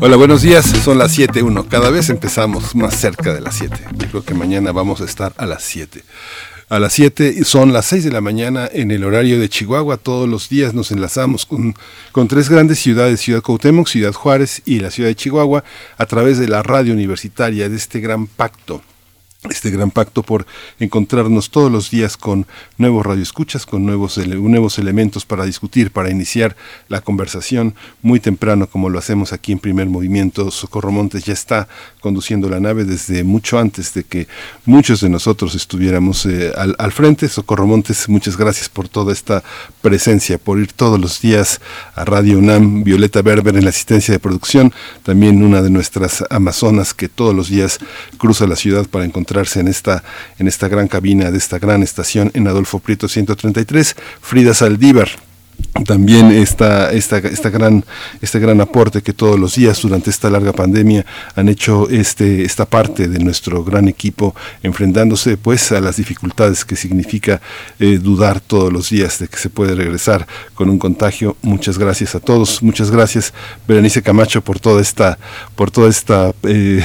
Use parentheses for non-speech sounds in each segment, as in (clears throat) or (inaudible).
Hola, buenos días. Son las 7.1. Cada vez empezamos más cerca de las 7. Yo creo que mañana vamos a estar a las 7 a las 7, son las 6 de la mañana en el horario de Chihuahua. Todos los días nos enlazamos con, con tres grandes ciudades, Ciudad Cuauhtémoc, Ciudad Juárez y la ciudad de Chihuahua, a través de la radio universitaria, de este gran pacto este gran pacto por encontrarnos todos los días con nuevos radioescuchas, con nuevos, nuevos elementos para discutir, para iniciar la conversación muy temprano, como lo hacemos aquí en primer movimiento. Socorro Montes ya está conduciendo la nave desde mucho antes de que muchos de nosotros estuviéramos eh, al, al, frente. Socorro Montes, muchas gracias por toda esta presencia, por ir todos los días a Radio UNAM, Violeta Berber en la asistencia de producción, también una de nuestras amazonas que todos los días cruza la ciudad para encontrar en esta, en esta gran cabina de esta gran estación en Adolfo Prieto 133, Frida Saldívar, también esta, esta, esta gran, este gran aporte que todos los días durante esta larga pandemia han hecho este, esta parte de nuestro gran equipo enfrentándose pues a las dificultades que significa eh, dudar todos los días de que se puede regresar con un contagio. Muchas gracias a todos, muchas gracias Berenice Camacho por toda esta, por toda esta, eh,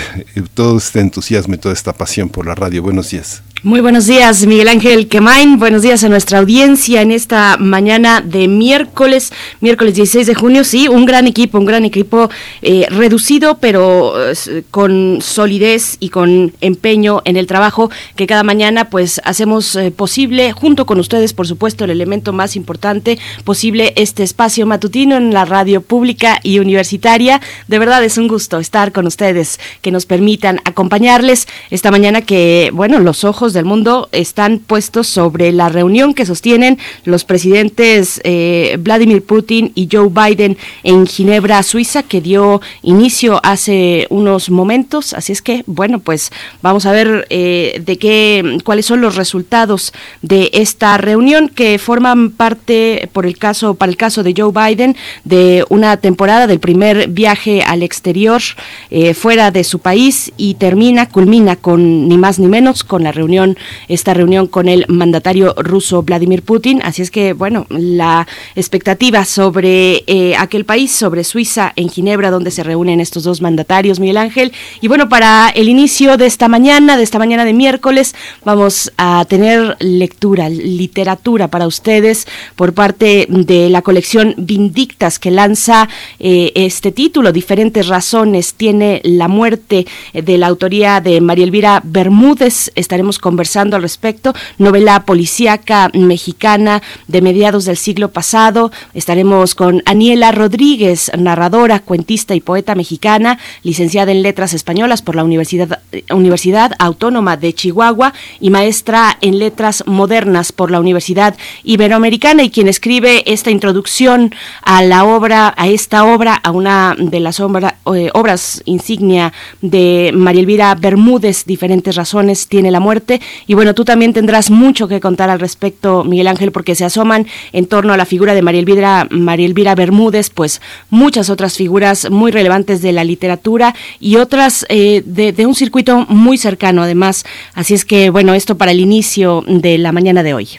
todo este entusiasmo y toda esta pasión por la radio. Buenos días. Muy buenos días, Miguel Ángel Quemain. Buenos días a nuestra audiencia en esta mañana de miércoles, miércoles 16 de junio. Sí, un gran equipo, un gran equipo eh, reducido, pero eh, con solidez y con empeño en el trabajo que cada mañana pues hacemos eh, posible, junto con ustedes, por supuesto, el elemento más importante posible, este espacio matutino en la radio pública y universitaria. De verdad es un gusto estar con ustedes, que nos permitan acompañarles esta mañana que, bueno, los ojos del mundo están puestos sobre la reunión que sostienen los presidentes eh, Vladimir Putin y Joe Biden en Ginebra, Suiza, que dio inicio hace unos momentos. Así es que, bueno, pues vamos a ver eh, de qué, cuáles son los resultados de esta reunión que forman parte, por el caso, para el caso de Joe Biden, de una temporada del primer viaje al exterior eh, fuera de su país y termina, culmina con ni más ni menos con la reunión esta reunión con el mandatario ruso Vladimir Putin. Así es que, bueno, la expectativa sobre eh, aquel país, sobre Suiza en Ginebra, donde se reúnen estos dos mandatarios, Miguel Ángel. Y bueno, para el inicio de esta mañana, de esta mañana de miércoles, vamos a tener lectura, literatura para ustedes por parte de la colección Vindictas que lanza eh, este título, Diferentes Razones tiene la muerte de la autoría de María Elvira Bermúdez. Estaremos con conversando al respecto. Novela policíaca mexicana de mediados del siglo pasado. Estaremos con Aniela Rodríguez, narradora, cuentista y poeta mexicana, licenciada en Letras Españolas por la Universidad, Universidad Autónoma de Chihuahua y maestra en Letras Modernas por la Universidad Iberoamericana y quien escribe esta introducción a la obra, a esta obra, a una de las eh, obras insignia de María Elvira Bermúdez, diferentes razones tiene la muerte, y bueno, tú también tendrás mucho que contar al respecto, Miguel Ángel, porque se asoman en torno a la figura de María Elvira, María Elvira Bermúdez, pues muchas otras figuras muy relevantes de la literatura y otras eh, de un circuito muy cercano además. Así es que bueno, esto para el inicio de la mañana de hoy.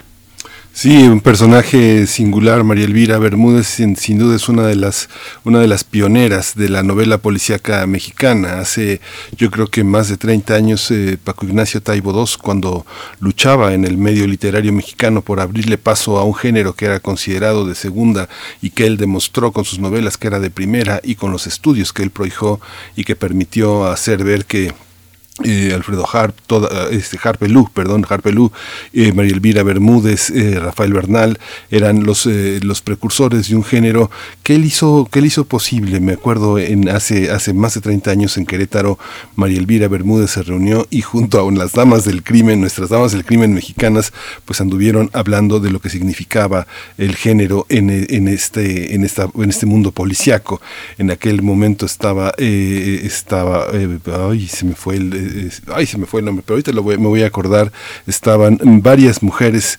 Sí, un personaje singular, María Elvira Bermúdez, sin, duda es una de las una de las pioneras de la novela policíaca mexicana. Hace, yo creo que más de 30 años, eh, Paco Ignacio Taibo II, cuando luchaba en el medio literario mexicano por abrirle paso a un género que era considerado de segunda y que él demostró con sus novelas que era de primera y con los estudios que él prohijó y que permitió hacer ver que eh, Alfredo Harp, toda, este, Harpelú, perdón, Harpelú, eh, María Elvira Bermúdez, eh, Rafael Bernal, eran los, eh, los precursores de un género que él hizo, que él hizo posible. Me acuerdo en hace, hace más de 30 años en Querétaro, María Elvira Bermúdez se reunió y junto a las damas del crimen, nuestras damas del crimen mexicanas, pues anduvieron hablando de lo que significaba el género en, en este, en esta, en este mundo policiaco. En aquel momento estaba, estaba, ay, se me fue el eh, ay, se me fue el nombre, pero ahorita me voy a acordar, estaban varias mujeres,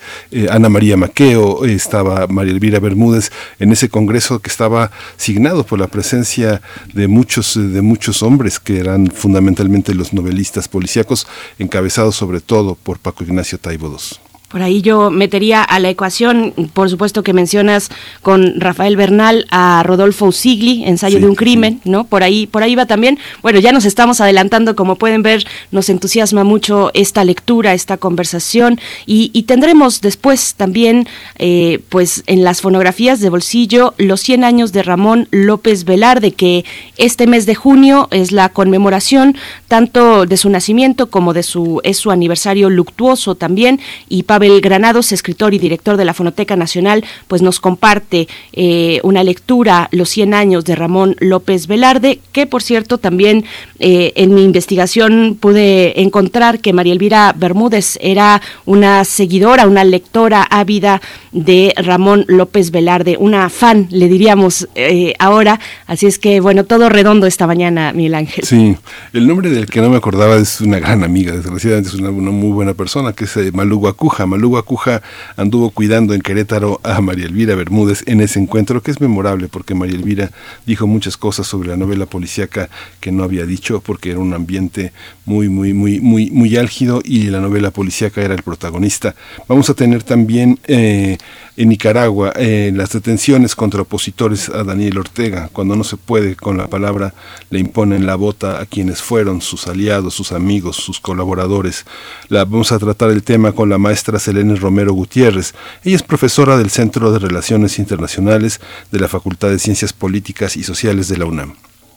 Ana María Maqueo, estaba María Elvira Bermúdez, en ese congreso que estaba signado por la presencia de muchos, de muchos hombres que eran fundamentalmente los novelistas policíacos, encabezados sobre todo por Paco Ignacio Taibo II. Por ahí yo metería a la ecuación, por supuesto que mencionas con Rafael Bernal a Rodolfo Usigli, ensayo de un crimen, ¿no? Por ahí, por ahí va también. Bueno, ya nos estamos adelantando, como pueden ver, nos entusiasma mucho esta lectura, esta conversación, y, tendremos después también, eh, pues, en las fonografías de bolsillo, los 100 años de Ramón López Velarde, que este mes de junio es la conmemoración tanto de su nacimiento como de su es su aniversario luctuoso también, y Pavel Granados, escritor y director de la Fonoteca Nacional, pues nos comparte eh, una lectura, Los 100 años de Ramón López Velarde, que por cierto también eh, en mi investigación pude encontrar que María Elvira Bermúdez era una seguidora, una lectora ávida de Ramón López Velarde, una fan, le diríamos eh, ahora. Así es que, bueno, todo redondo esta mañana, Miguel Ángel. Sí, el nombre del que no me acordaba es una gran amiga, desgraciadamente es una, muy buena persona, que es Malú Guacuja Malú Acuja anduvo cuidando en Querétaro a María Elvira Bermúdez en ese encuentro, que es memorable porque María Elvira dijo muchas cosas sobre la novela policíaca que no había dicho, porque era un ambiente muy, muy, muy, muy, muy álgido y la novela policíaca era el protagonista. Vamos a tener también eh, en Nicaragua eh, las detenciones contra opositores a Daniel Ortega, cuando no se puede con la palabra le imponen la bota a quienes fueron sus aliados, sus amigos, sus colaboradores. La, vamos a tratar el tema con la maestra Selene Romero Gutiérrez. Ella es profesora del Centro de Relaciones Internacionales de la Facultad de Ciencias Políticas y Sociales de la UNAM.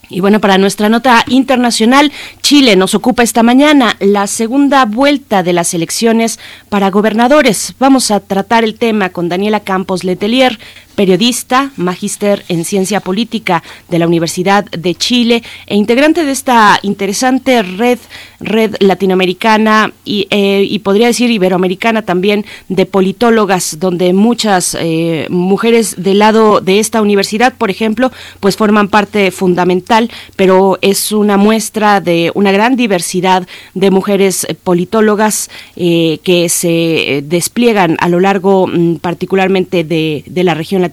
Y bueno, para nuestra nota internacional, Chile nos ocupa esta mañana la segunda vuelta de las elecciones para gobernadores. Vamos a tratar el tema con Daniela Campos Letelier, periodista, magíster en ciencia política de la Universidad de Chile e integrante de esta interesante red, red latinoamericana y, eh, podría decir iberoamericana también de politólogas, donde muchas eh, mujeres del lado de esta universidad, por ejemplo, pues forman parte fundamental, pero es una muestra de una gran diversidad de mujeres politólogas eh, que se despliegan a lo largo mm, particularmente de, de la región latinoamericana,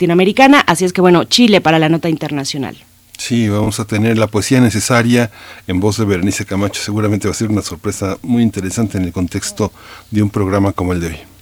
así es que bueno, Chile para la nota internacional. Sí, vamos a tener la poesía necesaria en voz de Berenice Camacho. Seguramente va a ser una sorpresa muy interesante en el contexto de un programa como el de hoy.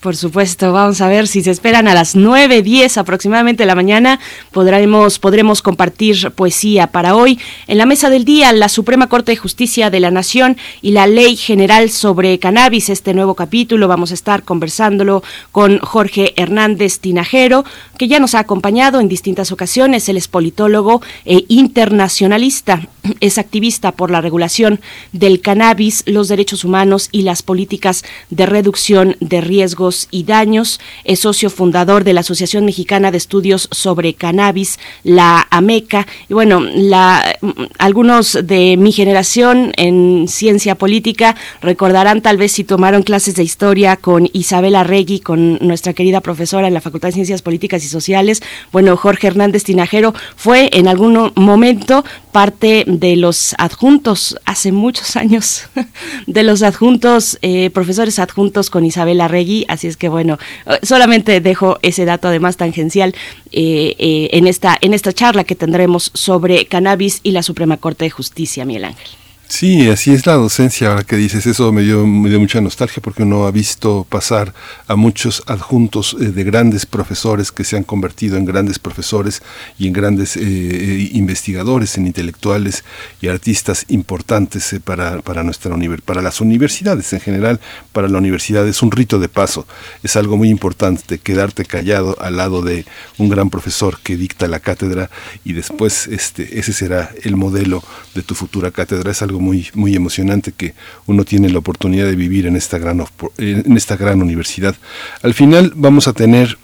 Por supuesto, vamos a ver si se esperan a las 9, 10 aproximadamente de la mañana, podremos, podremos compartir poesía para hoy. En la mesa del día, la Suprema Corte de Justicia de la Nación y la Ley General sobre Cannabis, este nuevo capítulo, vamos a estar conversándolo con Jorge Hernández Tinajero, que ya nos ha acompañado en distintas ocasiones. Él es politólogo e internacionalista, es activista por la regulación del cannabis, los derechos humanos y las políticas de reducción de riesgos y daños. Es socio fundador de la Asociación Mexicana de Estudios sobre Cannabis, la AMECA. Y bueno, la, algunos de mi generación en ciencia política recordarán tal vez si tomaron clases de historia con Isabela Regui, con nuestra querida profesora en la Facultad de Ciencias Políticas y Sociales. Bueno, Jorge Hernández Tinajero fue en algún momento parte de los adjuntos, hace muchos años, (laughs) de los adjuntos, eh, profesores adjuntos con Isabela Regui, así es que bueno, solamente dejo ese dato además tangencial eh, eh, en, esta, en esta charla que tendremos sobre cannabis y la Suprema Corte de Justicia, Miguel Ángel. Sí, así es la docencia. Ahora que dices eso me dio, me dio mucha nostalgia porque uno ha visto pasar a muchos adjuntos eh, de grandes profesores que se han convertido en grandes profesores y en grandes eh, eh, investigadores, en intelectuales y artistas importantes para, para, nuestra para las universidades en general. Para la universidad es un rito de paso. Es algo muy importante quedarte callado al lado de un gran profesor que dicta la cátedra y después este, ese será el modelo de tu futura cátedra. Es algo muy, muy emocionante que uno tiene la oportunidad de vivir en esta gran, en esta gran universidad. Al final vamos a tener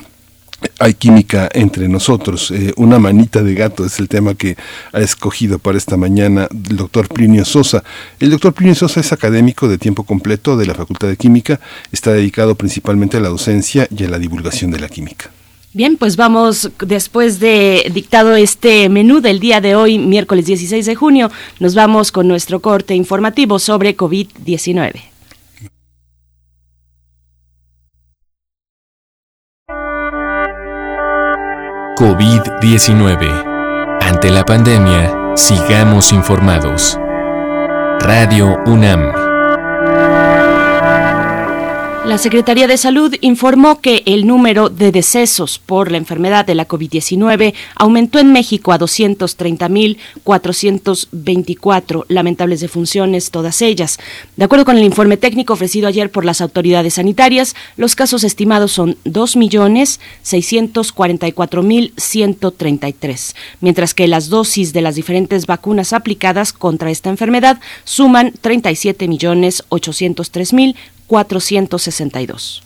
hay química entre nosotros. Eh, una manita de gato es el tema que ha escogido para esta mañana el doctor Plinio Sosa. El doctor Plinio Sosa es académico de tiempo completo de la Facultad de Química, está dedicado principalmente a la docencia y a la divulgación de la química. Bien, pues vamos, después de dictado este menú del día de hoy, miércoles 16 de junio, nos vamos con nuestro corte informativo sobre COVID-19. COVID-19. Ante la pandemia, sigamos informados. Radio UNAM. La Secretaría de Salud informó que el número de decesos por la enfermedad de la COVID-19 aumentó en México a 230.424 lamentables defunciones, todas ellas. De acuerdo con el informe técnico ofrecido ayer por las autoridades sanitarias, los casos estimados son 2.644.133, mientras que las dosis de las diferentes vacunas aplicadas contra esta enfermedad suman 37.803.000 462.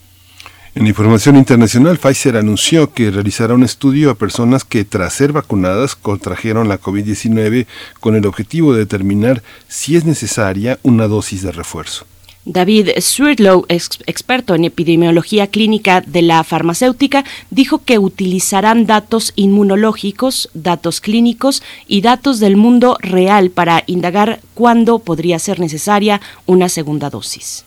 En información internacional, Pfizer anunció que realizará un estudio a personas que tras ser vacunadas contrajeron la COVID-19 con el objetivo de determinar si es necesaria una dosis de refuerzo. David Swerdlow, experto en epidemiología clínica de la farmacéutica, dijo que utilizarán datos inmunológicos, datos clínicos y datos del mundo real para indagar cuándo podría ser necesaria una segunda dosis.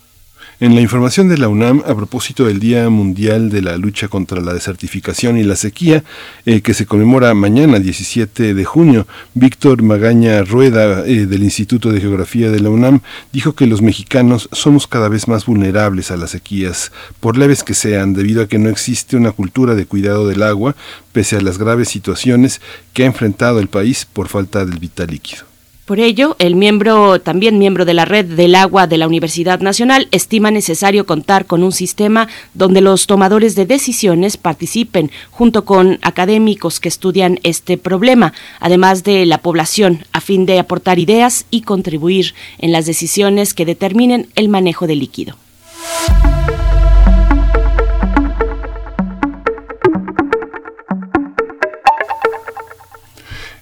En la información de la UNAM, a propósito del Día Mundial de la Lucha contra la Desertificación y la Sequía, eh, que se conmemora mañana, 17 de junio, Víctor Magaña Rueda, eh, del Instituto de Geografía de la UNAM, dijo que los mexicanos somos cada vez más vulnerables a las sequías, por leves que sean, debido a que no existe una cultura de cuidado del agua, pese a las graves situaciones que ha enfrentado el país por falta del vital líquido. Por ello, el miembro, también miembro de la Red del Agua de la Universidad Nacional, estima necesario contar con un sistema donde los tomadores de decisiones participen junto con académicos que estudian este problema, además de la población, a fin de aportar ideas y contribuir en las decisiones que determinen el manejo del líquido.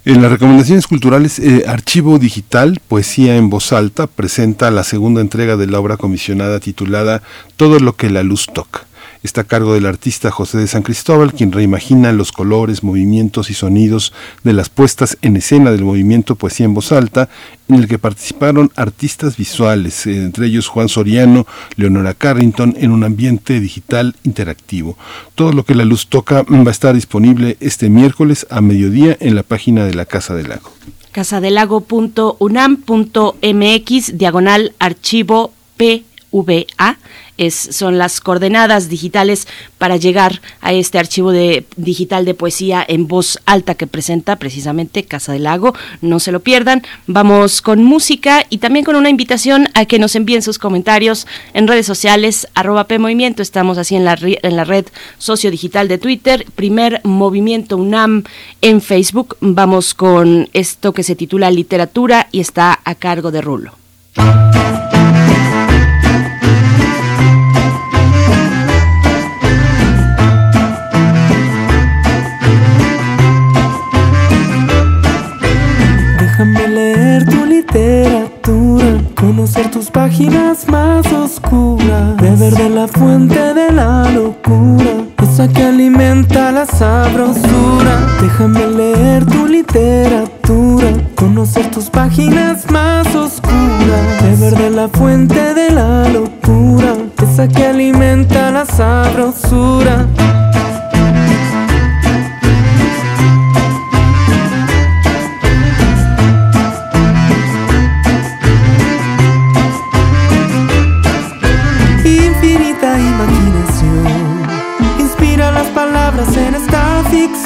En las recomendaciones culturales, eh, Archivo Digital, Poesía en Voz Alta, presenta la segunda entrega de la obra comisionada titulada Todo lo que la luz toca. Está a cargo del artista José de San Cristóbal, quien reimagina los colores, movimientos y sonidos de las puestas en escena del movimiento Poesía en Voz Alta, en el que participaron artistas visuales, eh, entre ellos Juan Soriano, Leonora Carrington, en un ambiente digital interactivo. Todo lo que la luz toca va a estar disponible este miércoles a mediodía en la página de la Casa del Lago. casadelago.unam.mx, diagonal archivo PVA son las coordenadas digitales para llegar a este archivo de, digital de poesía en voz alta que presenta precisamente Casa del Lago. No se lo pierdan. Vamos con música y también con una invitación a que nos envíen sus comentarios en redes sociales, arroba P Movimiento. Estamos así en la, en la red sociodigital de Twitter, primer movimiento UNAM en Facebook. Vamos con esto que se titula Literatura y está a cargo de Rulo. Literatura, conocer tus páginas más oscuras, beber de la fuente de la locura, esa que alimenta la sabrosura. Déjame leer tu literatura, conocer tus páginas más oscuras, beber de la fuente de la locura, esa que alimenta la sabrosura.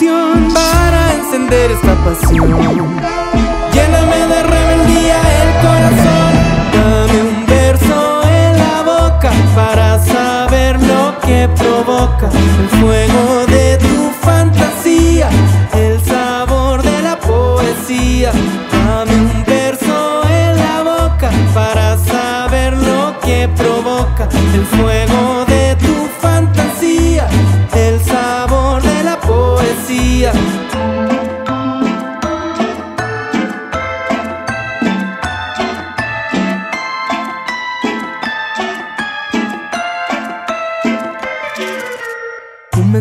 Para encender esta pasión. Lléname de rebeldía el corazón, dame un verso en la boca para saber lo que provoca el fuego de tu fantasía, el sabor de la poesía. Dame un verso en la boca para saber lo que provoca el fuego de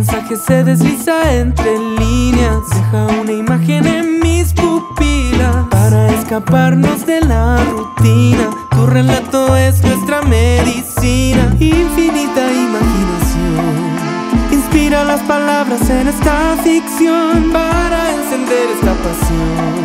mensaje se desliza entre líneas, deja una imagen en mis pupilas para escaparnos de la rutina. Tu relato es nuestra medicina, infinita imaginación. Inspira las palabras en esta ficción para encender esta pasión.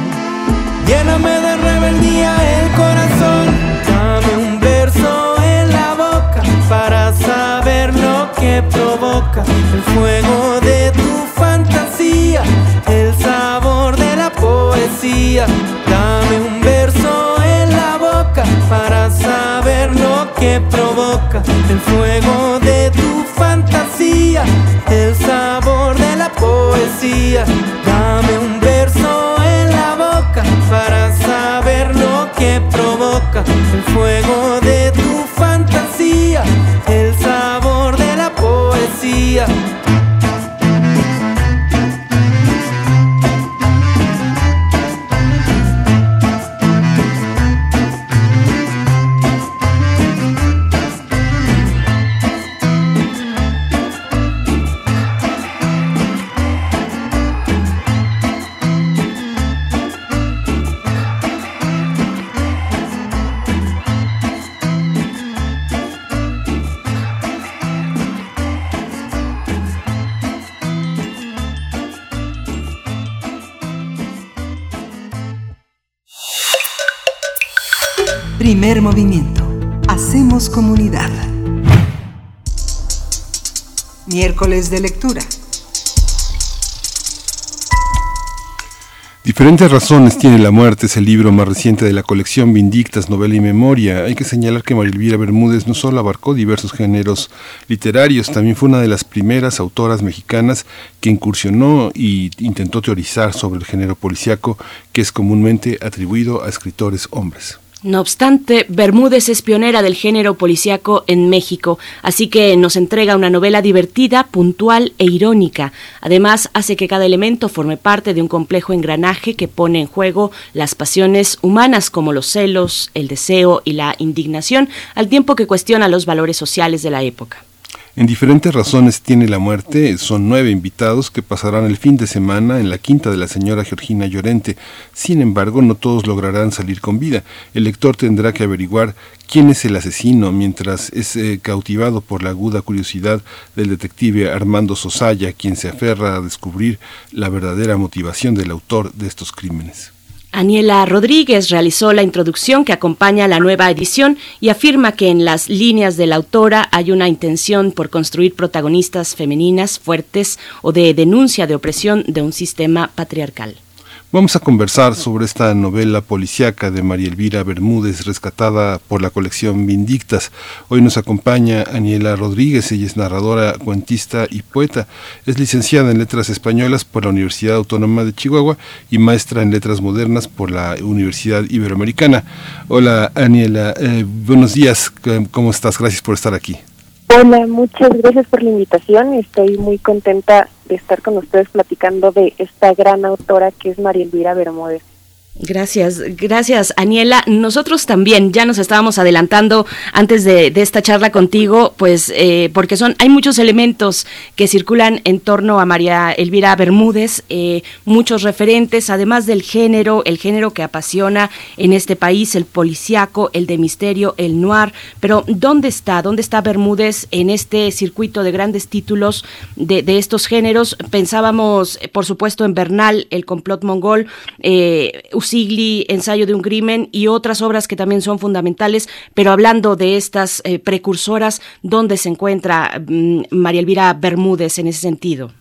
Lléname de rebeldía el corazón, dame un verso en la boca para saber lo que provoca el fuego de tu fantasía, el sabor de la poesía. Dame un verso en la boca para saber lo que provoca el fuego de tu fantasía, el sabor de la poesía. Dame un verso en la boca para saber lo que provoca el fuego de tu fantasía, el sabor de la poesía. Primer movimiento. Hacemos comunidad. Miércoles de lectura. Diferentes razones tiene la muerte, es el libro más reciente de la colección Vindictas, novela y memoria. Hay que señalar que María Elvira Bermúdez no solo abarcó diversos géneros literarios, también fue una de las primeras autoras mexicanas que incursionó y intentó teorizar sobre el género policiaco que es comúnmente atribuido a escritores hombres. No obstante, Bermúdez es pionera del género policíaco en México, así que nos entrega una novela divertida, puntual e irónica. Además, hace que cada elemento forme parte de un complejo engranaje que pone en juego las pasiones humanas como los celos, el deseo y la indignación, al tiempo que cuestiona los valores sociales de la época. En diferentes razones tiene la muerte, son nueve invitados que pasarán el fin de semana en la quinta de la señora Georgina Llorente. Sin embargo, no todos lograrán salir con vida. El lector tendrá que averiguar quién es el asesino mientras es eh, cautivado por la aguda curiosidad del detective Armando Sosaya, quien se aferra a descubrir la verdadera motivación del autor de estos crímenes. Aniela Rodríguez realizó la introducción que acompaña la nueva edición y afirma que en las líneas de la autora hay una intención por construir protagonistas femeninas fuertes o de denuncia de opresión de un sistema patriarcal. Vamos a conversar sobre esta novela policíaca de María Elvira Bermúdez, rescatada por la colección Vindictas. Hoy nos acompaña Aniela Rodríguez, ella es narradora, cuentista y poeta. Es licenciada en Letras Españolas por la Universidad Autónoma de Chihuahua y maestra en Letras Modernas por la Universidad Iberoamericana. Hola Aniela, eh, buenos días, ¿cómo estás? Gracias por estar aquí. Hola, muchas gracias por la invitación. Estoy muy contenta estar con ustedes platicando de esta gran autora que es María Elvira Bermúdez. Gracias, gracias, Aniela. Nosotros también ya nos estábamos adelantando antes de, esta charla contigo, pues eh, porque son hay muchos elementos que circulan en torno a María Elvira Bermúdez, eh, muchos referentes, además del género, el género que apasiona en este país, el policiaco, el de misterio, el noir. Pero ¿dónde está? ¿Dónde está Bermúdez en este circuito de grandes títulos de, estos géneros? Pensábamos, por supuesto, en Bernal, el complot mongol. Eh, Sigli, Ensayo de un crimen y otras obras que también son fundamentales, pero hablando de estas eh, precursoras, ¿dónde se encuentra mm, María Elvira Bermúdez en ese sentido?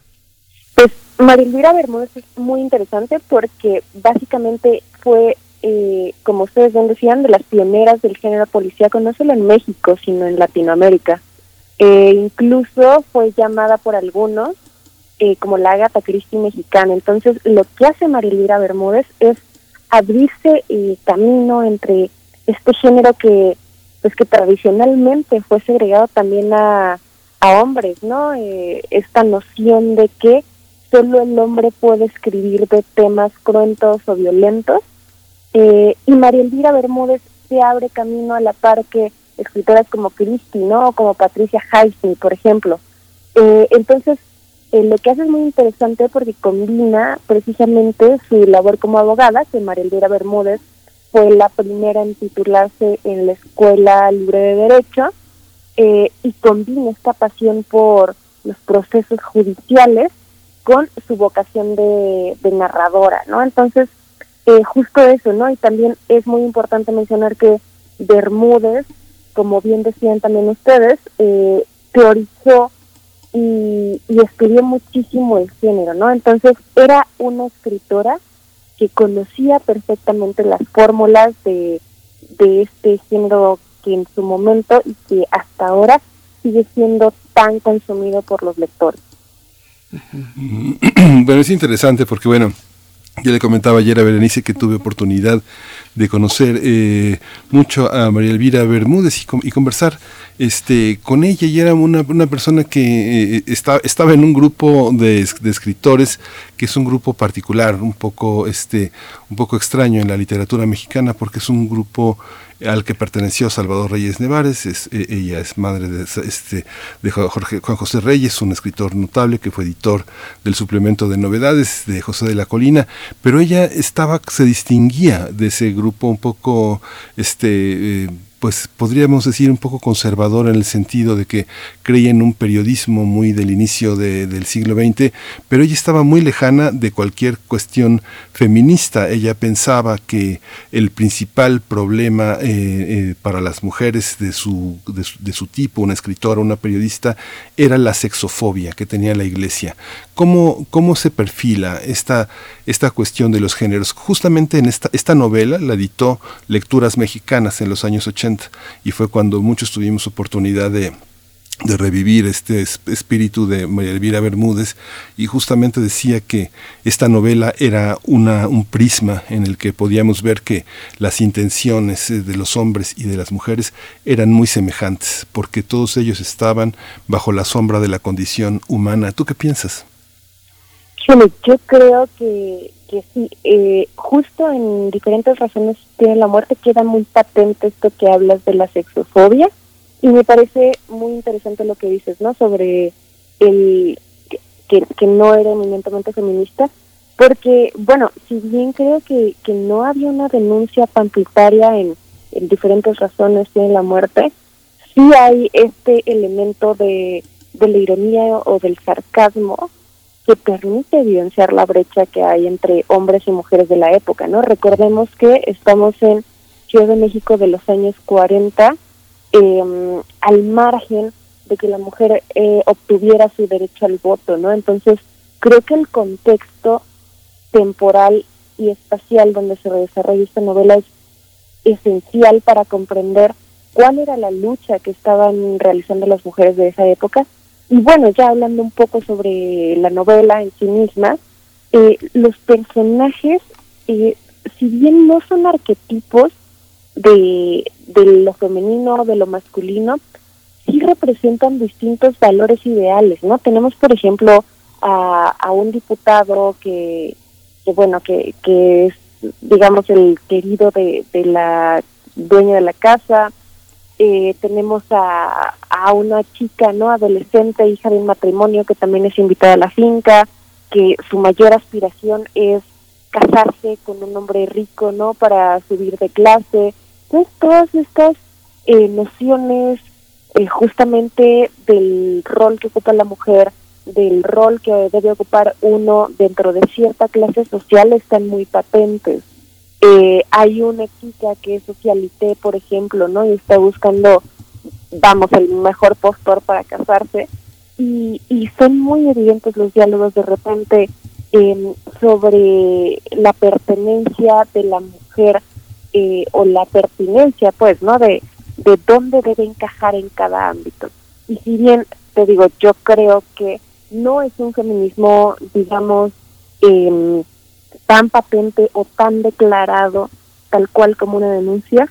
Pues María Elvira Bermúdez es muy interesante porque básicamente fue, eh, como ustedes bien decían, de las pioneras del género policíaco, no solo en México, sino en Latinoamérica. Eh, incluso fue llamada por algunos como la Agatha Christie mexicana. Entonces, lo que hace María Elvira Bermúdez es abrirse eh, camino entre este género que pues que tradicionalmente fue segregado también a, a hombres, ¿no? Eh, esta noción de que solo el hombre puede escribir de temas cruentos o violentos. Eh, y María Elvira Bermúdez se abre camino a la par que escritoras como Christie, ¿no? O como Patricia Highsmith, por ejemplo. entonces, eh, lo que hace es muy interesante porque combina precisamente su labor como abogada, que María Elvira Bermúdez fue la primera en titularse en la Escuela Libre de Derecho, eh, y combina esta pasión por los procesos judiciales con su vocación de, narradora, ¿no? Entonces, eh, justo eso, ¿no? Y también es muy importante mencionar que Bermúdez, como bien decían también ustedes, eh, teorizó y, y muchísimo el género, ¿no? Entonces, era una escritora que conocía perfectamente las fórmulas de, de este género que en su momento y que hasta ahora sigue siendo tan consumido por los lectores. (clears throat) Bueno, es interesante porque, bueno, yo le comentaba ayer a Berenice que tuve oportunidad de conocer eh, mucho a María Elvira Bermúdez y, conversar este, con ella. Y era una, una persona que eh, estaba en un grupo de, escritores que es un grupo particular, un poco, este, un poco extraño en la literatura mexicana porque es un grupo al que perteneció Salvador Reyes Nevares, es, e, ella es madre de, este, de Juan José Reyes, un escritor notable que fue editor del suplemento de novedades de José de la Colina, pero ella estaba, se distinguía de ese grupo un poco este, eh, pues podríamos decir un poco conservador en el sentido de que creía en un periodismo muy del inicio del siglo XX, pero ella estaba muy lejana de cualquier cuestión feminista. Ella pensaba que el principal problema eh, eh, para las mujeres de su, de su, tipo, una escritora, una periodista, era la sexofobia que tenía la iglesia. ¿Cómo, cómo se perfila esta, esta cuestión de los géneros? Justamente en esta, esta novela la editó Lecturas Mexicanas en los años 80 y fue cuando muchos tuvimos oportunidad de, revivir este espíritu de María Elvira Bermúdez y justamente decía que esta novela era un prisma en el que podíamos ver que las intenciones eh, de los hombres y de las mujeres eran muy semejantes porque todos ellos estaban bajo la sombra de la condición humana. ¿Tú qué piensas? Yo creo que que sí, eh, justo en diferentes razones tiene la muerte queda muy patente esto que hablas de la sexofobia y me parece muy interesante lo que dices, ¿no? Sobre el que, que no era eminentemente feminista, porque, bueno, si bien creo que, que no había una denuncia pamplitaria en, en diferentes razones tiene la muerte, sí hay este elemento de, de la ironía o del sarcasmo que permite evidenciar la brecha que hay entre hombres y mujeres de la época, ¿no? Recordemos que estamos en Ciudad de México de los años 40, em, al margen de que la mujer eh, obtuviera su derecho al voto, ¿no? Entonces, creo que el contexto temporal y espacial donde se desarrolla esta novela es esencial para comprender cuál era la lucha que estaban realizando las mujeres de esa época y bueno, ya hablando un poco sobre la novela en sí misma, eh, los personajes, eh, si bien no son arquetipos de, de lo femenino, de lo masculino, sí representan distintos valores ideales, ¿no? Tenemos, por ejemplo, a, a un diputado que, que bueno, que, que es, digamos, el querido de, de la dueña de la casa, eh, tenemos a, a una chica no adolescente hija de un matrimonio que también es invitada a la finca que su mayor aspiración es casarse con un hombre rico no para subir de clase. Entonces todas estas eh, nociones eh, justamente del rol que ocupa la mujer del rol que debe ocupar uno dentro de cierta clase social están muy patentes eh, hay una chica que es socialité, por ejemplo, ¿no? Y está buscando, vamos, el mejor postor para casarse. Y, y son muy evidentes los diálogos de repente eh, sobre la pertenencia de la mujer eh, o la pertinencia, pues, ¿no? De, de dónde debe encajar en cada ámbito. Y si bien, te digo, yo creo que no es un feminismo, digamos, eh, tan patente o tan declarado tal cual como una denuncia,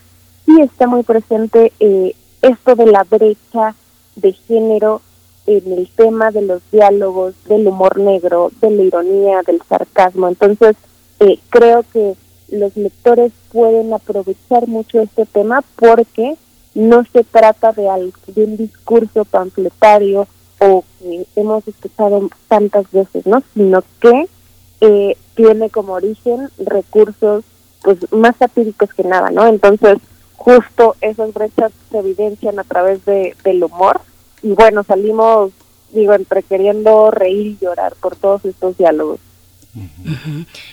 y está muy presente eh, esto de la brecha de género en el tema de los diálogos, del humor negro, de la ironía, del sarcasmo. Entonces, eh, creo que los lectores pueden aprovechar mucho este tema porque no se trata de, de un discurso panfletario o que hemos escuchado tantas veces, ¿no? Sino que eh, tiene como origen recursos pues más satíricos que nada, ¿no? Entonces, justo esas brechas se evidencian a través de, del humor y bueno, salimos, digo, entre queriendo reír y llorar por todos estos diálogos.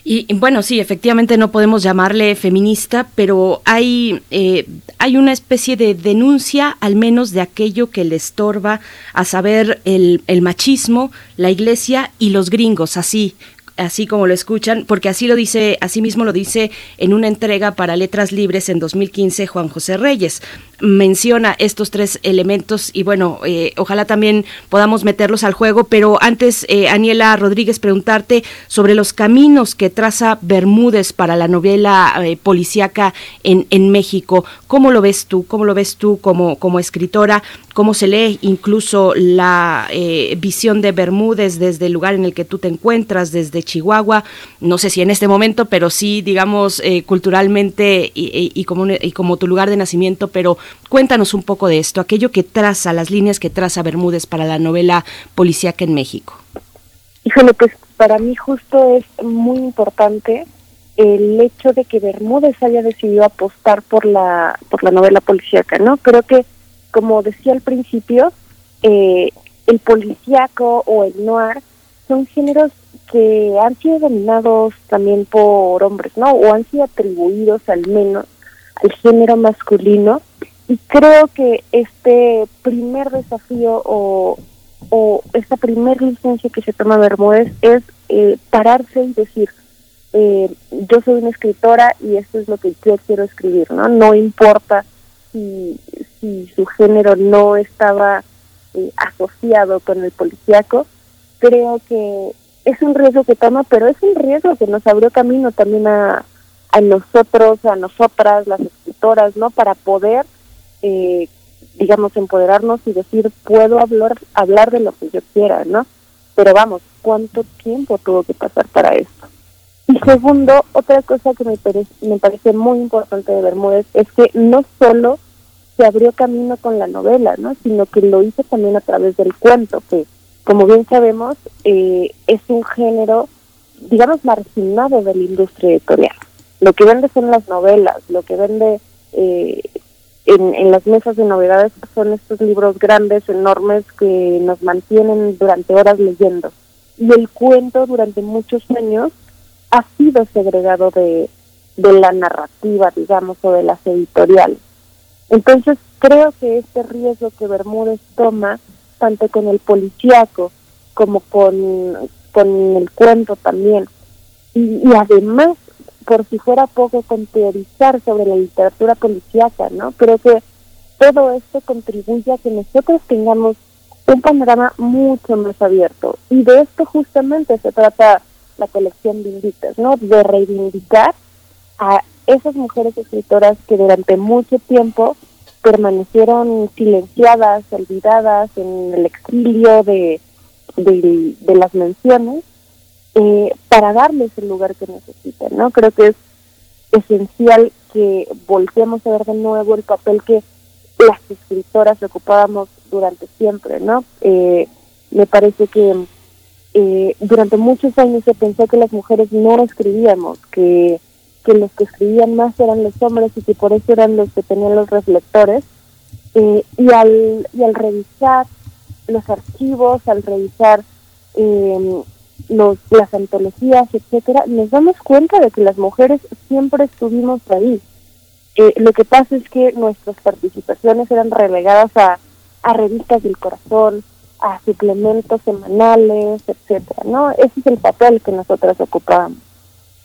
Y, bueno, sí, efectivamente no podemos llamarle feminista, pero hay, eh, hay una especie de denuncia, al menos de aquello que le estorba, a saber, el, el machismo, la iglesia y los gringos, así así como lo escuchan, porque así lo dice, así mismo lo dice en una entrega para Letras Libres en 2015 Juan José Reyes menciona estos tres elementos y bueno, eh, ojalá también podamos meterlos al juego, pero antes, eh, Aniela Rodríguez, preguntarte sobre los caminos que traza Bermúdez para la novela eh, policíaca en, en México. ¿Cómo lo ves tú? ¿Cómo lo ves tú como, como escritora? ¿Cómo se lee incluso la eh, visión de Bermúdez desde el lugar en el que tú te encuentras, desde Chihuahua? No sé si en este momento, pero sí, digamos, culturalmente y, y, como, y como tu lugar de nacimiento, pero Cuéntanos un poco de esto, aquello que traza, las líneas que traza Bermúdez para la novela policíaca en México. Híjole, pues para mí justo es muy importante el hecho de que Bermúdez haya decidido apostar por la por la novela policíaca, ¿no? Creo que, como decía al principio, eh, el policíaco o el noir son géneros que han sido dominados también por hombres, ¿no? O han sido atribuidos al menos al género masculino y creo que este primer desafío o, o esta primer licencia que se toma Bermúdez es eh, pararse y decir, eh, yo soy una escritora y esto es lo que yo quiero escribir, ¿no? No importa si, si su género no estaba eh, asociado con el policíaco, creo que es un riesgo que toma, pero es un riesgo que nos abrió camino también a, a nosotros, a nosotras, las escritoras, ¿no? Para poder eh, digamos, empoderarnos y decir, puedo hablar, hablar de lo que yo quiera, ¿no? Pero vamos, ¿cuánto tiempo tuvo que pasar para esto? Y segundo, otra cosa que me, parece, me parece muy importante de Bermúdez es que no solo se abrió camino con la novela, ¿no? Sino que lo hizo también a través del cuento, que como bien sabemos eh, es un género, digamos, marginado de la industria editorial. Lo que vende son las novelas, lo que vende eh, en, las mesas de novedades son estos libros grandes, enormes, que nos mantienen durante horas leyendo. Y el cuento durante muchos años ha sido segregado de, de la narrativa, digamos, o de las editoriales. Entonces creo que este riesgo que Bermúdez toma, tanto con el policíaco como con, con el cuento también, y, y además por si fuera poco con teorizar sobre la literatura policíaca, ¿no? Creo que todo esto contribuye a que nosotros tengamos un panorama mucho más abierto. Y de esto justamente se trata la colección de Invitas, ¿no? De reivindicar a esas mujeres escritoras que durante mucho tiempo permanecieron silenciadas, olvidadas en el exilio de, de, de las menciones eh, para darles el lugar que necesitan, ¿no? Creo que es esencial que volteemos a ver de nuevo el papel que las escritoras ocupábamos durante siempre, ¿no? Eh, me parece que eh, durante muchos años se pensó que las mujeres no escribíamos, que, que los que escribían más eran los hombres y que por eso eran los que tenían los reflectores. y, al, y al revisar los archivos, al revisar eh, los, las antologías, etcétera, nos damos cuenta de que las mujeres siempre estuvimos ahí. Eh, lo que pasa es que nuestras participaciones eran relegadas a, a revistas del corazón, a suplementos semanales, etcétera, ¿no? Ese es el papel que nosotras ocupábamos.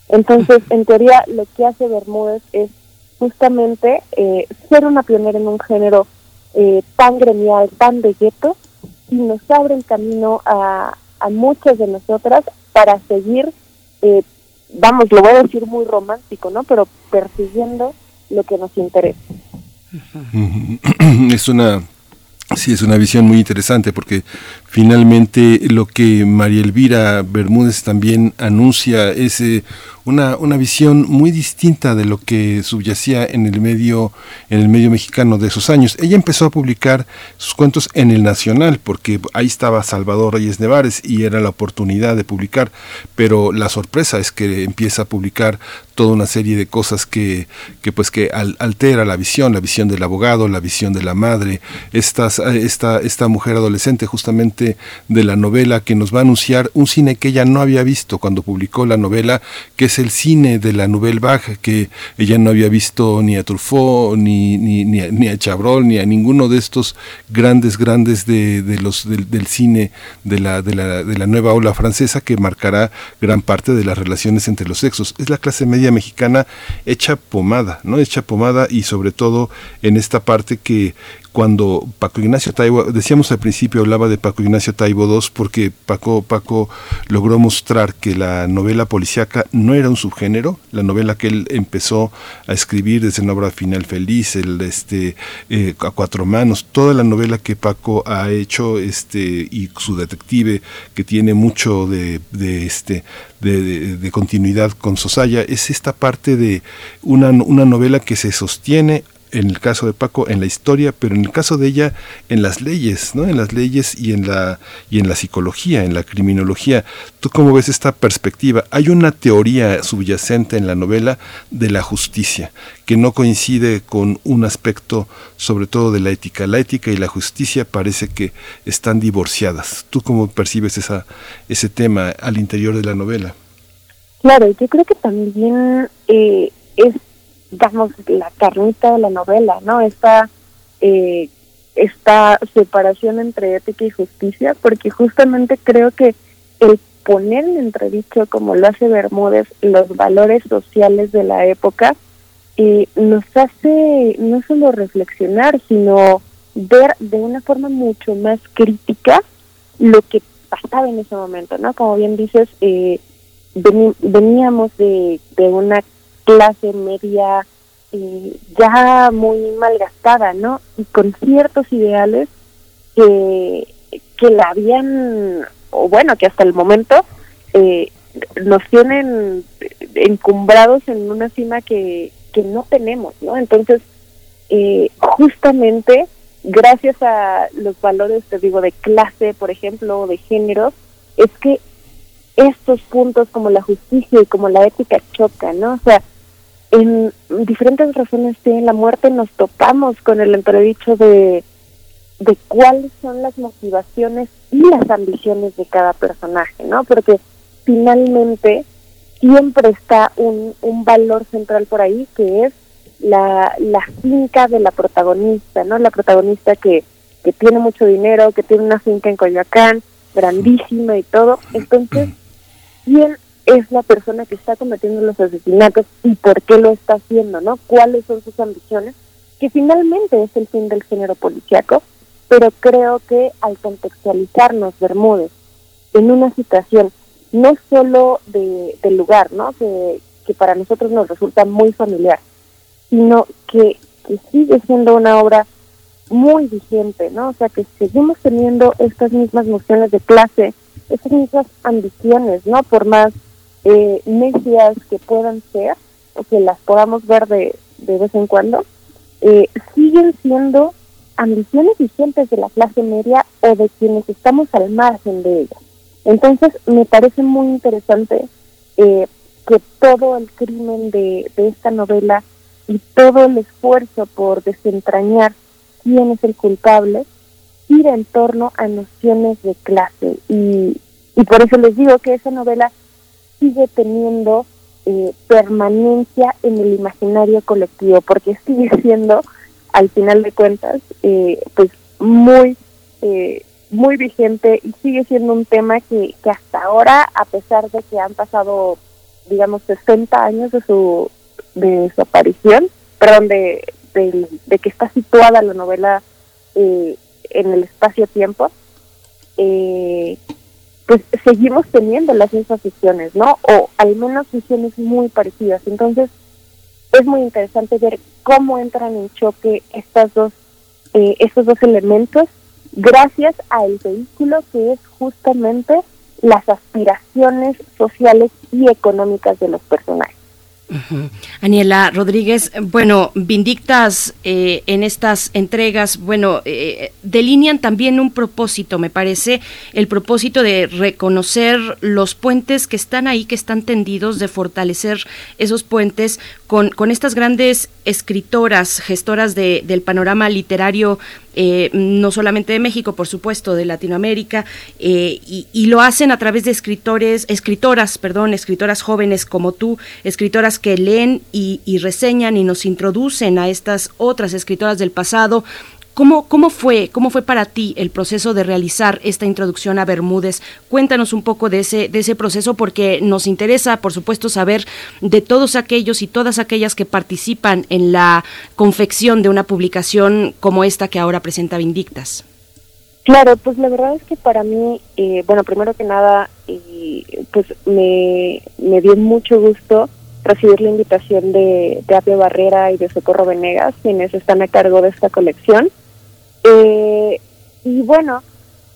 Entonces, (laughs) en teoría, lo que hace Bermúdez es justamente eh, ser una pionera en un género eh, tan gremial, tan de gueto, y nos abre el camino a, a muchas de nosotras para seguir, eh, vamos, lo voy a decir muy romántico, ¿no? Pero persiguiendo lo que nos interesa. (clears throat) Es una Sí, es una visión muy interesante porque finalmente lo que María Elvira Bermúdez también anuncia es una, una visión muy distinta de lo que subyacía en el medio, en el medio mexicano de esos años. Ella empezó a publicar sus cuentos en el Nacional, porque ahí estaba Salvador Reyes Nevares y era la oportunidad de publicar, pero la sorpresa es que empieza a publicar toda una serie de cosas que, que pues que altera la visión, la visión del abogado, la visión de la madre, estas, esta, esta mujer adolescente justamente de la novela que nos va a anunciar un cine que ella no había visto cuando publicó la novela, que es el cine de la Nouvelle Vague, que ella no había visto ni a Truffaut, ni, ni, ni, a, Chabrol, ni a ninguno de estos grandes, grandes de, de los, del, cine de la, de, la, de la nueva ola francesa que marcará gran parte de las relaciones entre los sexos. Es la clase media mexicana hecha pomada, ¿no? Hecha pomada y sobre todo en esta parte que cuando Paco Ignacio Taibo, decíamos al principio, hablaba de Paco Ignacio Taibo II porque Paco, Paco logró mostrar que la novela policíaca no era un subgénero, la novela que él empezó a escribir desde la obra Final Feliz, el este eh, a cuatro manos, toda la novela que Paco ha hecho, este, y su detective, que tiene mucho de, de este de, de, continuidad con Sosaya, es esta parte de una, una novela que se sostiene en el caso de Paco en la historia, pero en el caso de ella en las leyes, ¿no? En las leyes y en la y en la psicología, en la criminología. ¿Tú cómo ves esta perspectiva? Hay una teoría subyacente en la novela de la justicia que no coincide con un aspecto sobre todo de la ética. La ética y la justicia parece que están divorciadas. ¿Tú cómo percibes esa ese tema al interior de la novela? Claro, yo creo que también eh, es digamos, la carnita de la novela, ¿no? Esta, eh, esta separación entre ética y justicia, porque justamente creo que el poner en entredicho, como lo hace Bermúdez, los valores sociales de la época, eh, nos hace no solo reflexionar, sino ver de una forma mucho más crítica lo que pasaba en ese momento, ¿no? Como bien dices, eh, veníamos de, de una clase media eh, ya muy malgastada, ¿no? Y con ciertos ideales que, que la habían, o bueno, que hasta el momento eh, nos tienen encumbrados en una cima que, que no tenemos, ¿no? Entonces, eh, justamente gracias a los valores, te digo, de clase, por ejemplo, o de género, es que estos puntos como la justicia y como la ética chocan, ¿no? O sea, en diferentes razones de la muerte nos topamos con el entredicho de, de cuáles son las motivaciones y las ambiciones de cada personaje, ¿no? Porque finalmente siempre está un, un valor central por ahí que es la, la finca de la protagonista, ¿no? La protagonista que, que tiene mucho dinero, que tiene una finca en Coyoacán, grandísima y todo. Entonces, ¿quién es la persona que está cometiendo los asesinatos y por qué lo está haciendo, ¿no? ¿Cuáles son sus ambiciones? Que finalmente es el fin del género policiaco, pero creo que al contextualizarnos Bermúdez en una situación no solo de, del lugar, ¿no? Que, que para nosotros nos resulta muy familiar, sino que, que sigue siendo una obra muy vigente, ¿no? O sea, que seguimos teniendo estas mismas nociones de clase, estas mismas ambiciones, ¿no? Por más eh, necias que puedan ser o que las podamos ver de, de vez en cuando, eh, siguen siendo ambiciones vigentes de la clase media o de quienes estamos al margen de ella. Entonces, me parece muy interesante eh, que todo el crimen de, de esta novela y todo el esfuerzo por desentrañar quién es el culpable gira en torno a nociones de clase. Y, y por eso les digo que esa novela sigue teniendo eh, permanencia en el imaginario colectivo, porque sigue (laughs) siendo, al final de cuentas, eh, pues muy, eh, muy vigente y sigue siendo un tema que, que hasta ahora, a pesar de que han pasado, digamos, 60 años de su, de su aparición, perdón, de, de, de que está situada la novela en el espacio-tiempo, eh, pues seguimos teniendo las mismas visiones, ¿no? O al menos visiones muy parecidas. Entonces, es muy interesante ver cómo entran en choque estas dos, eh, estos dos elementos gracias al vehículo que es justamente las aspiraciones sociales y económicas de los personajes. Aniela Rodríguez, bueno, Vindictas eh, en estas entregas, bueno, eh, delinean también un propósito, me parece, el propósito de reconocer los puentes que están ahí, que están tendidos, de fortalecer esos puentes con, con estas grandes escritoras, gestoras de, del panorama literario eh, no solamente de México, por supuesto, de Latinoamérica, eh, y, lo hacen a través de escritores, escritoras, perdón, escritoras jóvenes como tú, escritoras que leen y, y reseñan y nos introducen a estas otras escritoras del pasado, ¿Cómo, ¿Cómo, fue, ¿Cómo fue para ti el proceso de realizar esta introducción a Bermúdez? Cuéntanos un poco de ese, de ese proceso porque nos interesa, por supuesto, saber de todos aquellos y todas aquellas que participan en la confección de una publicación como esta que ahora presenta Vindictas. Claro, pues la verdad es que para mí, eh, bueno, primero que nada, eh, pues me, me dio mucho gusto recibir la invitación de, de Apio Barrera y de Socorro Venegas, quienes están a cargo de esta colección. Eh, y bueno,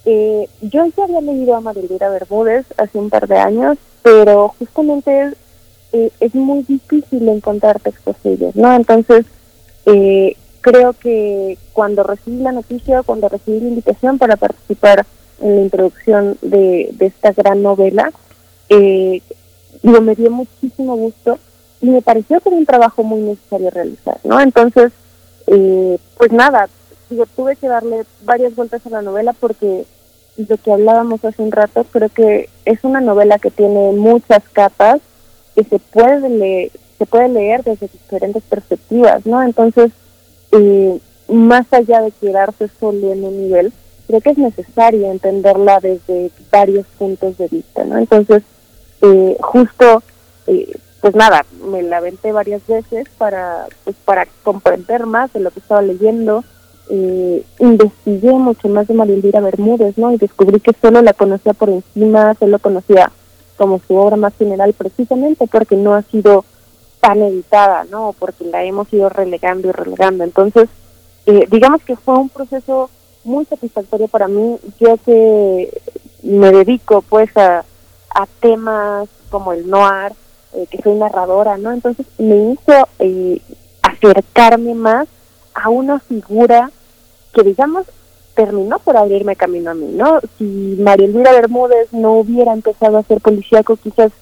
eh, yo ya había leído a Marilira Bermúdez hace un par de años, pero justamente eh, es muy difícil encontrar textos suyos, ¿no? Entonces, eh, creo que cuando recibí la noticia, cuando recibí la invitación para participar en la introducción de, de esta gran novela, eh, digo, me dio muchísimo gusto y me pareció que era un trabajo muy necesario realizar, ¿no? Entonces, eh, pues nada, digo, tuve que darle varias vueltas a la novela porque lo que hablábamos hace un rato, creo que es una novela que tiene muchas capas que se puede leer, se puede leer desde diferentes perspectivas, ¿no? Entonces, eh, más allá de quedarse solo en un nivel, creo que es necesario entenderla desde varios puntos de vista, ¿no? Entonces, eh, justo, eh, pues nada, me la varias veces para, pues para comprender más de lo que estaba leyendo, eh, investigué mucho más de María Bermúdez, ¿no? Y descubrí que solo la conocía por encima, solo conocía como su obra más general, precisamente porque no ha sido tan editada, ¿no? Porque la hemos ido relegando y relegando. Entonces, eh, digamos que fue un proceso muy satisfactorio para mí, yo que me dedico pues a, a temas como el noir, eh, que soy narradora, ¿no? Entonces me hizo eh, acercarme más a una figura que digamos terminó por abrirme camino a mí, ¿no? Si María Elvira Bermúdez no hubiera empezado a ser policíaco, quizás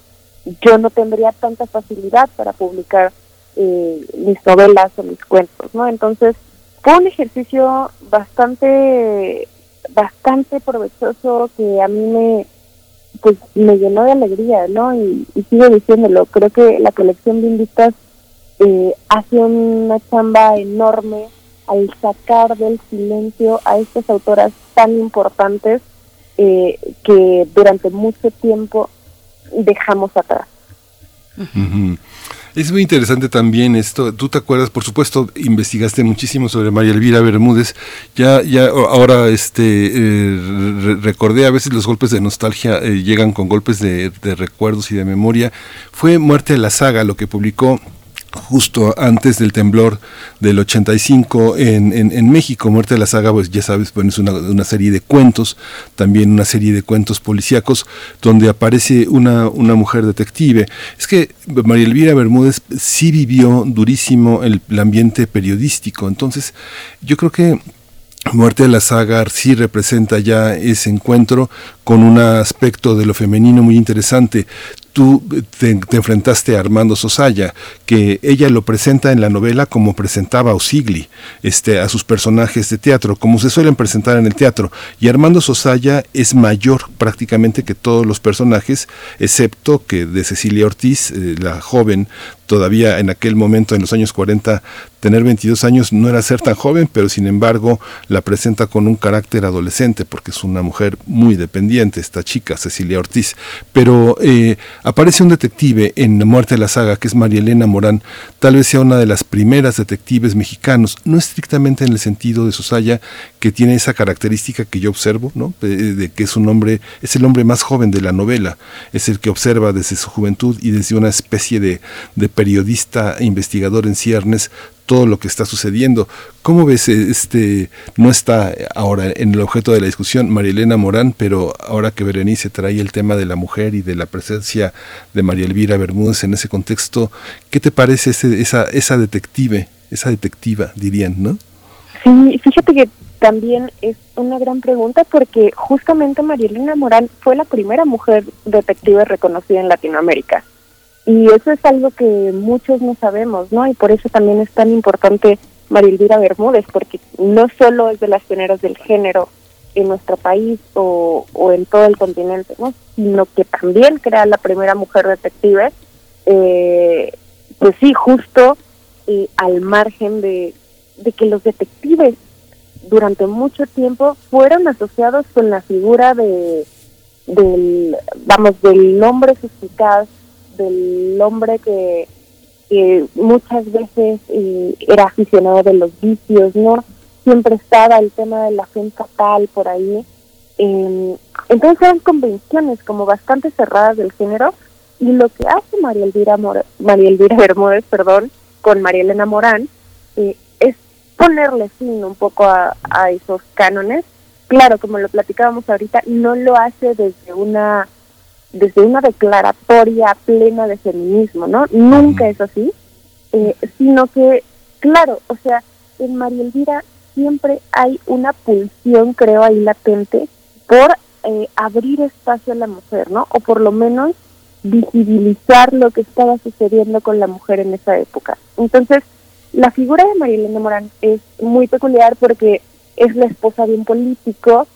yo no tendría tanta facilidad para publicar eh, mis novelas o mis cuentos, ¿no? Entonces fue un ejercicio bastante, bastante provechoso que a mí me, pues me llenó de alegría, ¿no? Y, sigo diciéndolo, creo que la colección de invitas eh, hace una chamba enorme al sacar del silencio a estas autoras tan importantes eh, que durante mucho tiempo dejamos atrás. Es muy interesante también esto. Tú te acuerdas, por supuesto, investigaste muchísimo sobre María Elvira Bermúdez. Ya, ya ahora, este, eh, recordé a veces los golpes de nostalgia eh, llegan con golpes de, de recuerdos y de memoria. Fue Muerte de la Saga lo que publicó justo antes del temblor del 85 en, en, en, México. Muerte de la Saga, pues ya sabes, bueno, es una, serie de cuentos, también una serie de cuentos policíacos, donde aparece una, una mujer detective. Es que María Elvira Bermúdez sí vivió durísimo el, el ambiente periodístico, entonces yo creo que Muerte de la Saga sí representa ya ese encuentro con un aspecto de lo femenino muy interesante tú te, te, enfrentaste a Armando Sosaya, que ella lo presenta en la novela como presentaba Osigli, este, a sus personajes de teatro, como se suelen presentar en el teatro. Y Armando Sosaya es mayor prácticamente que todos los personajes, excepto que de Cecilia Ortiz, eh, la joven, todavía en aquel momento, en los años 40, tener 22 años no era ser tan joven, pero sin embargo la presenta con un carácter adolescente, porque es una mujer muy dependiente, esta chica, Cecilia Ortiz. Pero eh, Aparece un detective en La muerte de la saga, que es María Elena Morán, tal vez sea una de las primeras detectives mexicanos, no estrictamente en el sentido de Susaya, que tiene esa característica que yo observo, ¿no? de, que es un hombre, es el hombre más joven de la novela, es el que observa desde su juventud y desde una especie de, de periodista investigador en ciernes todo lo que está sucediendo. ¿Cómo ves este no está ahora en el objeto de la discusión María Elena Morán, pero ahora que Berenice trae el tema de la mujer y de la presencia de María Elvira Bermúdez en ese contexto, ¿qué te parece esa esa detective, esa detectiva dirían, no? Sí, fíjate que también es una gran pregunta porque justamente María Elena Morán fue la primera mujer detective reconocida en Latinoamérica. Y eso es algo que muchos no sabemos, ¿no? Y por eso también es tan importante María Elvira Bermúdez, porque no solo es de las pioneras del género en nuestro país o, en todo el continente, ¿no? Sino que también crea la primera mujer detective, eh, pues sí, justo eh, al margen de, de que los detectives durante mucho tiempo fueron asociados con la figura de del vamos del hombre suspicaz del hombre que, muchas veces eh, era aficionado de los vicios, ¿no? Siempre estaba el tema de la fe fatal por ahí. Eh, entonces eran convenciones como bastante cerradas del género y lo que hace María Elvira, María Elvira Bermúdez perdón, con María Elena Morán eh, es ponerle fin un poco a esos cánones. Claro, como lo platicábamos ahorita, no lo hace desde una desde una declaratoria plena de feminismo, ¿no? Nunca es así, eh, sino que, claro, o sea, en María Elvira siempre hay una pulsión, creo, ahí latente por eh, abrir espacio a la mujer, ¿no? O por lo menos visibilizar lo que estaba sucediendo con la mujer en esa época. Entonces, la figura de María Elena Morán es muy peculiar porque es la esposa de un político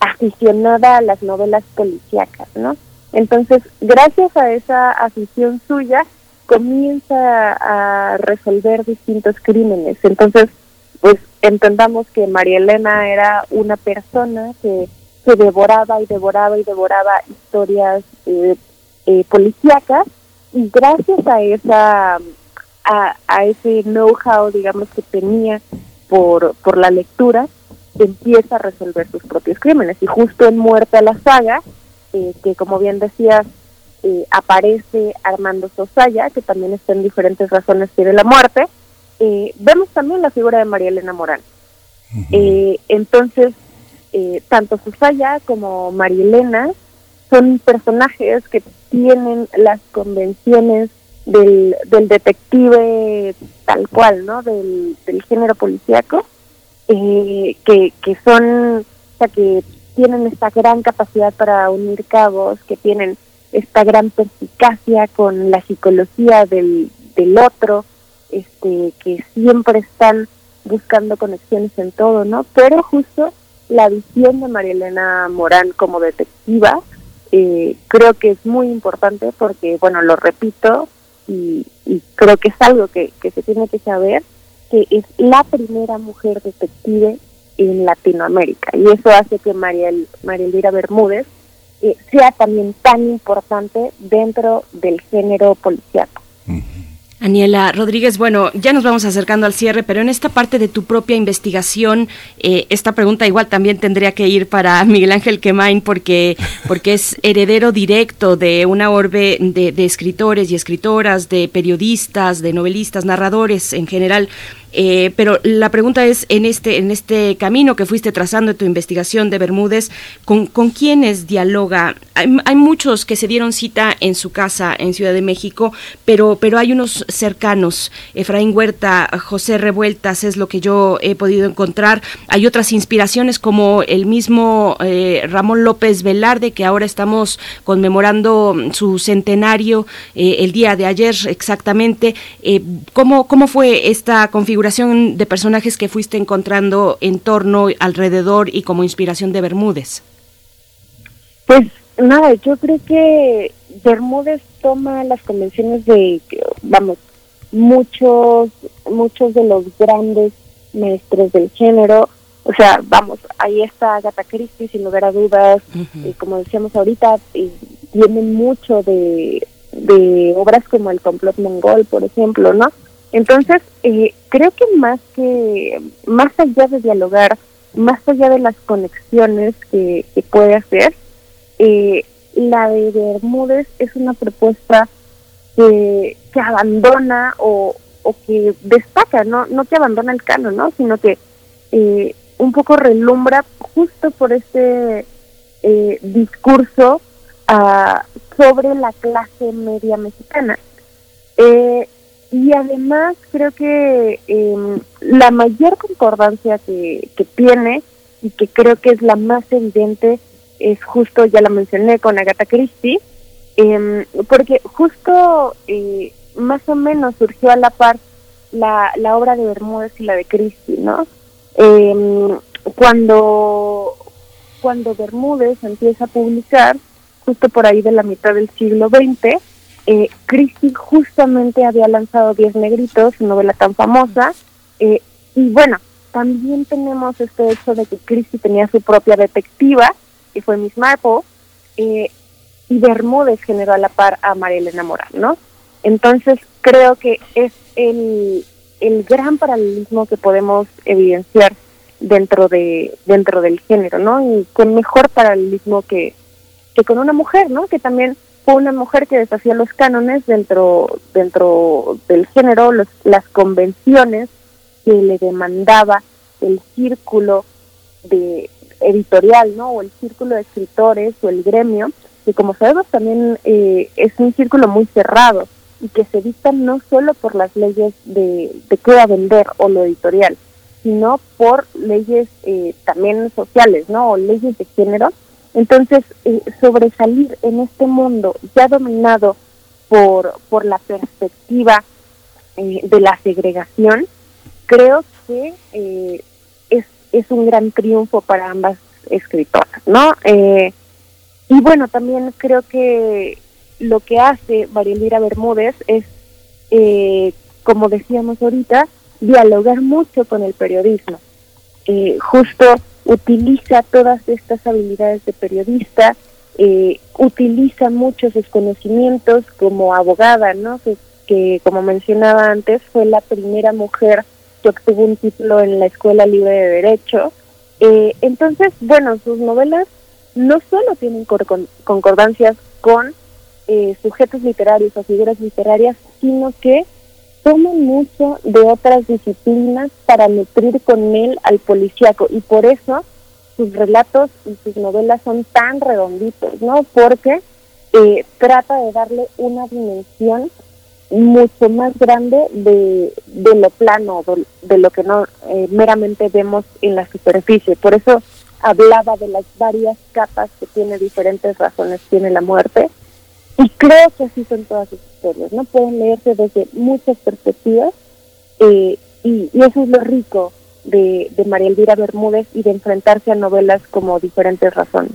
aficionada a las novelas policíacas, ¿no? Entonces, gracias a esa afición suya, comienza a resolver distintos crímenes. Entonces, pues entendamos que María Elena era una persona que, que devoraba y devoraba y devoraba historias eh, eh, policíacas y gracias a esa a, ese know-how digamos que tenía por, por la lectura empieza a resolver sus propios crímenes y justo en Muerte a la Saga eh, que como bien decías, eh, aparece Armando Sosaya, que también está en diferentes razones tiene la muerte, eh, vemos también la figura de María Elena Morán. entonces, tanto Sosaya como María Elena son personajes que tienen las convenciones del, del detective tal cual, ¿no? Del, del género policíaco, que, que son, o sea, que tienen esta gran capacidad para unir cabos, que tienen esta gran perspicacia con la psicología del, del otro, este, que siempre están buscando conexiones en todo, ¿no? Pero justo la visión de María Elena Morán como detectiva eh, creo que es muy importante porque, bueno, lo repito y, y creo que es algo que, que se tiene que saber, que es la primera mujer detective en Latinoamérica. Y eso hace que María, María Elvira Bermúdez eh, sea también tan importante dentro del género policial. Aniela Rodríguez, bueno, ya nos vamos acercando al cierre, pero en esta parte de tu propia investigación, eh, esta pregunta igual también tendría que ir para (laughs) Miguel Ángel Quemain, porque, porque es heredero directo de una orbe de escritores y escritoras, de periodistas, de novelistas, narradores en general. Eh, pero la pregunta es, en este, en este camino que fuiste trazando en tu investigación de Bermúdez, ¿con, con quiénes dialoga? Hay, muchos que se dieron cita en su casa en Ciudad de México, pero, pero hay unos cercanos. Efraín Huerta, José Revueltas es lo que yo he podido encontrar. Hay otras inspiraciones como el mismo eh, Ramón López Velarde, que ahora estamos conmemorando su centenario eh, el día de ayer exactamente. ¿cómo, ¿Cómo fue esta configuración? De personajes que fuiste encontrando en torno, alrededor y como inspiración de Bermúdez? Pues nada, yo creo que Bermúdez toma las convenciones de, vamos, muchos, muchos de los grandes maestros del género. O sea, vamos, ahí está Agatha Christie, sin lugar a dudas. y como decíamos ahorita, y tiene mucho de, de obras como El complot mongol, por ejemplo, ¿no? Entonces, eh, creo que más que, más allá de dialogar, más allá de las conexiones que, puede hacer, eh, la de Bermúdez es una propuesta que, que abandona o, o que destaca, no, no que abandona el canon, ¿no? sino que eh, un poco relumbra justo por este eh, discurso ah, sobre la clase media mexicana. Eh, y además creo que em, la mayor concordancia que, que tiene y que creo que es la más evidente es justo, ya la mencioné, con Agatha Christie, eh, porque justo eh, más o menos surgió a la par la, la obra de Bermúdez y la de Christie, ¿no? Eh, cuando, cuando Bermúdez empieza a publicar, justo por ahí de la mitad del siglo XX, eh, Christie justamente había lanzado Diez Negritos, su novela tan famosa, eh, y bueno, también tenemos este hecho de que Christie tenía su propia detectiva, que fue Miss Marple, eh, y Bermúdez generó a la par a María Elena Morán, ¿no? Entonces creo que es el, el gran paralelismo que podemos evidenciar dentro de dentro del género, ¿no? Y qué mejor paralelismo que, que con una mujer, ¿no? Que también fue una mujer que desafía los cánones dentro dentro del género, los, las convenciones que le demandaba el círculo de editorial, ¿no? O el círculo de escritores o el gremio, que como sabemos también eh, es un círculo muy cerrado y que se dicta no solo por las leyes de, de qué va a vender o lo editorial, sino por leyes eh, también sociales, ¿no? O leyes de género. Entonces, eh, sobresalir en este mundo ya dominado por, por la perspectiva eh, de la segregación, creo que eh, es, es un gran triunfo para ambas escritoras, ¿no? Y bueno, también creo que lo que hace María Elvira Bermúdez es, como decíamos ahorita, dialogar mucho con el periodismo. Justo utiliza todas estas habilidades de periodista, eh, utiliza mucho sus conocimientos como abogada, ¿no? Que, que, como mencionaba antes, fue la primera mujer que obtuvo un título en la Escuela Libre de Derecho. Eh, entonces, bueno, sus novelas no solo tienen concordancias con eh, sujetos literarios o figuras literarias, sino que toman mucho de otras disciplinas para nutrir con él al policíaco y por eso sus relatos y sus novelas son tan redonditos, ¿no? Porque eh, trata de darle una dimensión mucho más grande de, de lo plano, de, lo que no eh, meramente vemos en la superficie. Por eso hablaba de las varias capas que tiene diferentes razones, tiene la muerte. Y creo que así son todas sus ¿no? Pueden leerse desde muchas perspectivas eh, y, eso es lo rico de, de María Elvira Bermúdez y de enfrentarse a novelas como diferentes razones.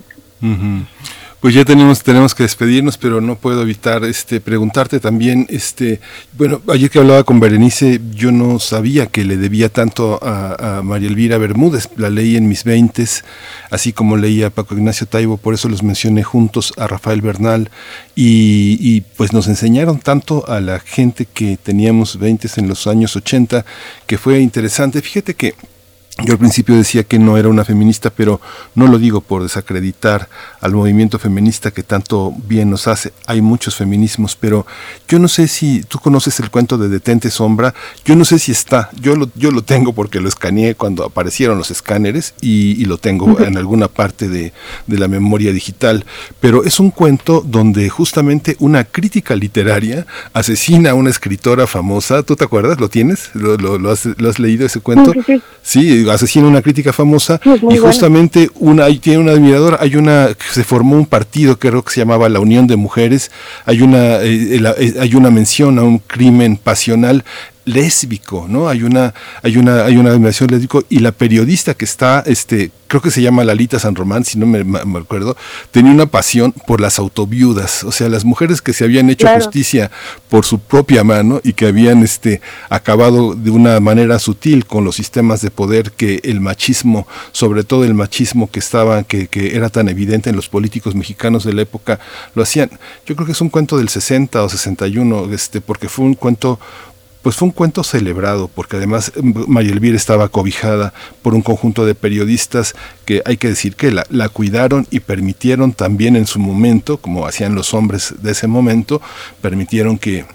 Pues ya tenemos, tenemos que despedirnos, pero no puedo evitar este preguntarte también, este, bueno, ayer que hablaba con Berenice, yo no sabía que le debía tanto a, María Elvira Bermúdez, la leí en mis veintes, así como leía a Paco Ignacio Taibo, por eso los mencioné juntos a Rafael Bernal, y, y pues nos enseñaron tanto a la gente que teníamos veintes en los años 80, que fue interesante. Fíjate que yo al principio decía que no era una feminista, pero no lo digo por desacreditar al movimiento feminista que tanto bien nos hace. Hay muchos feminismos, pero yo no sé si tú conoces el cuento de Detente Sombra. Yo no sé si está. Yo lo, yo lo tengo porque lo escaneé cuando aparecieron los escáneres y, y lo tengo uh -huh. en alguna parte de, de, la memoria digital. Pero es un cuento donde justamente una crítica literaria asesina a una escritora famosa. ¿Tú te acuerdas? ¿Lo tienes? ¿Lo, lo, lo, has, lo has, leído ese cuento? Sí, sí. sí asesina una crítica famosa y justamente una, tiene una admiradora, hay una, se formó un partido que creo que se llamaba la Unión de Mujeres, hay una, eh, la, eh, hay una mención a un crimen pasional lésbico, ¿no? Hay una, hay una, hay una admiración lésbico y la periodista que está, este, creo que se llama Lalita San Román, si no me, me acuerdo, tenía una pasión por las autoviudas, o sea, las mujeres que se habían hecho claro. justicia por su propia mano y que habían, este, acabado de una manera sutil con los sistemas de poder que el machismo, sobre todo el machismo que estaba, que, que era tan evidente en los políticos mexicanos de la época, lo hacían. Yo creo que es un cuento del 60 o 61, este, porque fue un cuento pues fue un cuento celebrado, porque además María Elvira estaba cobijada por un conjunto de periodistas que hay que decir que la, la cuidaron y permitieron también en su momento, como hacían los hombres de ese momento, permitieron que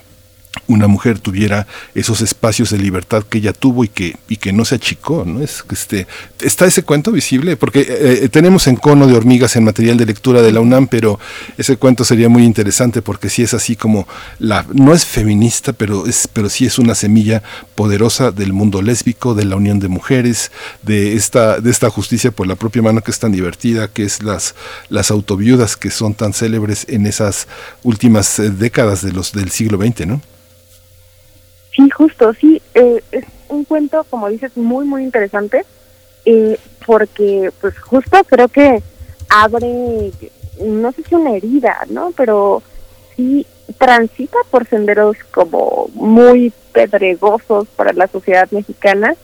una mujer tuviera esos espacios de libertad que ella tuvo y que, y que no se achicó, ¿no? Es, este, está ese cuento visible, porque eh, eh, tenemos en cono de hormigas en material de lectura de la UNAM, pero ese cuento sería muy interesante porque sí es así como la, no es feminista, pero es, pero sí es una semilla poderosa del mundo lésbico, de la unión de mujeres, de esta, de esta justicia por la propia mano que es tan divertida, que es las, las autoviudas que son tan célebres en esas últimas eh, décadas de los, del siglo XX, ¿no? Sí, justo, sí. Eh, es un cuento, como dices, muy, muy interesante, porque pues justo creo que abre, no sé si una herida, ¿no? Pero sí transita por senderos como muy pedregosos para la sociedad mexicana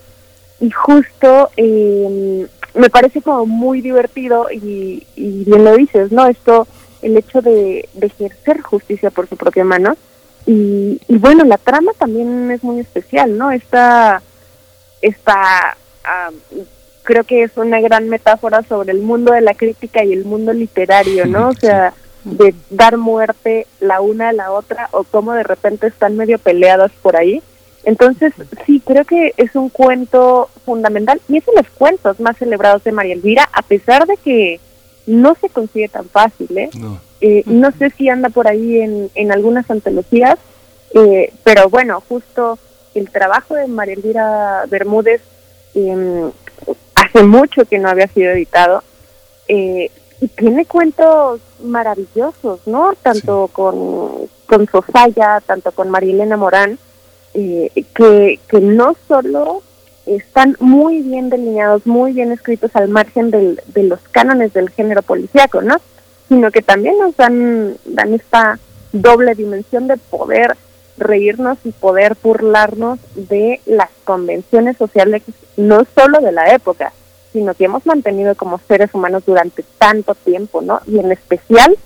y justo eh, me parece como muy divertido y, y bien lo dices, ¿no? Esto, el hecho de, de ejercer justicia por su propia mano y, y, bueno, la trama también es muy especial, ¿no? Esta, esta um, creo que es una gran metáfora sobre el mundo de la crítica y el mundo literario, ¿no? O sea, de dar muerte la una a la otra o cómo de repente están medio peleadas por ahí. Entonces, sí, creo que es un cuento fundamental y es de los cuentos más celebrados de María Elvira, a pesar de que no se consigue tan fácil, ¿eh? No. Eh, no sé si anda por ahí en, en algunas antologías, eh, pero bueno, justo el trabajo de María Elvira Bermúdez eh, hace mucho que no había sido editado eh, y tiene cuentos maravillosos, ¿no? Tanto con, con Sofía, tanto con Marilena Morán, eh, que, que no solo están muy bien delineados, muy bien escritos al margen del, de los cánones del género policíaco, ¿no? Sino que también nos dan, dan esta doble dimensión de poder reírnos y poder burlarnos de las convenciones sociales, no solo de la época, sino que hemos mantenido como seres humanos durante tanto tiempo, ¿no? Y en especial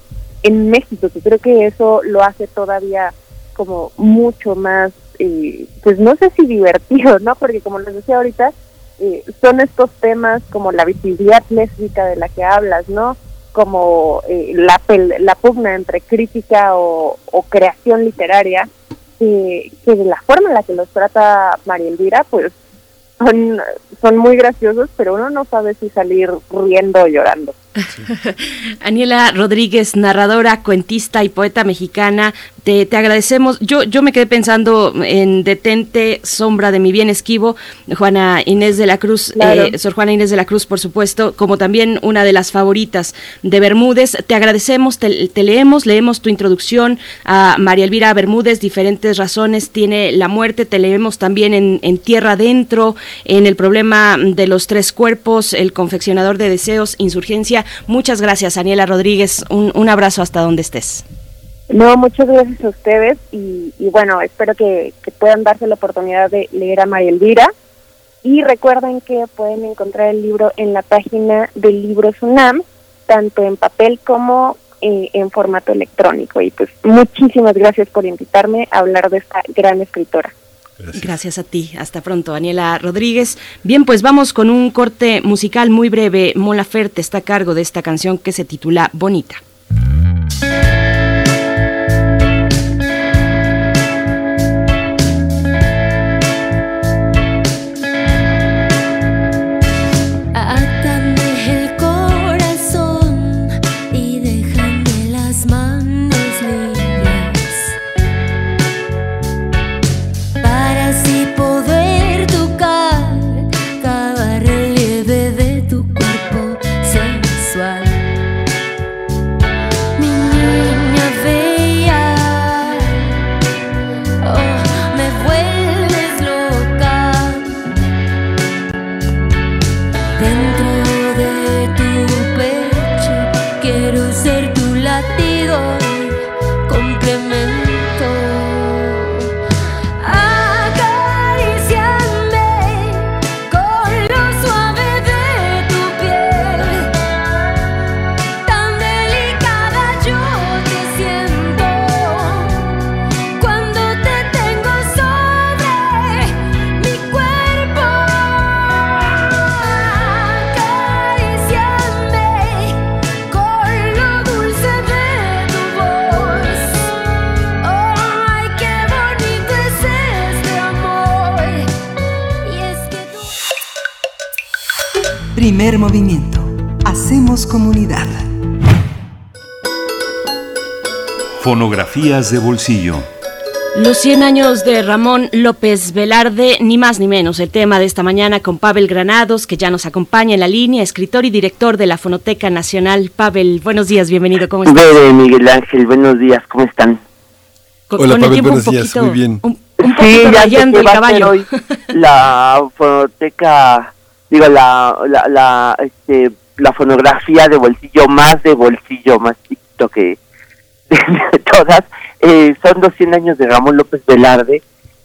en México, que creo que eso lo hace todavía como mucho más, eh, pues no sé si divertido, ¿no? Porque como les decía ahorita, eh, son estos temas como la visibilidad lésbica de la que hablas, ¿no? Como eh, la, la pugna entre crítica o, creación literaria, que de la forma en la que los trata María Elvira, pues son, son muy graciosos, pero uno no sabe si salir riendo o llorando. (laughs) Aniela Rodríguez, narradora, cuentista y poeta mexicana, te, te, agradecemos. Yo, yo me quedé pensando en Detente, Sombra de mi bien esquivo, Juana Inés de la Cruz, claro. eh, Sor Juana Inés de la Cruz, por supuesto, como también una de las favoritas de Bermúdez. Te agradecemos, te, te leemos, leemos tu introducción a María Elvira Bermúdez, diferentes razones tiene la muerte, te leemos también en, en Tierra Adentro, en el problema de los tres cuerpos, el confeccionador de deseos, insurgencia. Muchas gracias, Aniela Rodríguez. Un, un abrazo hasta donde estés. No, muchas gracias a ustedes y, bueno, espero que, puedan darse la oportunidad de leer a María Elvira. Y recuerden que pueden encontrar el libro en la página del libro Sunam, tanto en papel como eh, en formato electrónico. Y pues muchísimas gracias por invitarme a hablar de esta gran escritora. Gracias. A ti. Hasta pronto, Daniela Rodríguez. Bien, pues vamos con un corte musical muy breve. Mola Ferte está a cargo de esta canción que se titula Bonita. Primer movimiento. Hacemos comunidad. Fonografías de bolsillo. Los 100 años de Ramón López Velarde, ni más ni menos, el tema de esta mañana con Pavel Granados, que ya nos acompaña en la línea, escritor y director de la Fonoteca Nacional. Pavel, buenos días, bienvenido, ¿cómo estás? Bebe, Miguel Ángel, buenos días, ¿cómo están? Con, Hola, con el Pavel, tiempo un buenos días, poquito, muy bien. Un, un poquito Sí, ya que el va a ser caballo. hoy (laughs) la fonoteca, digo, la, la, la, este, la fonografía de bolsillo más de bolsillo, más chiquito que (laughs) de todas. Eh, son los 100 años de Ramón López Velarde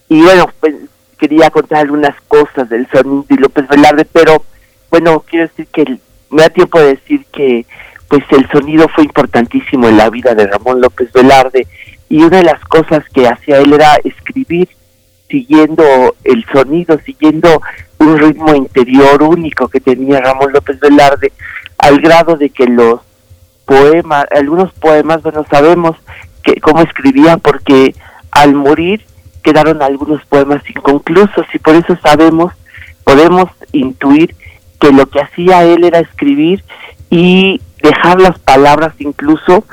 y bueno, pues quería contar algunas cosas del sonido de López Velarde, pero bueno, quiero decir que me da tiempo de decir que pues el sonido fue importantísimo en la vida de Ramón López Velarde y una de las cosas que hacía él era escribir siguiendo el sonido, siguiendo un ritmo interior único que tenía Ramón López Velarde, al grado de que los poemas, algunos poemas, bueno, sabemos que cómo escribía porque al morir quedaron algunos poemas inconclusos y por eso sabemos, podemos intuir que lo que hacía él era escribir y dejar las palabras incluso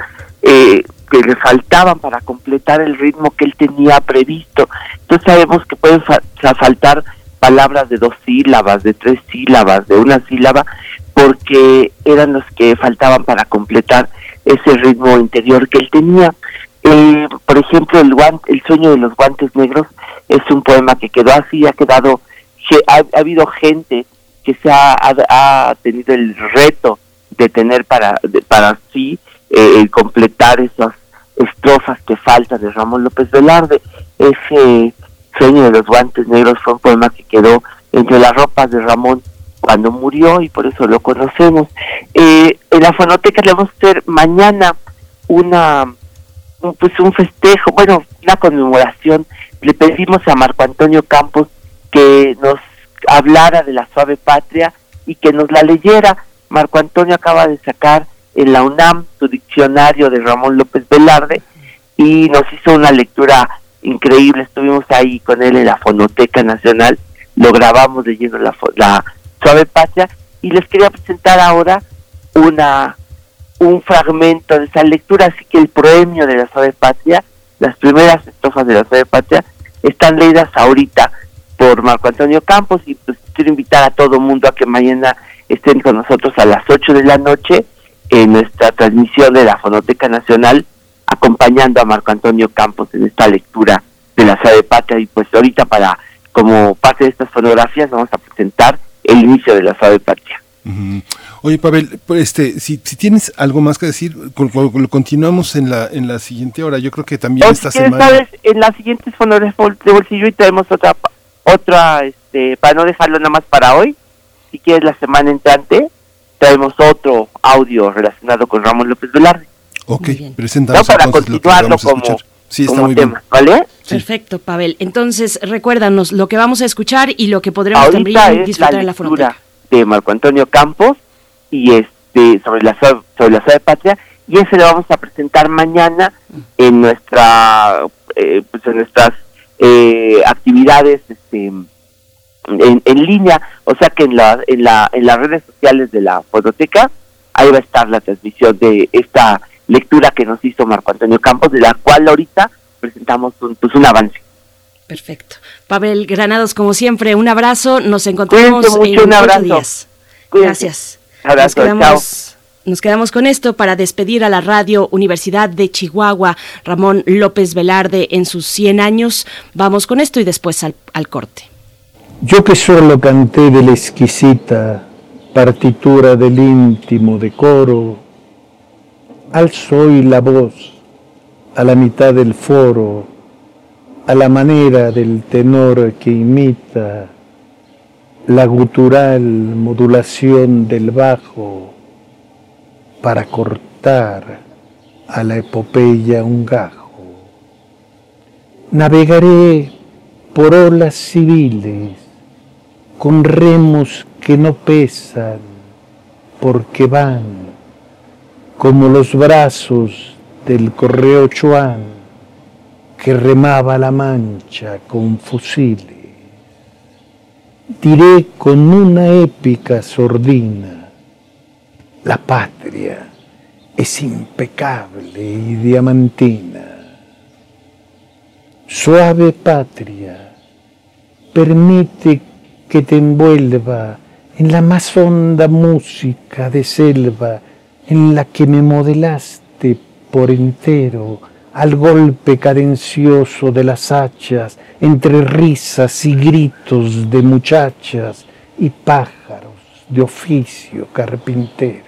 eh, que le faltaban para completar el ritmo que él tenía previsto. Entonces sabemos que pueden fa- fa- faltar palabras de dos sílabas, de tres sílabas, de una sílaba, porque eran los que faltaban para completar ese ritmo interior que él tenía. Eh, por ejemplo, el, el sueño de los guantes negros es un poema que quedó así, ha quedado, ha, ha habido gente que se ha, tenido el reto de tener para, para sí eh, completar esas estrofas que faltan de Ramón López Velarde. Ese sueño de los guantes negros fue un poema que quedó entre las ropas de Ramón cuando murió y por eso lo conocemos. Eh, en la fonoteca le vamos a hacer mañana una un- pues un festejo, bueno, una conmemoración. Le pedimos a Marco Antonio Campos que nos hablara de la suave patria y que nos la leyera. Marco Antonio acaba de sacar en la UNAM su diccionario de Ramón López Velarde y nos hizo una lectura increíble. Estuvimos ahí con él en la Fonoteca Nacional, lo grabamos leyendo la, la suave patria y les quería presentar ahora una un fragmento de esa lectura, así que el proemio de la suave patria, las primeras estrofas de la suave patria, están leídas ahorita por Marco Antonio Campos y pues quiero invitar a todo mundo a que mañana estén con nosotros a las 8 de la noche en nuestra transmisión de la Fonoteca Nacional, acompañando a Marco Antonio Campos en esta lectura de la suave patria y pues ahorita para, como parte de estas fonografías, vamos a presentar el inicio de la suave patria. Oye, Pavel, pues, este, si, si tienes algo más que decir, con- continuamos en la en la siguiente hora. Yo creo que también O esta si semana. sabes, en las siguientes fonografías de bolsillo y traemos otra, otra, este, para no dejarlo nada más para hoy. Si quieres, la semana entrante traemos otro audio relacionado con Ramón López Velarde. Ok, bien. No, presentamos para entonces lo que continuarlo vamos a como, escuchar. Sí, está como muy bien. tema, ¿vale? Sí. Perfecto, Pavel. Entonces, recuérdanos lo que vamos a escuchar y lo que podremos Ahorita también es disfrutar la en la lectura fonoteca. de Marco Antonio Campos y este sobre la sobre la suave patria y ese lo vamos a presentar mañana en nuestra eh, pues en nuestras eh, actividades este en, en línea o sea que en la en la en las redes sociales de la fonoteca ahí va a estar la transmisión de esta lectura que nos hizo Marco Antonio Campos de la cual ahorita presentamos un, pues un avance Perfecto. Pavel Granados, como siempre, un abrazo. Nos encontramos mucho, en un abrazo. días. Cuídense. Gracias. Abrazo, nos, quedamos, nos quedamos con esto para despedir a la radio Universidad de Chihuahua, Ramón López Velarde, en sus 100 años. Vamos con esto y después al, al corte. Yo que solo canté de la exquisita partitura del íntimo decoro, alzo hoy la voz a la mitad del foro, a la manera del tenor que imita la gutural modulación del bajo para cortar a la epopeya un gajo. Navegaré por olas civiles con remos que no pesan porque van como los brazos del correo Chuan que remaba la mancha con fusiles. diré con una épica sordina, la patria es impecable y diamantina. Suave patria, permite que te envuelva en la más honda música de selva en la que me modelaste por entero al golpe cadencioso de las hachas, entre risas y gritos de muchachas y pájaros de oficio carpintero.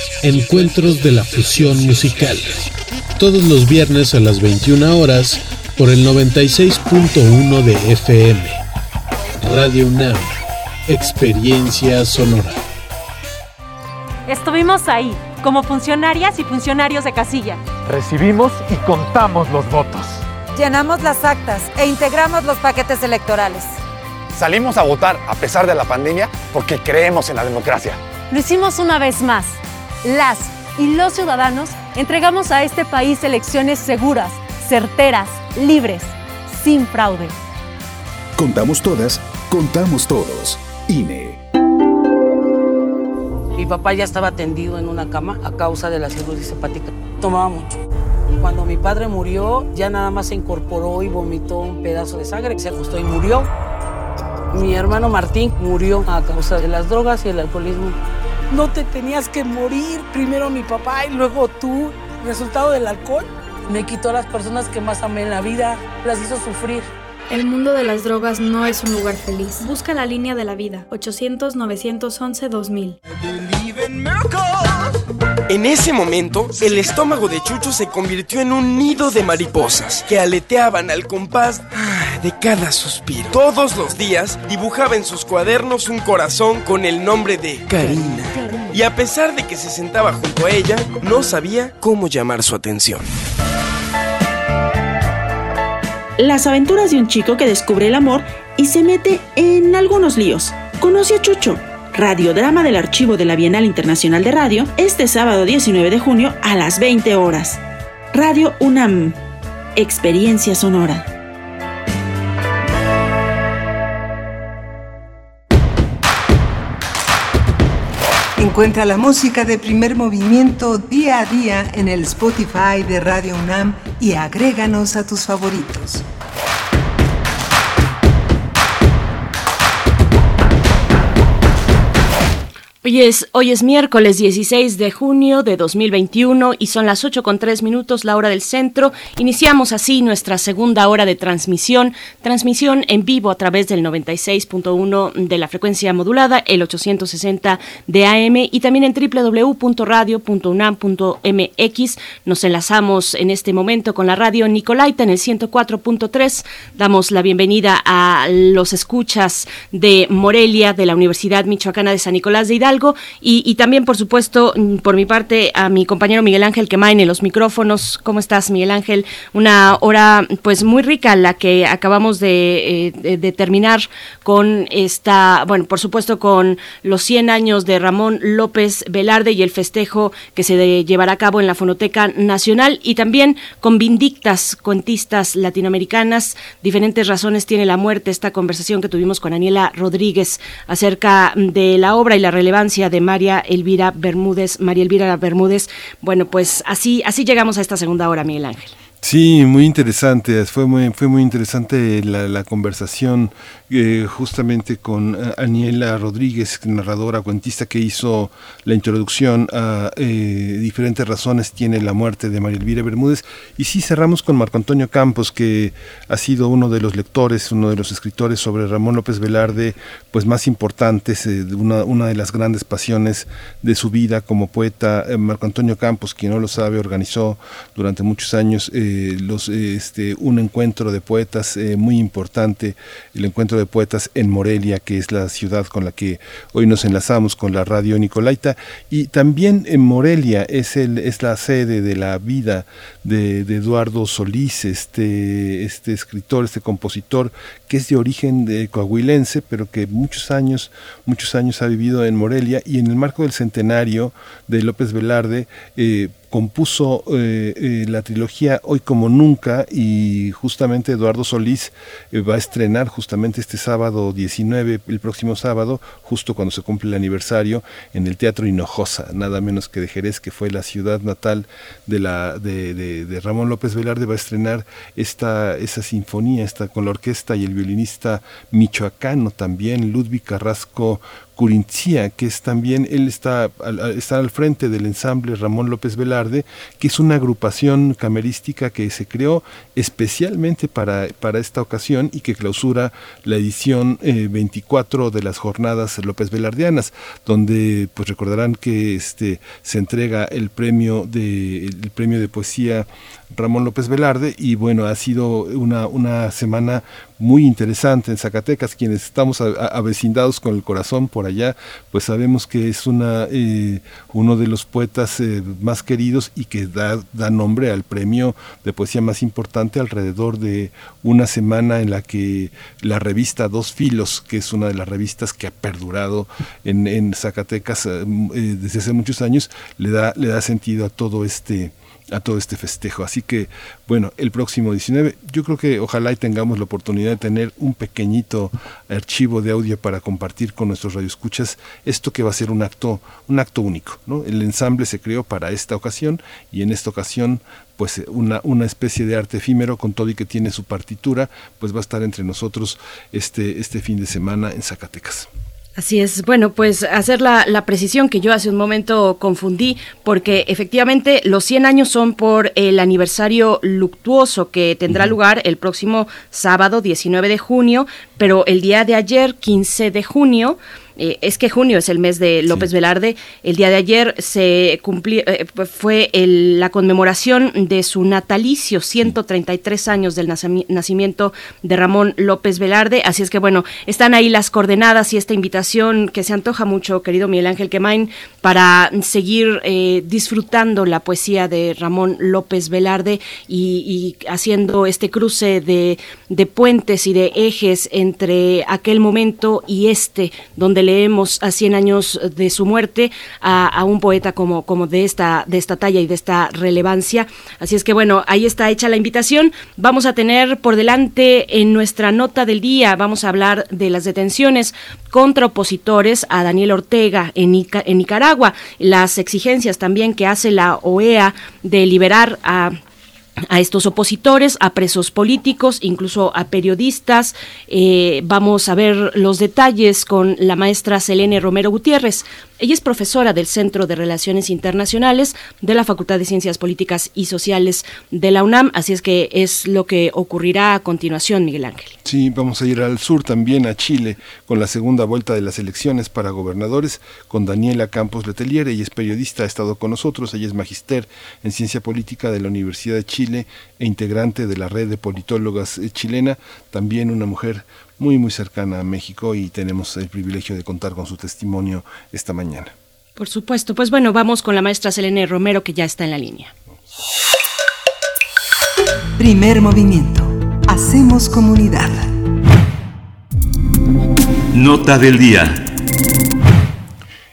Encuentros de la fusión musical. Todos los viernes a las 21 horas por el 96.1 de FM. Radio UNAM. Experiencia sonora. Estuvimos ahí, como funcionarias y funcionarios de casilla. Recibimos y contamos los votos. Llenamos las actas e integramos los paquetes electorales. Salimos a votar a pesar de la pandemia porque creemos en la democracia. Lo hicimos una vez más. Las y los ciudadanos entregamos a este país elecciones seguras, certeras, libres, sin fraude. Contamos todas, contamos todos. INE. Mi papá ya estaba tendido en una cama a causa de la cirrosis hepática. Tomaba mucho. Cuando mi padre murió, ya nada más se incorporó y vomitó un pedazo de sangre, se acostó y murió. Mi hermano Martín murió a causa de las drogas y el alcoholismo. No te tenías que morir, primero mi papá y luego tú. Resultado del alcohol me quitó a las personas que más amé en la vida, las hizo sufrir. El mundo de las drogas no es un lugar feliz. Busca la línea de la vida, 800-911-2000. En ese momento, el estómago de Chucho se convirtió en un nido de mariposas que aleteaban al compás ah, de cada suspiro. Todos los días dibujaba en sus cuadernos un corazón con el nombre de Karina. Y a pesar de que se sentaba junto a ella, no sabía cómo llamar su atención. Las aventuras de un chico que descubre el amor y se mete en algunos líos. Conoce a Chucho, radiodrama del archivo de la Bienal Internacional de Radio, este sábado 19 de junio a las 20 horas. Radio UNAM. Experiencia sonora. Encuentra la música de primer movimiento día a día en el Spotify de Radio UNAM y agréganos a tus favoritos. Hoy es, hoy es miércoles 16 de junio de 2021 y son las 8 con 3 minutos la hora del centro. Iniciamos así nuestra segunda hora de transmisión, transmisión en vivo a través del 96.1 de la frecuencia modulada, el 860 de AM y también en www.radio.unam.mx. Nos enlazamos en este momento con la radio Nicolaita en el 104.3. Damos la bienvenida a los escuchas de Morelia de la Universidad Michoacana de San Nicolás de Hidalgo y, y, también, por supuesto, mm, por mi parte, a mi compañero Miguel Ángel Quemain en los micrófonos. ¿Cómo estás, Miguel Ángel? Una hora, pues, muy rica la que acabamos de, eh, de, terminar con esta, bueno, por supuesto, con los 100 años de Ramón López Velarde y el festejo que se de, llevará a cabo en la Fonoteca Nacional y también con vindictas cuentistas latinoamericanas. Diferentes razones tiene la muerte. Esta conversación que tuvimos con Daniela Rodríguez acerca de la obra y la relevancia de María Elvira Bermúdez, María Elvira Bermúdez. Bueno, pues así, así llegamos a esta segunda hora, Miguel Ángel. Sí, muy interesante. Fue muy, fue muy interesante la, la conversación eh, justamente con eh, Aniela Rodríguez, narradora, cuentista que hizo la introducción a eh, diferentes razones tiene la muerte de María Elvira Bermúdez. Y sí cerramos con Marco Antonio Campos, que ha sido uno de los lectores, uno de los escritores sobre Ramón López Velarde, pues más importantes, una, de las grandes pasiones de su vida como poeta. Marco Antonio Campos, quien no lo sabe, organizó durante muchos años este, un encuentro de poetas muy importante, el encuentro de poetas en Morelia, que es la ciudad con la que hoy nos enlazamos con la radio Nicolaita, y también en Morelia es, el, es la sede de la vida de, Eduardo Solís, este, este escritor, este compositor, que es de origen de coahuilense, pero que muchos años, muchos años ha vivido en Morelia, y en el marco del centenario de López Velarde, eh, compuso eh, eh, la trilogía Hoy como nunca y justamente Eduardo Solís eh, va a estrenar justamente este sábado 19, el próximo sábado, justo cuando se cumple el aniversario, en el Teatro Hinojosa, nada menos que de Jerez, que fue la ciudad natal de, la, de, de, Ramón López Velarde, va a estrenar esta, esa sinfonía esta, con la orquesta y el violinista michoacano también, Ludwig Carrasco Curintia, que es también, él está al, está al frente del ensamble Ramón López Velarde, que es una agrupación camerística que se creó especialmente para, para esta ocasión y que clausura la edición 24 eh, de las jornadas López Velardianas, donde pues recordarán que este se entrega el premio de el premio de poesía Ramón López Velarde y bueno, ha sido una, una semana muy interesante en Zacatecas, quienes estamos avecindados con el corazón por allá, pues sabemos que es una, eh, uno de los poetas eh, más queridos y que da, da nombre al premio de poesía más importante alrededor de una semana en la que la revista Dos Filos, que es una de las revistas que ha perdurado en, en Zacatecas eh, desde hace muchos años, le da, le da sentido a todo este a todo este festejo. Así que, bueno, el próximo 19, yo creo que ojalá y tengamos la oportunidad de tener un pequeñito archivo de audio para compartir con nuestros radioescuchas esto que va a ser un acto, un acto único. ¿no? El ensamble se creó para esta ocasión y en esta ocasión pues una, una especie de arte efímero con todo y que tiene su partitura, pues va a estar entre nosotros este, este fin de semana en Zacatecas. Así es, bueno, pues hacer la, precisión que yo hace un momento confundí, porque efectivamente los 100 años son por el aniversario luctuoso que tendrá lugar el próximo sábado 19 de junio, pero el día de ayer, 15 de junio, eh, es que junio es el mes de López Velarde. El día de ayer se cumplió, eh, fue la conmemoración de su natalicio, 133 años del nacimiento de Ramón López Velarde. Así es que bueno, están ahí las coordenadas y esta invitación que se antoja mucho, querido Miguel Ángel Quemain, para seguir eh, disfrutando la poesía de Ramón López Velarde y, haciendo este cruce de, de puentes y de ejes entre aquel momento y este, donde leemos a 100 años de su muerte a, un poeta como, como de, esta, de esta talla y de esta relevancia. Así es que bueno, ahí está hecha la invitación. Vamos a tener por delante en nuestra nota del día, vamos a hablar de las detenciones contra opositores a Daniel Ortega en, en Nicaragua, las exigencias también que hace la OEA de liberar a a estos opositores, a presos políticos, incluso a periodistas. Eh, vamos a ver los detalles con la maestra Selene Romero Gutiérrez. Ella es profesora del Centro de Relaciones Internacionales de la Facultad de Ciencias Políticas y Sociales de la UNAM, así es que es lo que ocurrirá a continuación, Miguel Ángel. Sí, vamos a ir al sur también, a Chile, con la segunda vuelta de las elecciones para gobernadores, con Daniela Campos Letelier, ella es periodista, ha estado con nosotros, ella es magister en Ciencia Política de la Universidad de Chile e integrante de la red de politólogas eh, chilena, también una mujer muy, muy cercana a México y tenemos el privilegio de contar con su testimonio esta mañana. Por supuesto, pues bueno, vamos con la maestra Selene Romero que ya está en la línea. Primer movimiento. Hacemos comunidad. Nota del día.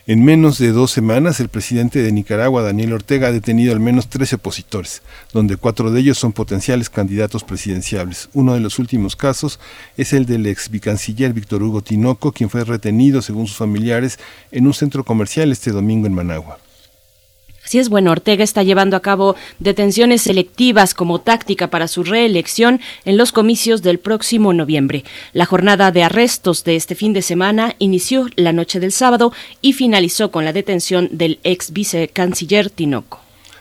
En menos de dos semanas, el presidente de Nicaragua, Daniel Ortega, ha detenido al menos 13 opositores, donde cuatro de ellos son potenciales candidatos presidenciables. Uno de los últimos casos es el del ex vicanciller Víctor Hugo Tinoco, quien fue retenido, según sus familiares, en un centro comercial este domingo en Managua. Así es, bueno, Ortega está llevando a cabo detenciones selectivas como táctica para su reelección en los comicios del próximo noviembre. La jornada de arrestos de este fin de semana inició la noche del sábado y finalizó con la detención del ex vicecanciller Tinoco.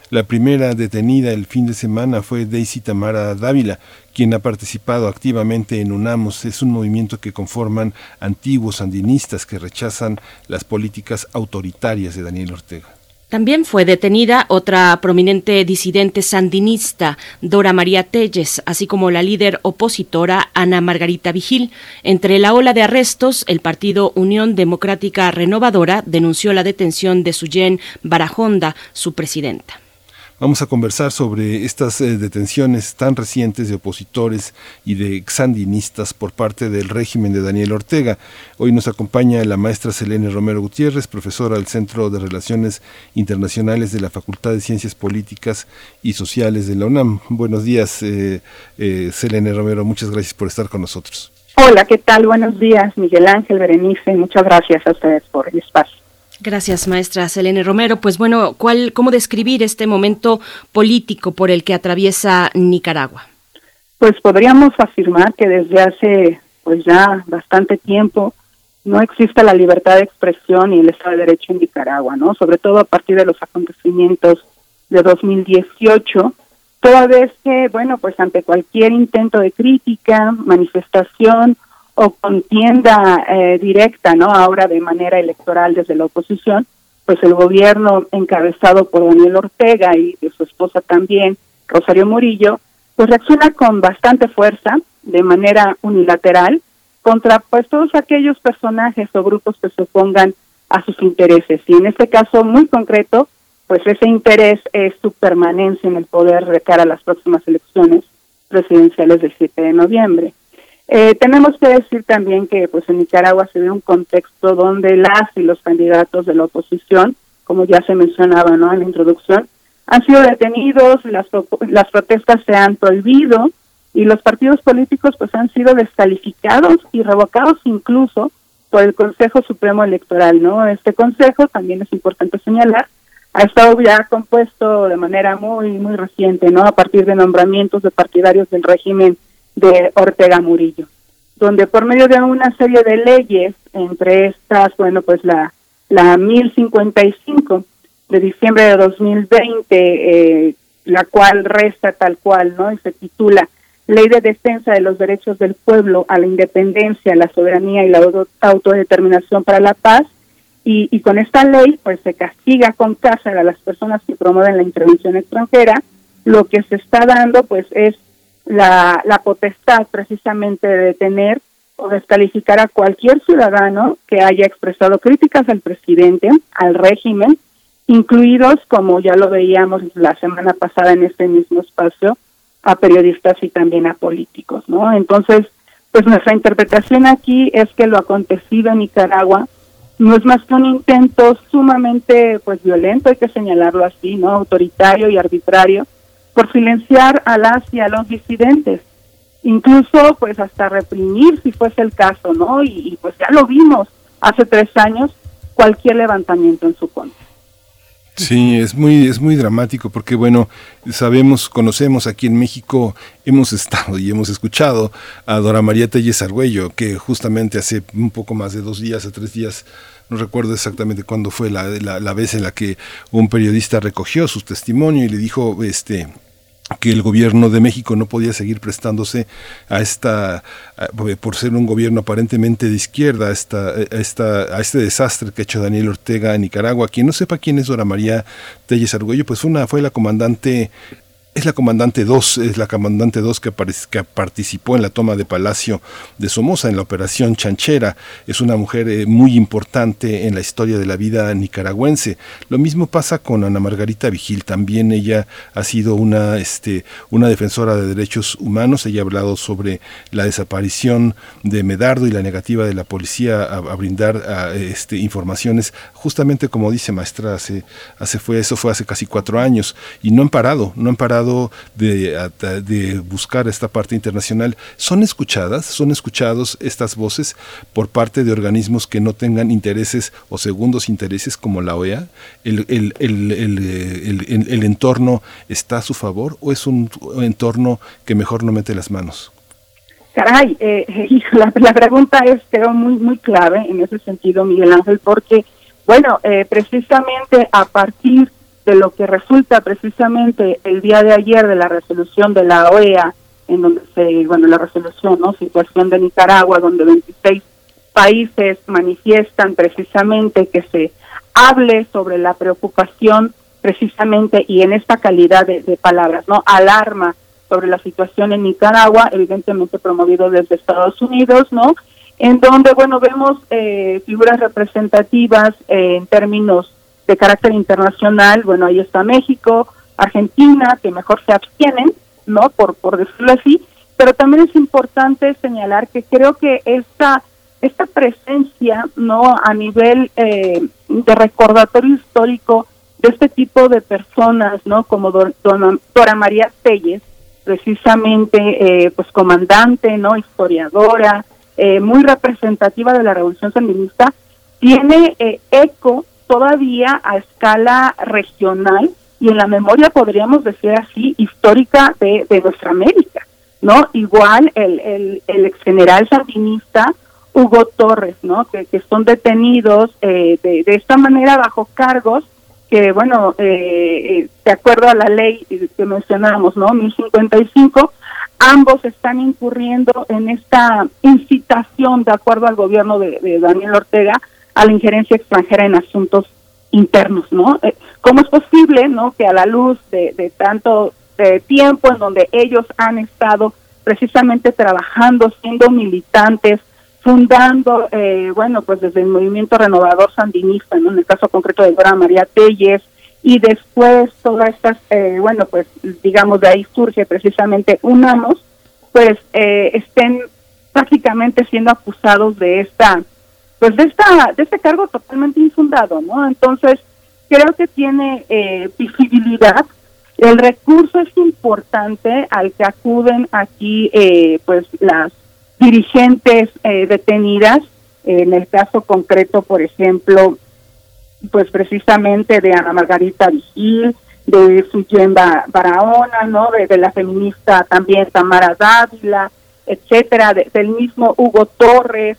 La primera detenida el fin de semana fue Daisy Tamara Dávila, quien ha participado activamente en UNAMOS. Es un movimiento que conforman antiguos sandinistas que rechazan las políticas autoritarias de Daniel Ortega. También fue detenida otra prominente disidente sandinista, Dora María Telles, así como la líder opositora Ana Margarita Vigil. Entre la ola de arrestos, el partido Unión Democrática Renovadora denunció la detención de Suyen Barajonda, su presidenta. Vamos a conversar sobre estas eh, detenciones tan recientes de opositores y de sandinistas por parte del régimen de Daniel Ortega. Hoy nos acompaña la maestra Selene Romero Gutiérrez, profesora del Centro de Relaciones Internacionales de la Facultad de Ciencias Políticas y Sociales de la UNAM. Buenos días, eh, eh, Selene Romero. Muchas gracias por estar con nosotros. Hola, ¿qué tal? Buenos días, Miguel Ángel Berenice. Muchas gracias a ustedes por el espacio. Gracias, maestra Selene Romero. Pues bueno, ¿cuál, ¿cómo describir este momento político por el que atraviesa Nicaragua? Pues podríamos afirmar que desde hace pues ya bastante tiempo no existe la libertad de expresión y el Estado de Derecho en Nicaragua, ¿no? Sobre todo a partir de los acontecimientos de 2018, toda vez que, bueno, pues ante cualquier intento de crítica, manifestación o contienda eh, directa, ¿no? Ahora de manera electoral desde la oposición, pues el gobierno encabezado por Daniel Ortega y de su esposa también, Rosario Murillo, pues reacciona con bastante fuerza, de manera unilateral, contra pues todos aquellos personajes o grupos que se opongan a sus intereses. Y en este caso muy concreto, pues ese interés es su permanencia en el poder de cara a las próximas elecciones presidenciales del 7 de noviembre. Eh, tenemos que decir también que pues en Nicaragua se ve un contexto donde las y los candidatos de la oposición, como ya se mencionaba ¿no? en la introducción, han sido detenidos, las, las protestas se han prohibido y los partidos políticos pues han sido descalificados y revocados incluso por el Consejo Supremo Electoral, ¿no? Este consejo también es importante señalar ha estado ya compuesto de manera muy muy reciente, ¿no? A partir de nombramientos de partidarios del régimen de Ortega Murillo, donde por medio de una serie de leyes, entre estas, bueno, pues la, la 1055 de diciembre de 2020, eh, la cual resta tal cual, ¿no? Y se titula Ley de Defensa de los Derechos del Pueblo a la Independencia, la Soberanía y la Autodeterminación para la Paz. Y, y con esta ley, pues se castiga con cárcel a las personas que promueven la intervención extranjera. Lo que se está dando, pues, es la, la potestad precisamente de detener o descalificar a cualquier ciudadano que haya expresado críticas al presidente, al régimen, incluidos, como ya lo veíamos la semana pasada en este mismo espacio, a periodistas y también a políticos, ¿no? Entonces, pues nuestra interpretación aquí es que lo acontecido en Nicaragua no es más que un intento sumamente, pues, violento, hay que señalarlo así, ¿no? Autoritario y arbitrario, por silenciar a las y a los disidentes, incluso pues hasta reprimir si fuese el caso, ¿no? Y, pues ya lo vimos hace tres años, cualquier levantamiento en su contra. Sí, es muy, es muy dramático porque, bueno, sabemos, conocemos aquí en México, hemos estado y hemos escuchado a Dora María Telles Argüello, que justamente hace un poco más de dos días, o tres días, no recuerdo exactamente cuándo fue la, la vez en la que un periodista recogió su testimonio y le dijo, este, que el gobierno de México no podía seguir prestándose a esta, por ser un gobierno aparentemente de izquierda, a, esta, a, este desastre que ha hecho Daniel Ortega en Nicaragua. Quien no sepa quién es Dora María Telles Argüello, pues una, fue la comandante es la comandante 2, es la comandante 2 que, que, participó en la toma de Palacio de Somoza, en la operación Chanchera. Es una mujer eh, muy importante en la historia de la vida nicaragüense. Lo mismo pasa con Ana Margarita Vigil, también ella ha sido una, este, una defensora de derechos humanos. Ella ha hablado sobre la desaparición de Medardo y la negativa de la policía a, brindar este, informaciones justamente como dice maestra, hace, hace fue, eso fue hace casi cuatro años, y no han parado, no han parado de, de buscar esta parte internacional. ¿Son escuchadas? ¿Son escuchados estas voces por parte de organismos que no tengan intereses o segundos intereses como la OEA? ¿El, el, el, el entorno está a su favor o es un entorno que mejor no mete las manos? Caray, eh, (laughs) la, la, pregunta es, creo, muy, muy clave en ese sentido, Miguel Ángel, porque, bueno, eh, precisamente a partir de lo que resulta precisamente el día de ayer de la resolución de la OEA, en donde se, bueno, la resolución, ¿no? Situación de Nicaragua, donde 26 países manifiestan precisamente que se hable sobre la preocupación precisamente y en esta calidad de, de palabras, ¿no? Alarma sobre la situación en Nicaragua, evidentemente promovido desde Estados Unidos, ¿no? En donde, bueno, vemos eh, figuras representativas eh, en términos de carácter internacional, bueno, ahí está México, Argentina, que mejor se abstienen, ¿no? Por, por decirlo así, pero también es importante señalar que creo que esta, esta presencia, ¿no? A nivel eh, de recordatorio histórico de este tipo de personas, ¿no? Como Dora María Telles, precisamente eh, pues comandante, no historiadora, eh, muy representativa de la revolución sandinista, tiene eh, eco todavía a escala regional y en la memoria podríamos decir así histórica de, de nuestra América, ¿no? Igual el, el, el ex general sandinista Hugo Torres, ¿no? Que, que son detenidos de, de esta manera bajo cargos que, bueno, eh, eh, de acuerdo a la ley que mencionábamos, ¿no? 1055, ambos están incurriendo en esta incitación, de acuerdo al gobierno de, Daniel Ortega, a la injerencia extranjera en asuntos internos, ¿no? Eh, ¿Cómo es posible, ¿no? Que a la luz de, de tanto tiempo en donde ellos han estado precisamente trabajando, siendo militantes, fundando, eh, bueno, pues desde el movimiento renovador sandinista, en el caso concreto de Dora María Telles, y después todas estas, eh, bueno, pues digamos de ahí surge precisamente UNAMOS, pues eh, estén prácticamente siendo acusados de esta, pues de esta, de este cargo totalmente infundado, ¿no? Entonces, creo que tiene visibilidad. El recurso es importante al que acuden aquí, pues las dirigentes eh, detenidas, en el caso concreto, por ejemplo, pues precisamente de Ana Margarita Vigil, de Suyen Barahona, ¿no? De, la feminista también Tamara Dávila, etcétera, del mismo Hugo Torres,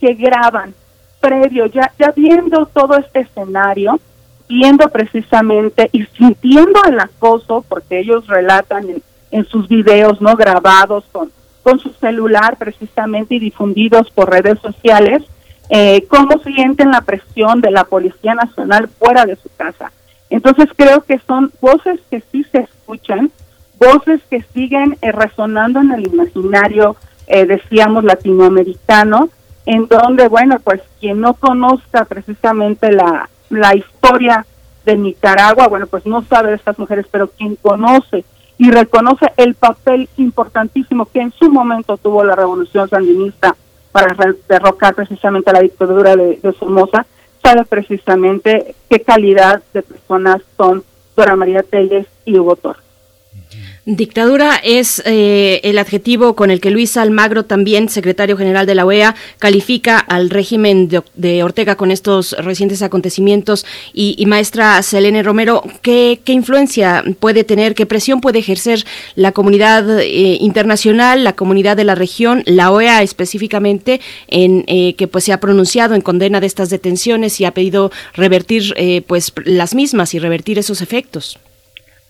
que graban previo, ya, ya viendo todo este escenario, viendo precisamente y sintiendo el acoso, porque ellos relatan en, en sus videos, ¿no? Grabados con con su celular precisamente y difundidos por redes sociales, eh, cómo sienten la presión de la Policía Nacional fuera de su casa. Entonces creo que son voces que sí se escuchan, voces que siguen eh, resonando en el imaginario, eh, decíamos, latinoamericano, en donde, bueno, pues quien no conozca precisamente la, la historia de Nicaragua, bueno, pues no sabe de estas mujeres, pero quien conoce y reconoce el papel importantísimo que en su momento tuvo la revolución sandinista para derrocar precisamente la dictadura de, de Somoza, sabe precisamente qué calidad de personas son Dora María Telles y Hugo Torres. Dictadura es eh, el adjetivo con el que Luis Almagro, también secretario general de la OEA, califica al régimen de, Ortega con estos recientes acontecimientos. Y, maestra Selene Romero, ¿qué, influencia puede tener, qué presión puede ejercer la comunidad eh, internacional, la comunidad de la región, la OEA específicamente, en eh, que pues se ha pronunciado en condena de estas detenciones y ha pedido revertir pues las mismas y revertir esos efectos?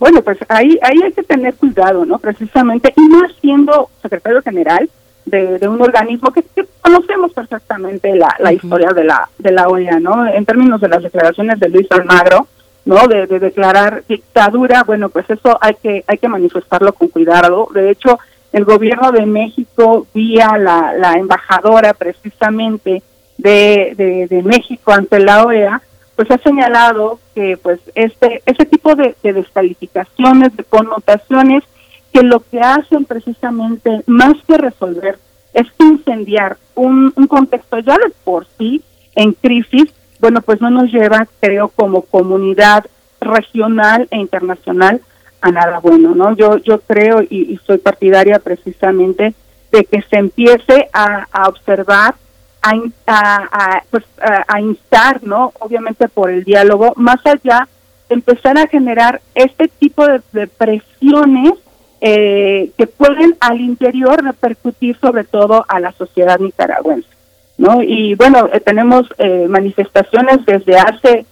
Bueno, pues ahí, ahí hay que tener cuidado, ¿no? Precisamente, y más siendo secretario general de, de un organismo que, conocemos perfectamente la, la historia de la, de la OEA, ¿no? En términos de las declaraciones de Luis Almagro, ¿no? De, de, declarar dictadura, bueno, pues eso hay que, hay que manifestarlo con cuidado. De hecho, el gobierno de México, vía la, la embajadora precisamente de, de, de México ante la OEA, pues ha señalado que pues este ese tipo de, descalificaciones, de connotaciones, que lo que hacen precisamente más que resolver es incendiar un, un contexto ya de por sí en crisis bueno, pues no nos lleva, creo, como comunidad regional e internacional a nada bueno, ¿no? Yo, yo creo y, soy partidaria precisamente de que se empiece a, observar, a, a, pues, a, instar, ¿no? Obviamente por el diálogo, más allá de empezar a generar este tipo de, presiones eh, que pueden al interior repercutir sobre todo a la sociedad nicaragüense, ¿no? Y bueno, eh, tenemos eh, manifestaciones desde hace,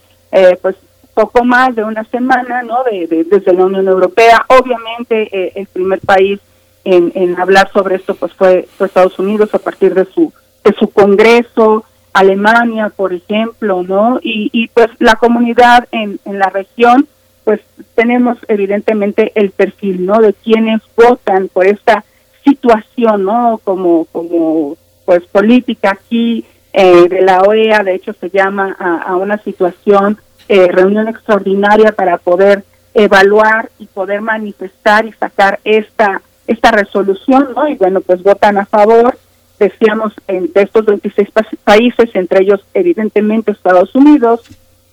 pues, poco más de una semana, ¿no? De, desde la Unión Europea. Obviamente eh, el primer país en, en, hablar sobre esto pues fue, Estados Unidos a partir de su de su Congreso, Alemania, por ejemplo, ¿no? Y, pues la comunidad en, en la región, pues tenemos evidentemente el perfil, ¿no? De quienes votan por esta situación, ¿no? Como como pues política aquí eh, de la OEA, de hecho se llama a, a una situación eh, reunión extraordinaria para poder evaluar y poder manifestar y sacar esta esta resolución, ¿no? Y bueno, pues votan a favor, decíamos, en, de estos 26 países, entre ellos evidentemente Estados Unidos,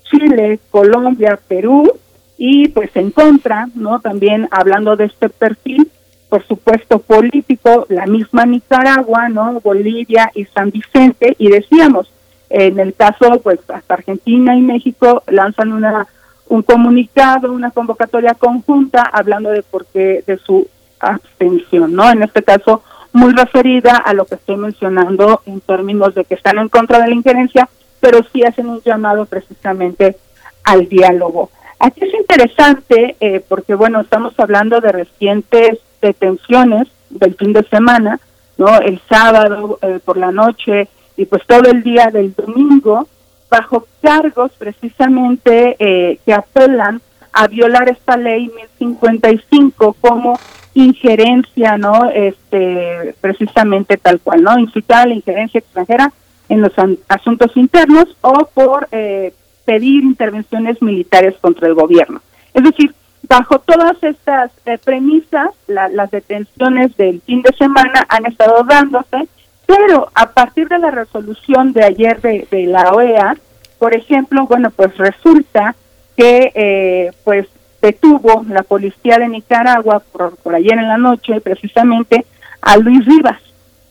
Chile, Colombia, Perú, y pues en contra, ¿no? También hablando de este perfil, por supuesto político, la misma Nicaragua, ¿no? Bolivia y San Vicente, y decíamos, en el caso, pues hasta Argentina y México lanzan una un comunicado, una convocatoria conjunta hablando de por qué de su abstención, ¿no? En este caso muy referida a lo que estoy mencionando en términos de que están en contra de la injerencia, pero sí hacen un llamado precisamente al diálogo. Aquí es interesante eh, porque, bueno, estamos hablando de recientes detenciones del fin de semana, ¿no? El sábado eh, por la noche y pues todo el día del domingo bajo cargos precisamente eh, que apelan a violar esta ley 1055 como injerencia, ¿no? Este, precisamente tal cual, ¿no? Incitar a la injerencia extranjera en los asuntos internos o por eh, pedir intervenciones militares contra el gobierno. Es decir, bajo todas estas eh, premisas, las detenciones del fin de semana han estado dándose pero a partir de la resolución de ayer de, la OEA, por ejemplo, bueno, pues resulta que eh, pues detuvo la policía de Nicaragua por, por ayer en la noche precisamente a Luis Rivas.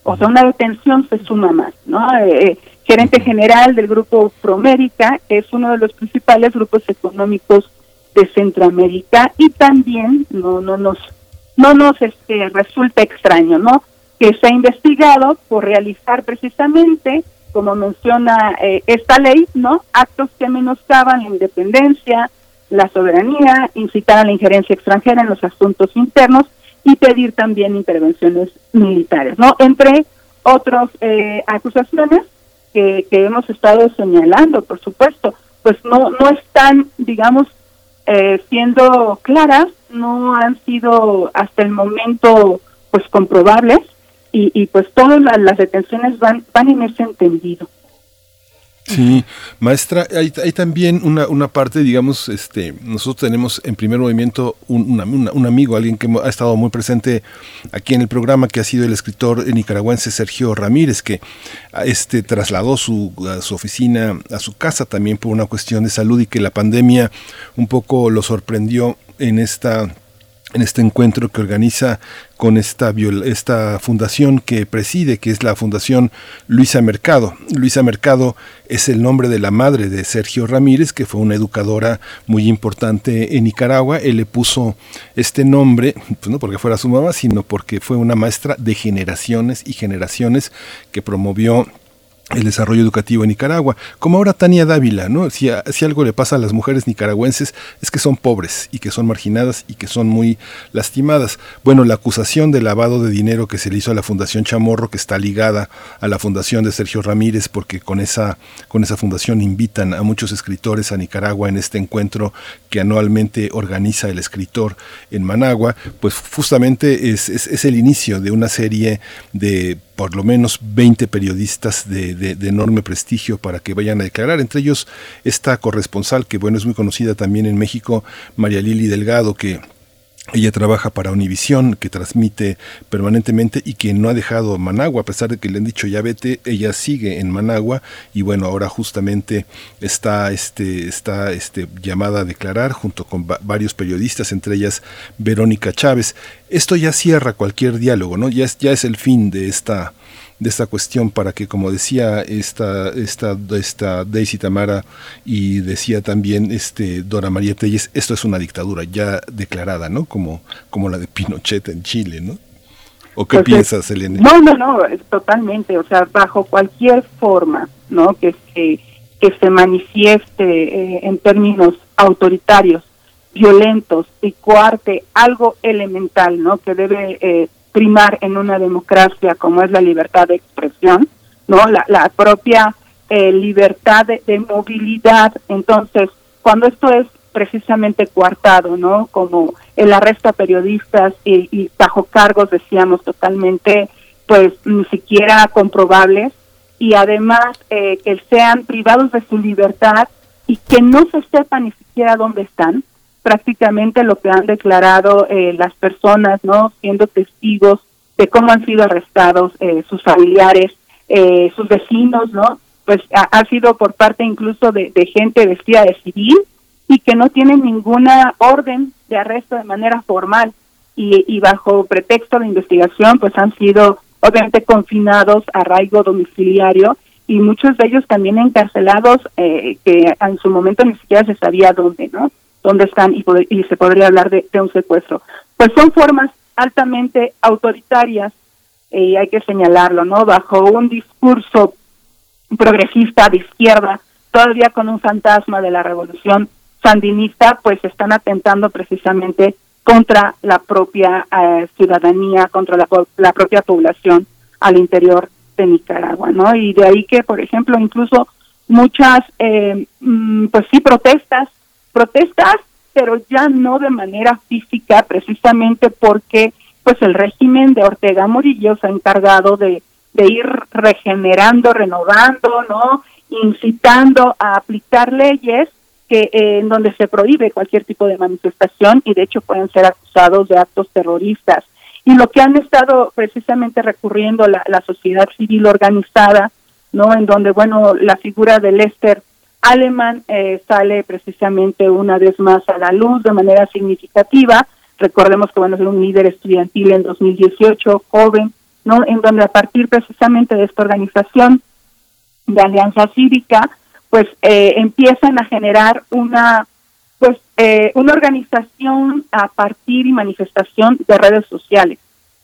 O sea, una detención se suma más, ¿no? Eh, eh, gerente general del grupo Promérica, que es uno de los principales grupos económicos de Centroamérica y también no no nos no nos este resulta extraño, ¿no? que se ha investigado por realizar precisamente, como menciona eh, esta ley, no actos que menoscaban la independencia, la soberanía, incitar a la injerencia extranjera en los asuntos internos y pedir también intervenciones militares, ¿no? Entre otras eh, acusaciones que, hemos estado señalando, por supuesto, pues no no están, digamos, eh, siendo claras, no han sido hasta el momento pues comprobables y, pues todas las, detenciones van, van en ese entendido. Sí, maestra, hay, también una, una, parte, digamos, este, nosotros tenemos en primer movimiento un, un, amigo, alguien que ha estado muy presente aquí en el programa, que ha sido el escritor nicaragüense Sergio Ramírez, que este, trasladó su, su oficina a su casa también por una cuestión de salud y que la pandemia un poco lo sorprendió en esta en este encuentro que organiza con esta, esta fundación que preside, que es la Fundación Luisa Mercado. Luisa Mercado es el nombre de la madre de Sergio Ramírez, que fue una educadora muy importante en Nicaragua. Él le puso este nombre, pues no porque fuera su mamá, sino porque fue una maestra de generaciones y generaciones que promovió el desarrollo educativo en Nicaragua, como ahora Tania Dávila, ¿no? Si, si, algo le pasa a las mujeres nicaragüenses es que son pobres y que son marginadas y que son muy lastimadas. Bueno, la acusación de lavado de dinero que se le hizo a la Fundación Chamorro, que está ligada a la Fundación de Sergio Ramírez, porque con esa, con esa fundación invitan a muchos escritores a Nicaragua en este encuentro que anualmente organiza el escritor en Managua, pues justamente es, es, es el inicio de una serie de por lo menos 20 periodistas de, enorme prestigio para que vayan a declarar, entre ellos esta corresponsal que bueno es muy conocida también en México, María Lili Delgado, que ella trabaja para Univisión, que transmite permanentemente y que no ha dejado Managua, a pesar de que le han dicho ya vete, ella sigue en Managua y bueno, ahora justamente está, este, está este, llamada a declarar junto con varios periodistas, entre ellas Verónica Chávez. Esto ya cierra cualquier diálogo, ¿no? Ya es, ya es el fin de esta, de esta cuestión para que, como decía esta, esta, esta Daisy Tamara y decía también este Dora María Telles, esto es una dictadura ya declarada, ¿no? Como, como la de Pinochet en Chile, ¿no? ¿O qué Pues, piensas, Elena? No, no, no, es totalmente, o sea, bajo cualquier forma, ¿no? Que se, que se manifieste eh, en términos autoritarios, violentos y coarte algo elemental, ¿no? Que debe eh, primar en una democracia como es la libertad de expresión, ¿no? La, propia eh, libertad de, de movilidad. Entonces, cuando esto es precisamente coartado, ¿no? Como el arresto a periodistas y, y bajo cargos, decíamos, totalmente, pues ni siquiera comprobables, y además eh, que sean privados de su libertad y que no se sepa ni siquiera dónde están, prácticamente lo que han declarado eh, las personas, ¿no? Siendo testigos de cómo han sido arrestados eh, sus familiares, eh, sus vecinos, ¿no? Pues ha, sido por parte incluso de, de gente vestida de civil y que no tienen ninguna orden de arresto de manera formal y, y bajo pretexto de investigación, pues han sido obviamente confinados a arraigo domiciliario y muchos de ellos también encarcelados eh, que en su momento ni siquiera se sabía dónde, ¿no? Dónde están y, se podría hablar de, un secuestro. Pues son formas altamente autoritarias eh, y hay que señalarlo, ¿no? Bajo un discurso progresista de izquierda, todavía con un fantasma de la revolución sandinista, pues están atentando precisamente contra la propia eh, ciudadanía, contra la, la propia población al interior de Nicaragua, ¿no? Y de ahí que, por ejemplo, incluso muchas, eh, mm, pues sí, protestas, protestas, pero ya no de manera física, precisamente porque, pues el régimen de Ortega Murillo se ha encargado de, de ir regenerando, renovando, ¿no? Incitando a aplicar leyes que eh, en donde se prohíbe cualquier tipo de manifestación y de hecho pueden ser acusados de actos terroristas. Y lo que han estado precisamente recurriendo la, la sociedad civil organizada, ¿no? En donde, bueno, la figura de Lester Alemán eh, sale precisamente una vez más a la luz de manera significativa. Recordemos que, bueno, es un líder estudiantil en 2018, joven, ¿no? En donde a partir precisamente de esta organización de Alianza Cívica, pues eh, empiezan a generar una pues eh, una organización a partir y manifestación de redes sociales.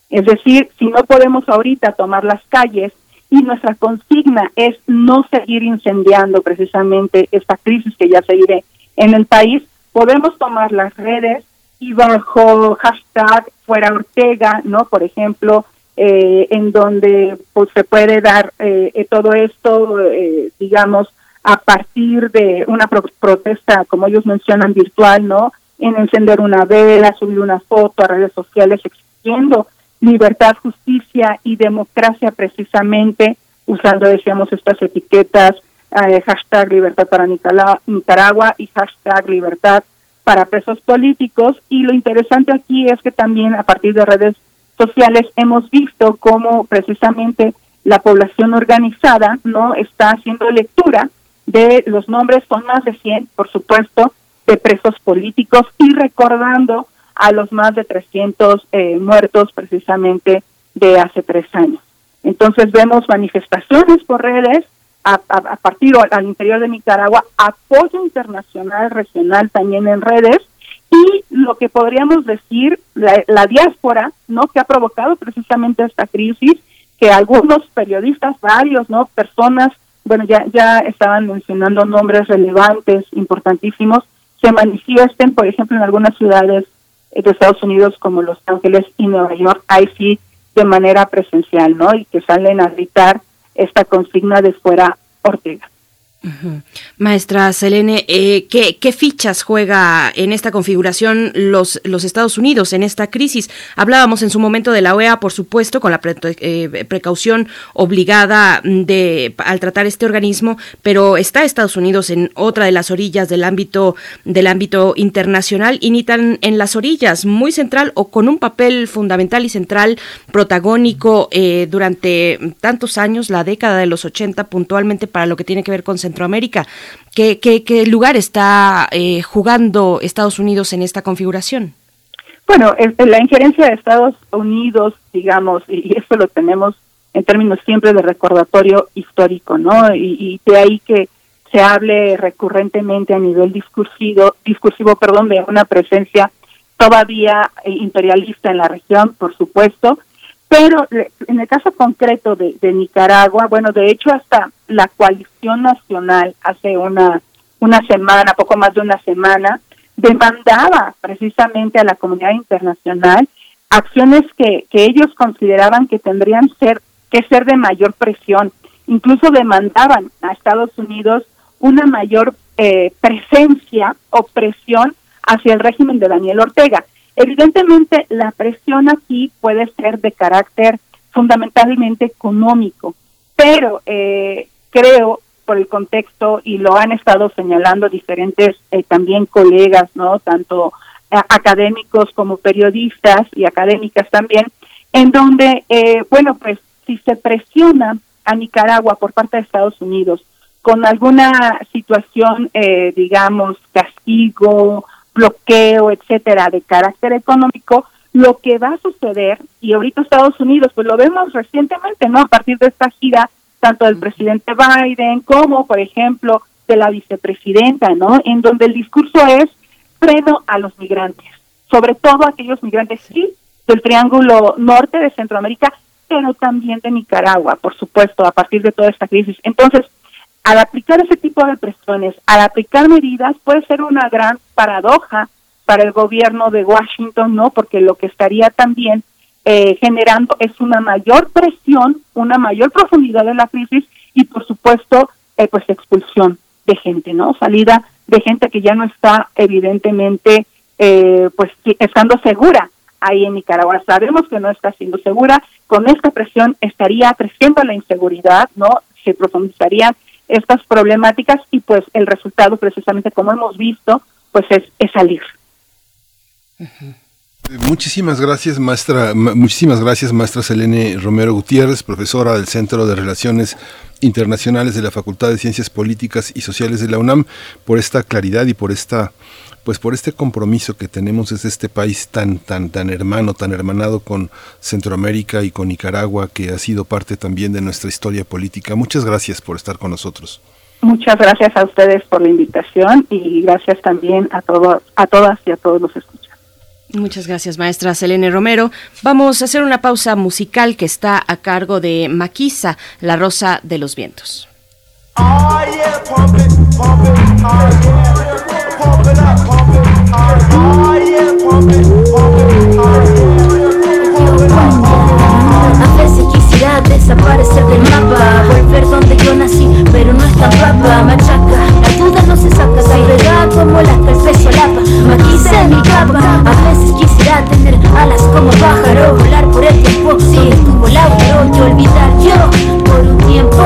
Es decir, si no podemos ahorita tomar las calles y nuestra consigna es no seguir incendiando precisamente esta crisis que ya se vive en el país, podemos tomar las redes y bajo hashtag fuera Ortega, ¿no? Por ejemplo, eh, en donde pues se puede dar eh, eh, todo esto, eh, digamos, a partir de una pro- protesta, como ellos mencionan, virtual, ¿no? En encender una vela, subir una foto a redes sociales exigiendo libertad, justicia y democracia precisamente, usando, decíamos, estas etiquetas, eh, hashtag libertad para Nicaragua y hashtag libertad para presos políticos. Y lo interesante aquí es que también a partir de redes sociales hemos visto cómo precisamente la población organizada no está haciendo lectura de los nombres, son más de 100, por supuesto, de presos políticos y recordando a los más de 300 eh, muertos precisamente de hace tres años. Entonces vemos manifestaciones por redes a, partir al interior de Nicaragua, apoyo internacional, regional también en redes y lo que podríamos decir, la, la diáspora, ¿no? Que ha provocado precisamente esta crisis, que algunos periodistas, varios, ¿no? Personas, bueno, ya, ya estaban mencionando nombres relevantes, importantísimos, se manifiesten, por ejemplo, en algunas ciudades de Estados Unidos como Los Ángeles y Nueva York, ahí sí de manera presencial, ¿no? Y que salen a gritar esta consigna de fuera Ortega. Maestra Selene, eh, ¿qué, fichas juega en esta configuración los, los Estados Unidos en esta crisis? Hablábamos en su momento de la OEA, por supuesto, con la eh, precaución obligada de, al tratar este organismo, pero está Estados Unidos en otra de las orillas del ámbito, del ámbito internacional y ni tan en las orillas, muy central o con un papel fundamental y central protagónico eh, durante tantos años, la década de los 80 puntualmente para lo que tiene que ver con Centroamérica. ¿Qué, qué, lugar está eh, jugando Estados Unidos en esta configuración? Bueno, la injerencia de Estados Unidos, digamos, y esto lo tenemos en términos siempre de recordatorio histórico, ¿no? Y, de ahí que se hable recurrentemente a nivel discursivo, discursivo, perdón, de una presencia todavía imperialista en la región, por supuesto, pero en el caso concreto de, Nicaragua, bueno, de hecho hasta la coalición nacional hace una, una semana, poco más de una semana, demandaba precisamente a la comunidad internacional acciones que, que ellos consideraban que tendrían ser, que ser de mayor presión. Incluso demandaban a Estados Unidos una mayor eh, presencia o presión hacia el régimen de Daniel Ortega. Evidentemente, la presión aquí puede ser de carácter fundamentalmente económico, pero eh, creo por el contexto y lo han estado señalando diferentes eh, también colegas, no tanto eh, académicos como periodistas y académicas también, en donde bueno pues si se presiona a Nicaragua por parte de Estados Unidos con alguna situación digamos castigo bloqueo, etcétera, de carácter económico, lo que va a suceder, y ahorita Estados Unidos, pues lo vemos recientemente, ¿no? A partir de esta gira, tanto del presidente Biden como, por ejemplo, de la vicepresidenta, ¿no? En donde el discurso es freno a los migrantes, sobre todo aquellos migrantes, sí, del Triángulo Norte de Centroamérica, pero también de Nicaragua, por supuesto, a partir de toda esta crisis. Entonces, al aplicar ese tipo de presiones, al aplicar medidas, puede ser una gran paradoja para el gobierno de Washington, ¿no? Porque lo que estaría también eh, generando es una mayor presión, una mayor profundidad de la crisis y, por supuesto, eh, pues expulsión de gente, ¿no? Salida de gente que ya no está evidentemente, eh, pues, estando segura ahí en Nicaragua. Sabemos que no está siendo segura. Con esta presión estaría creciendo la inseguridad, ¿no? Se profundizarían estas problemáticas y pues el resultado precisamente como hemos visto pues es, salir. Muchísimas gracias, maestra. Muchísimas gracias, maestra Selene Romero Gutiérrez, profesora del Centro de Relaciones Internacionales de la Facultad de Ciencias Políticas y Sociales de la UNAM, por esta claridad y por esta pues por este compromiso que tenemos desde este país tan tan tan hermano, tan hermanado con Centroamérica y con Nicaragua, que ha sido parte también de nuestra historia política. Muchas gracias por estar con nosotros. Muchas gracias a ustedes por la invitación y gracias también a todos a todas y a todos los escuchas. Muchas gracias, maestra Selene Romero. Vamos a hacer una pausa musical que está a cargo de Maquisa, La Rosa de los Vientos. A veces quisiera desaparecer del mapa. Volver donde yo nací, pero no está papa Machaca, la duda no se saca. Sagrada como la peso lapa. Maquiza mi capa. A veces quisiera tener alas como pájaro. Volar por el tiempo si estuvo lauro Y olvidar yo un tiempo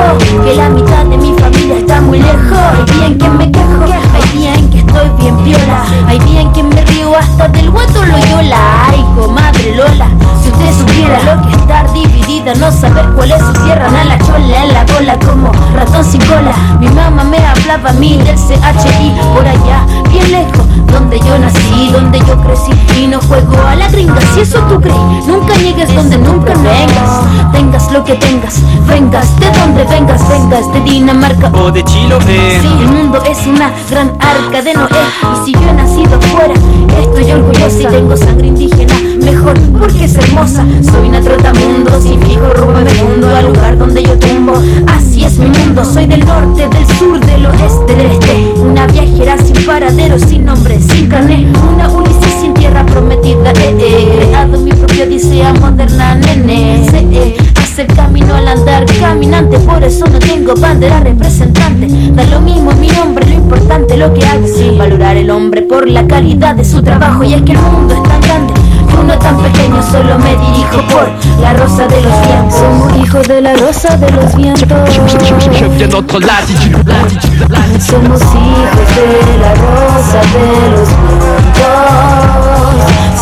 Que la mitad de mi familia está muy lejos. Hay bien que me quejo, hay bien que estoy bien viola Hay bien que me río hasta del guato Loyola Ay, comadre Lola, si usted supiera lo que es estar dividida No saber cuál es su tierra, a la chola en la cola Como ratón sin cola. Mi mamá me hablaba a mí del CHI Por allá, bien lejos, donde yo nací, donde yo crecí. Y no juego a la gringa, si eso tú crees. Nunca llegues donde nunca vengas. Tengas lo que tengas, vengas de donde vengas Vengas de Dinamarca. O de Chile Sí, el mundo es una gran arca de Noé. Y si yo he nacido fuera, estoy orgullosa Y tengo sangre indígena, mejor porque es hermosa. Soy una trotamundo, sin fijo rumbo del mundo Al lugar donde yo tengo, así es mi mundo Soy del norte, del sur, del oeste, del este. Una viajera sin paradero, sin nombre, sin carné. Una Ulises sin tierra prometida, eh, eh. Creado mi propia odisea moderna, nene. Sé, eh, hacer camino al andar, caminante por eso no tengo bandera representante. Da lo mismo mi nombre, lo importante lo que hago. Valorar el hombre por la calidad de su trabajo. Y es que el mundo es tan grande que uno tan pequeño solo me dirijo por la rosa de los vientos. Somos hijos de la rosa de los vientos. Somos hijos de la rosa de los vientos.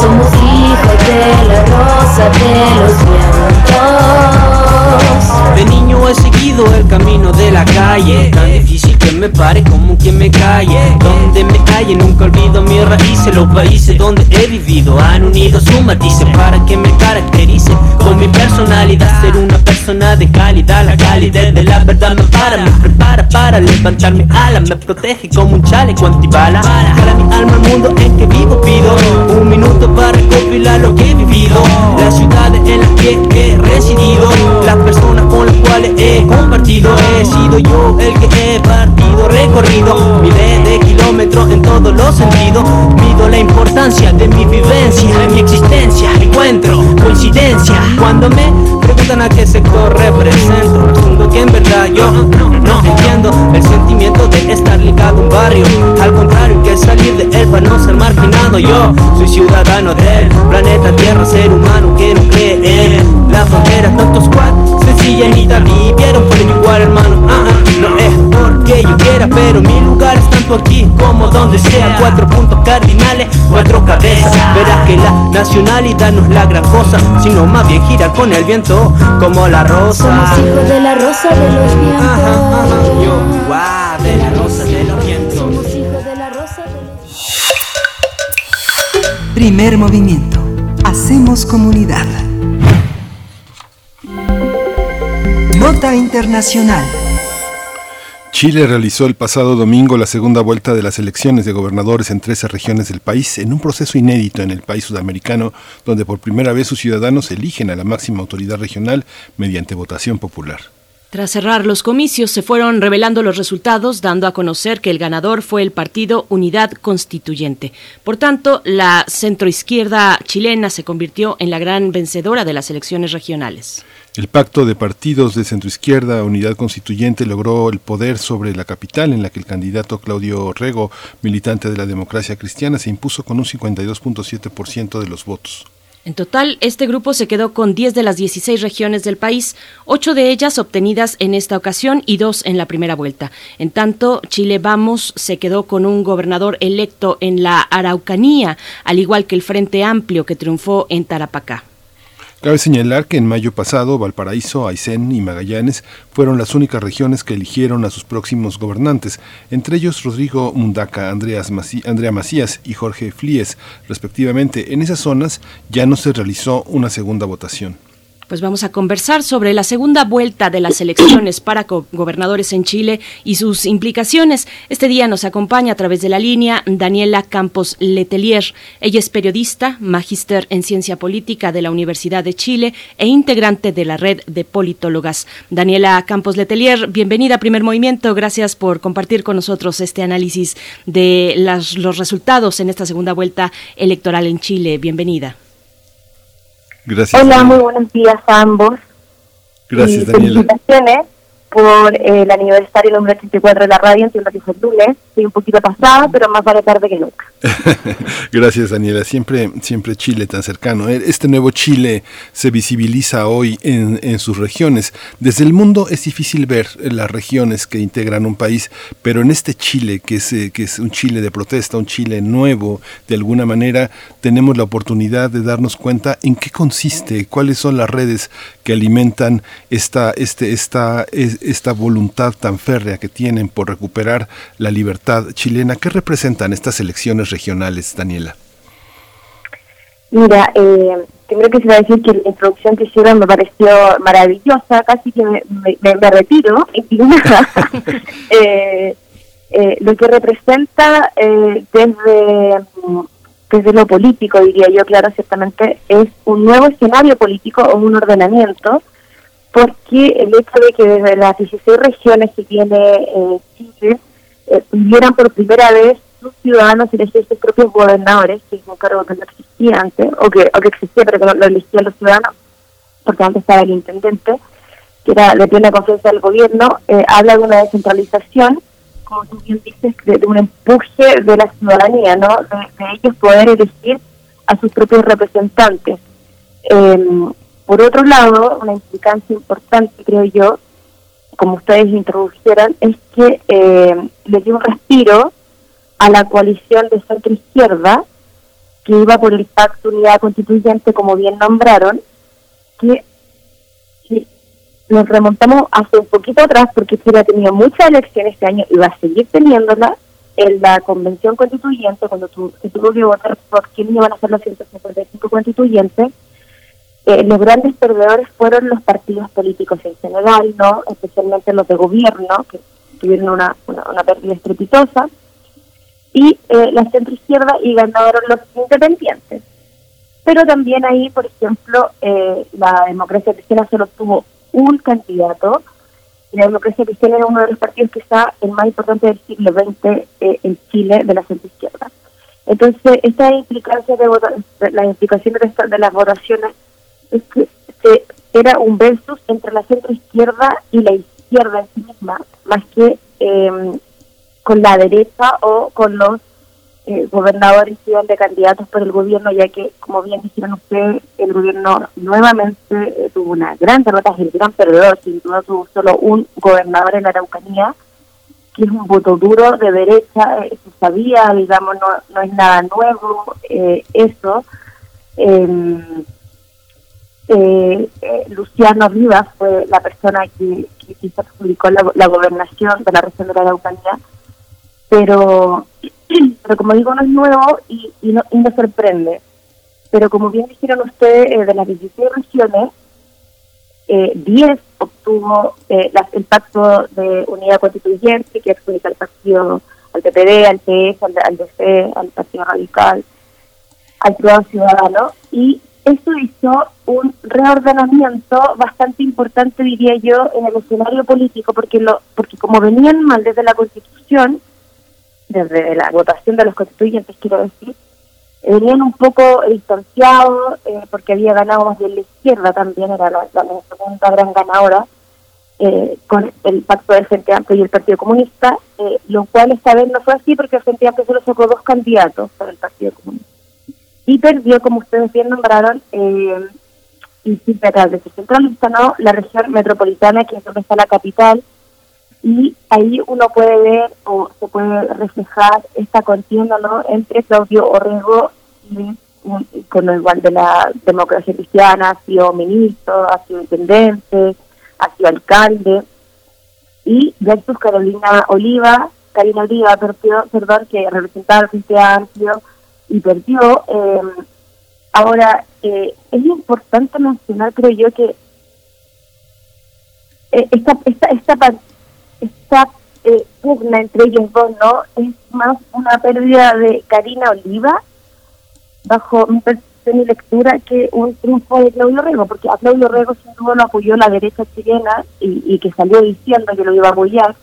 Somos hijos de la rosa de los vientos. He seguido el camino de la calle. Tan difícil que me pare como quien me calle. Donde me calle nunca olvido mis raíces Los países donde he vivido. Han unido su matices Para que me caracterice. Con mi personalidad Ser una persona de calidad. La calidez de la verdad me para Me prepara para levantar mi ala Me protege como un chaleco antibala. Para mi alma el mundo en que vivo pido Un minuto para recopilar lo que he vivido. Las ciudades en las que he residido Las personas con las cuales he compartido. He sido yo el que he partido recorrido Miles de kilómetros en todos los sentidos. Mido la importancia de mi vivencia De mi existencia. Encuentro coincidencia Cuando me preguntan a qué sector represento. Respondo que en verdad yo no, entiendo. El sentimiento de estar ligado a un barrio Al contrario que salir de él para no ser marginado. Yo soy ciudadano del planeta Tierra Ser humano que no cree en la frontera Tanto squad, sencilla ni tal Vivieron por igual hermano ah, ah, No es porque yo quiera pero mi lugar es tanto aquí como donde sea Cuatro puntos cardinales, cuatro cabezas Verás que la nacionalidad no es la gran cosa Sino más bien gira con el viento como la rosa Somos hijos de la rosa de los vientos. Yo, guau, de la rosa de los vientos Somos hijos de la rosa de los Primer movimiento. Hacemos comunidad. Nota Internacional. Chile realizó el pasado domingo la segunda vuelta de las elecciones de gobernadores en 13 regiones del país, en un proceso inédito en el país sudamericano, donde por primera vez sus ciudadanos eligen a la máxima autoridad regional mediante votación popular. Tras cerrar los comicios, se fueron revelando los resultados, dando a conocer que el ganador fue el partido Unidad Constituyente. Por tanto, la centroizquierda chilena se convirtió en la gran vencedora de las elecciones regionales. El pacto de partidos de centroizquierda, Unidad Constituyente, logró el poder sobre la capital, en la que el candidato Claudio Rego, militante de la democracia cristiana, se impuso con un 52.7% de los votos. En total, este grupo se quedó con 10 de las 16 regiones del país, 8 de ellas obtenidas en esta ocasión y 2 en la primera vuelta. En tanto, Chile Vamos se quedó con un gobernador electo en la Araucanía, al igual que el Frente Amplio que triunfó en Tarapacá. Cabe señalar que en mayo pasado Valparaíso, Aysén y Magallanes fueron las únicas regiones que eligieron a sus próximos gobernantes, entre ellos Rodrigo Mundaca, Andreas Andrea Macías y Jorge Flies, respectivamente. En esas zonas ya no se realizó una segunda votación. Pues vamos a conversar sobre la segunda vuelta de las elecciones para gobernadores en Chile y sus implicaciones. Este día nos acompaña a través de la línea Daniela Campos Letelier. Ella es periodista, magíster en ciencia política de la Universidad de Chile e integrante de la red de politólogas. Daniela Campos Letelier, bienvenida a Primer Movimiento. Gracias por compartir con nosotros este análisis de los resultados en esta segunda vuelta electoral en Chile. Bienvenida. Gracias. Hola, muy buenos días a ambos. Gracias, y Daniela. felicitaciones por eh, el aniversario número 84 de la radio, entiendo que fue el lunes. Estoy un poquito pasada, pero más vale tarde que nunca. (laughs) Gracias, Daniela. Siempre, siempre Chile tan cercano. E- Este nuevo Chile se visibiliza hoy en, en sus regiones. Desde el mundo es difícil ver las regiones que integran un país, pero en este Chile, que es, eh, que es un Chile de protesta, un Chile nuevo, de alguna manera, tenemos la oportunidad de darnos cuenta en qué consiste, cuáles son las redes que alimentan esta, este, esta, es- esta voluntad tan férrea que tienen por recuperar la libertad chilena. ¿Qué representan estas elecciones regionales, Daniela? Mira, eh, primero quisiera decir que la introducción que hicieron me pareció maravillosa, casi que me, me- retiro. (laughs) (laughs) Eh, eh, lo que representa eh, desde, mm, desde lo político, diría yo, claro, ciertamente, es un nuevo escenario político o un ordenamiento, porque el hecho de que desde las 16 regiones que tiene eh, Chile eh, pudieran por primera vez sus ciudadanos elegir sus propios gobernadores, que es un cargo que no existía antes, o que, o que existía pero que no lo elegían los ciudadanos, porque antes estaba el intendente, que era de plena confianza del gobierno, eh, habla de una descentralización, como bien dices, de, un empuje de la ciudadanía, ¿no? De, ellos poder elegir a sus propios representantes. Em, por otro lado, una implicancia importante, creo yo, como ustedes introdujeron, es que eh, le dio un respiro a la coalición de centro-izquierda, que iba por el Pacto Unidad Constituyente, como bien nombraron, que nos remontamos hace un poquito atrás, porque Chile ha tenido muchas elecciones este año y va a seguir teniéndolas, en la Convención Constituyente, cuando tu, se tuvo que votar por quién iban a ser los 155 constituyentes, eh, los grandes perdedores fueron los partidos políticos en general, no especialmente los de gobierno, que tuvieron una, una, pérdida estrepitosa, y eh, la centroizquierda y ganaron los independientes. Pero también ahí, por ejemplo, eh, la democracia cristiana solo tuvo un candidato, y la democracia cristiana era uno de los partidos que está el más importante del siglo XX en Chile de la centroizquierda. Entonces, esta implicancia de, la implicación de, de las votaciones es que era un versus entre la centro izquierda y la izquierda en sí misma, más que em, con la derecha o con los eh, gobernadores iban de candidatos por el gobierno, ya que, como bien dijeron ustedes, el gobierno nuevamente eh, tuvo una gran derrota, el gran perdedor, sin duda tuvo solo un gobernador en la Araucanía, que es un voto duro de derecha, eh, se sabía, digamos, no, no es nada nuevo eso. Eh, eh, eh, Luciano Rivas fue la persona que, que quizás publicó la, gobernación de la región de la Araucanía, pero, (clears throat) pero como digo, no es nuevo y, y, no, y no sorprende. Pero como bien dijeron ustedes, eh, de las 16 regiones, eh, 10 obtuvo eh, el pacto de unidad constituyente que adjudica al partido, al PPD, al PS, al, al DC, al Partido Radical, al Privado Ciudadano, y eso hizo un reordenamiento bastante importante, diría yo, en el escenario político, porque lo, porque como venían mal desde la Constitución, desde la votación de los constituyentes, quiero decir, venían un poco distanciados, eh, porque había ganado más bien la izquierda también, era la, segunda gran ganadora, eh, con el pacto del Frente Amplio y el Partido Comunista, eh, lo cual esta vez no fue así porque el Frente Amplio solo sacó dos candidatos para el Partido Comunista y perdió, como ustedes bien nombraron, eh, y sin de centralista, ¿no? la región metropolitana, que es donde está la capital, y ahí uno puede ver o se puede reflejar esta contienda ¿no? entre Claudio Orrego y, con el igual de la democracia cristiana, ha sido ministro, ha sido intendente, ha sido alcalde, y versus Carolina Oliva, Karina Oliva, perdón, que representaba el Frente Amplio, y perdió. Em, ahora, eh, es importante mencionar, creo yo, que eh, esta, esta, esta, esta eh, pugna entre ellos dos, ¿no? Es más una pérdida de Karina Oliva, bajo mi lectura, que un triunfo de Claudio Rego, porque a Claudio Rego sin duda lo apoyó la derecha chilena y, que salió diciendo que lo iba a apoyar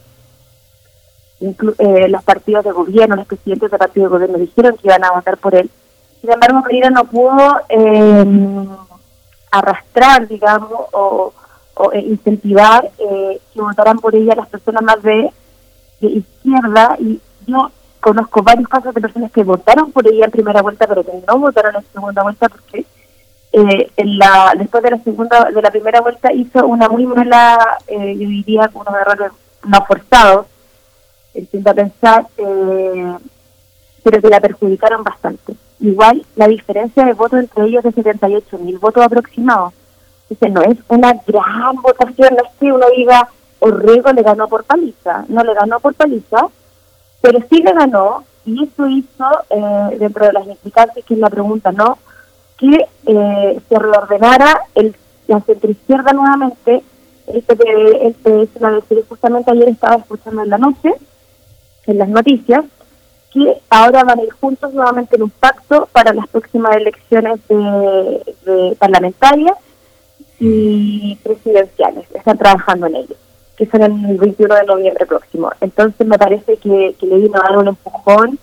eh, los partidos de gobierno, los presidentes de partidos de gobierno dijeron que iban a votar por él. Sin embargo, Pereira no pudo eh, arrastrar, digamos, o, o eh, incentivar eh, que votaran por ella las personas más de, izquierda. Y yo conozco varios casos de personas que votaron por ella en primera vuelta, pero que no votaron en segunda vuelta porque eh, en la, después de la segunda de la primera vuelta hizo una muy mala, eh, yo diría, unos errores no forzados a pensar, eh, pero que la perjudicaron bastante. Igual la diferencia de votos entre ellos es de 78 mil votos aproximados. Entonces no es una gran votación, no es que uno diga Orrego le ganó por paliza, no le ganó por paliza, pero sí le ganó y eso hizo, eh, dentro de las implicancias que es la pregunta, ¿no? Que eh, se reordenara el, la centroizquierda nuevamente, este, este, este, justamente ayer estaba escuchando en la noche, en las noticias, que ahora van a ir juntos nuevamente en un pacto para las próximas elecciones de, parlamentarias y presidenciales. Están trabajando en ello, que son el 21 de noviembre próximo. Entonces me parece que, le vino a dar un empujón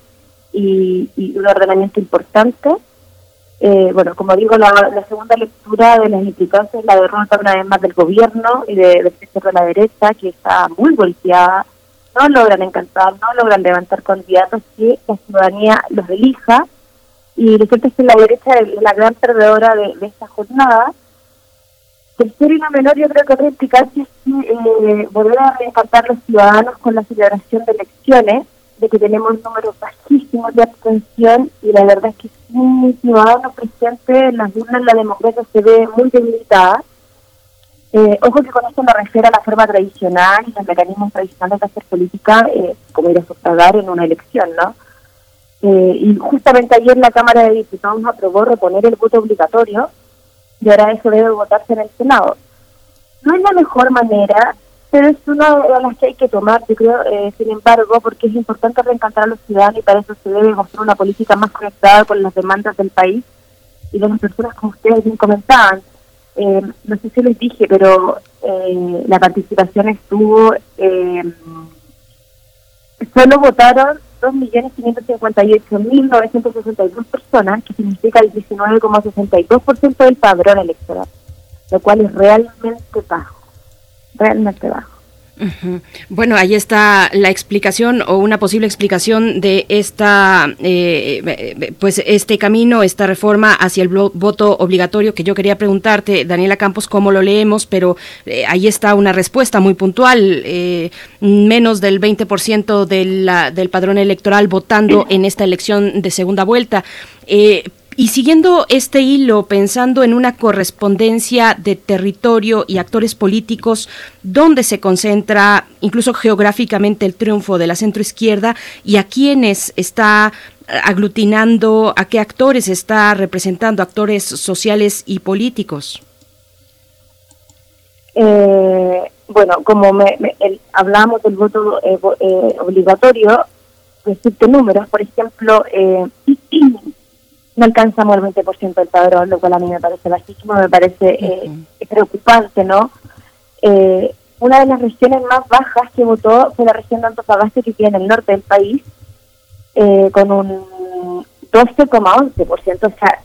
y, un ordenamiento importante. Eh, bueno, como digo, la, segunda lectura de las implicancias la derrota una vez más del gobierno y de, del sector de la derecha, que está muy golpeada, no logran encantar, no logran levantar candidatos que la ciudadanía los elija, y lo cierto es que la derecha es la gran perdedora de, esta jornada. Tercero y no menor, yo creo que otra implicancia es eh, volver a reencantar a los ciudadanos con la celebración de elecciones, de que tenemos números bajísimos de abstención y la verdad es que un ciudadano presente en las urnas la democracia se ve muy debilitada. Eh, ojo que con esto me refiero a la forma tradicional y los mecanismos tradicionales de hacer política, eh, como ir a sufragar en una elección, ¿no? Eh, y justamente ayer la Cámara de Diputados aprobó reponer el voto obligatorio y ahora eso debe votarse en el Senado. No es la mejor manera pero es una de las que hay que tomar, yo creo, eh, sin embargo, porque es importante reencantar a los ciudadanos y para eso se debe mostrar una política más conectada con las demandas del país y las personas que ustedes bien comentaban. Eh, no sé si les dije, pero eh, la participación estuvo, solo votaron 2.558.962 personas, que significa el 19,62% del padrón electoral, lo cual es realmente bajo realmente bajo. Bueno, ahí está la explicación o una posible explicación de esta, eh, pues este camino, esta reforma hacia el voto obligatorio que yo quería preguntarte, Daniela Campos, cómo lo leemos, pero eh, ahí está una respuesta muy puntual, eh, menos del 20% de del padrón electoral votando en esta elección de segunda vuelta. Y siguiendo este hilo, pensando en una correspondencia de territorio y actores políticos, ¿dónde se concentra incluso geográficamente el triunfo de la centroizquierda y a quiénes está aglutinando, a qué actores está representando, actores sociales y políticos? Eh, bueno, como me, hablamos del voto eh, eh, obligatorio, decirte números, por ejemplo, (clears throat) no alcanzamos el 20% del padrón, lo cual a mí me parece bajísimo, me parece eh, preocupante, ¿no? Eh, una de las regiones más bajas que votó fue la región de Antofagasta, que queda en el norte del país, eh, con un 12,11%, o sea,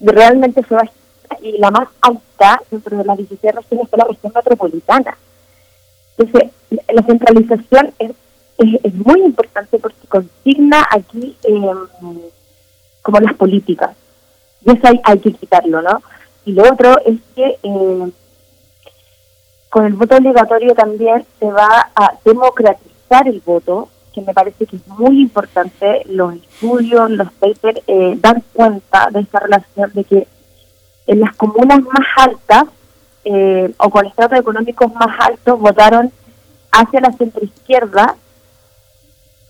realmente fue bajita, y la más alta dentro de las 16 regiones fue la región metropolitana. Entonces, la centralización es, es, muy importante porque consigna aquí... Eh, como las políticas. Y eso hay, hay que quitarlo, ¿no? Y lo otro es que eh, con el voto obligatorio también se va a democratizar el voto, que me parece que es muy importante. Los estudios, los papers eh, dan cuenta de esta relación de que en las comunas más altas eh, o con estratos económicos más altos votaron hacia la centroizquierda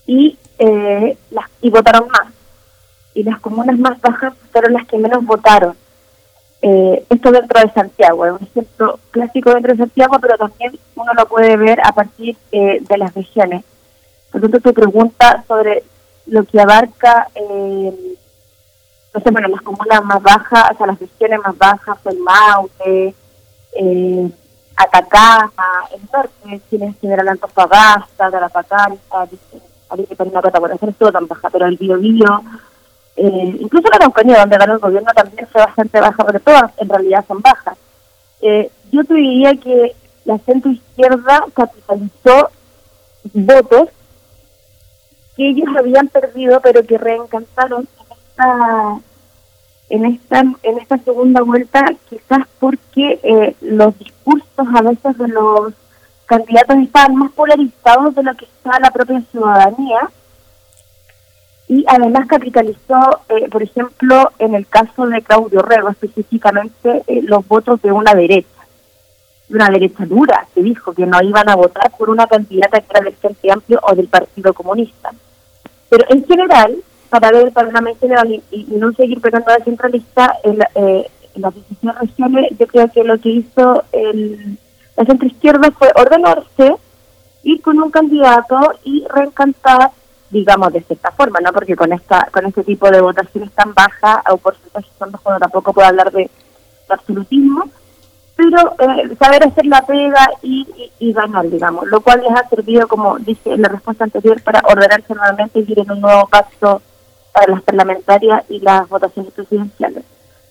y, eh, y votaron más y las comunas más bajas fueron las que menos votaron. Eh, esto dentro de Santiago, es un ejemplo clásico dentro de Santiago, pero también uno lo puede ver a partir eh, de las regiones. Por tanto, tu pregunta sobre lo que abarca, eh, sé, bueno, las comunas más bajas, o sea, las regiones más bajas, el Maute, eh, Atacama, el norte, tiene General Antofagasta, Tarapacá, Arica, eso no estuvo tan baja, pero el Biobío, eh, incluso la campaña donde ganó el gobierno también fue bastante baja, pero todas en realidad son bajas. Eh, yo te diría que la centro izquierda capitalizó votos que ellos habían perdido, pero que reencantaron en esta en esta segunda vuelta, quizás porque eh, los discursos a veces de los candidatos estaban más polarizados de lo que está la propia ciudadanía y además capitalizó, eh, por ejemplo, en el caso de Claudio Rego, específicamente eh, los votos de una derecha, de una derecha dura, que dijo que no iban a votar por una candidata que era del Frente Amplio o del Partido Comunista. Pero en general, para ver para una general y, no seguir pegando a la centralista, en, eh, en las 16 regiones, yo creo que lo que hizo el, la centroizquierda fue ordenarse, ir con un candidato y reencantar digamos, de cierta forma, ¿no? Porque con esta con este tipo de votaciones tan bajas o porcentajes tan bajos, tampoco puedo hablar de, absolutismo, pero eh, saber hacer la pega y, y, ganar, digamos, lo cual les ha servido, como dije en la respuesta anterior, para ordenarse nuevamente y ir en un nuevo pacto para las parlamentarias y las votaciones presidenciales.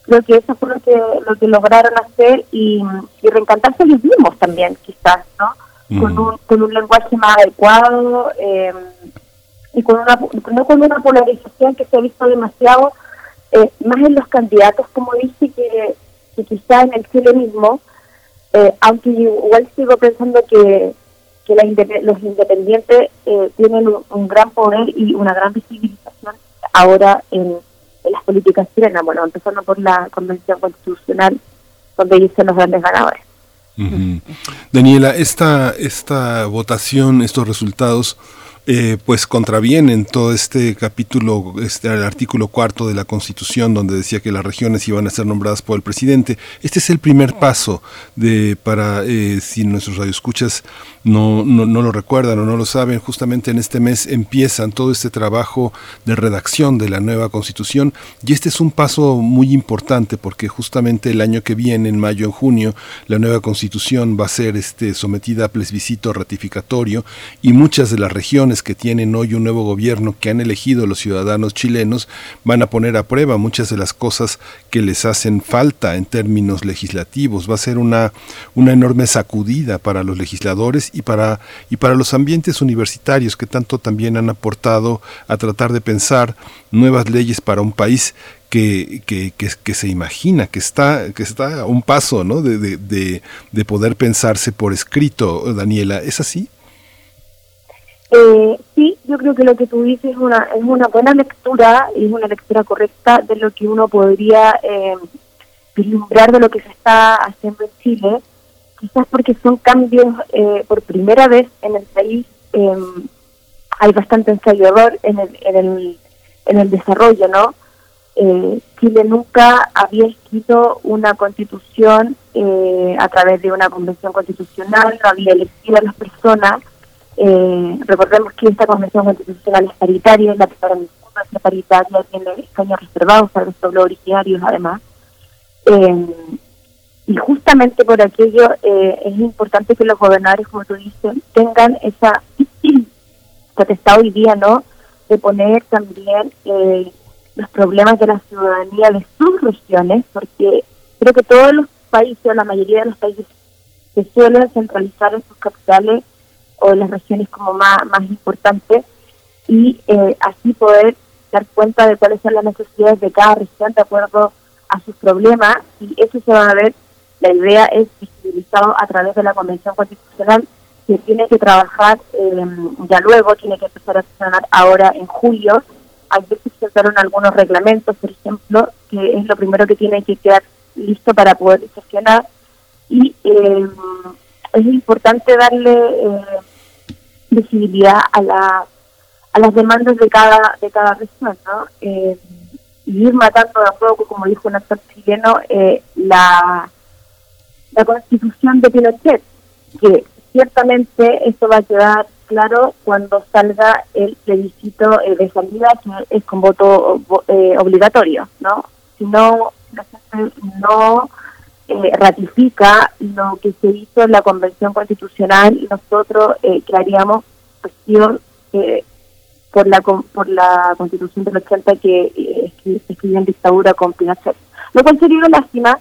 Creo que eso fue lo que, lo que lograron hacer y, y reencantarse ellos mismos también, quizás, ¿no? Con, un, con un lenguaje más adecuado eh, y con una, no con una polarización que se ha visto demasiado, eh, más en los candidatos, como dije, que, que quizá en el Chile mismo, eh, aunque igual sigo pensando que, que la los independientes eh, tienen un, gran poder y una gran visibilización ahora en, las políticas chilenas, bueno, empezando por la Convención Constitucional, donde dicen los grandes ganadores. Daniela, esta, esta votación, estos resultados, eh, pues contravienen todo este capítulo, este el artículo cuarto de la Constitución, donde decía que las regiones iban a ser nombradas por el presidente. Este es el primer paso de para eh, si nuestros radioescuchas no, no, no lo recuerdan o no lo saben, justamente en este mes empiezan todo este trabajo de redacción de la nueva Constitución y este es un paso muy importante porque justamente el año que viene, en mayo, en junio, la nueva Constitución va a ser este sometida a plebiscito ratificatorio y muchas de las regiones que tienen hoy un nuevo gobierno que han elegido los ciudadanos chilenos van a poner a prueba muchas de las cosas que les hacen falta en términos legislativos. Va a ser una, una enorme sacudida para los legisladores y para, y para los ambientes universitarios que tanto también han aportado a tratar de pensar nuevas leyes para un país que, que, que, se imagina, que está, que está a un paso ¿no? de, de, de poder pensarse por escrito, Daniela. ¿Es así? Eh, sí, yo creo que lo que tú dices es una, es una buena lectura y es una lectura correcta de lo que uno podría eh, de lo que se está haciendo en Chile, quizás porque son cambios eh, por primera vez en el país, em, hay bastante ensayador en el, en el, en el desarrollo, ¿no? Eh, Chile nunca había escrito una constitución eh, a través de una convención constitucional, no había elegido a las personas, eh, recordemos que esta convención constitucional es paritaria, la primera es paritaria, tiene escaños reservados a los pueblos originarios además. Eh, y justamente por aquello eh, es importante que los gobernadores, como tú dices, tengan esa (clears throat) potestad hoy día, ¿no? De poner también eh, los problemas de la ciudadanía de sus regiones, porque creo que todos los países, o la mayoría de los países, se suelen centralizar en sus capitales o las regiones como más, más importantes y eh, así poder dar cuenta de cuáles son las necesidades de cada región de acuerdo a sus problemas y eso se va a ver, la idea es visibilizado a través de la Convención Constitucional que tiene que trabajar em, ya luego, tiene que empezar a funcionar ahora en julio. Ayer se presentaron algunos reglamentos, por ejemplo, que es lo primero que tiene que quedar listo para poder gestionar y eh, es importante darle eh, visibilidad a, la, a las demandas de cada de cada región, ¿no? Eh, y ir matando de a poco, como dijo un actor chileno, eh, la, la constitución de Pinochet, que ciertamente esto va a quedar claro cuando salga el plebiscito de salida, que es con voto obligatorio, ¿no? Si no, la gente no eh, ratifica lo que se hizo en la Convención Constitucional y nosotros eh, que haríamos cuestión eh, por la por la Constitución del 80 que eh, escribió en dictadura con Pinochet. Lo cual sería una lástima,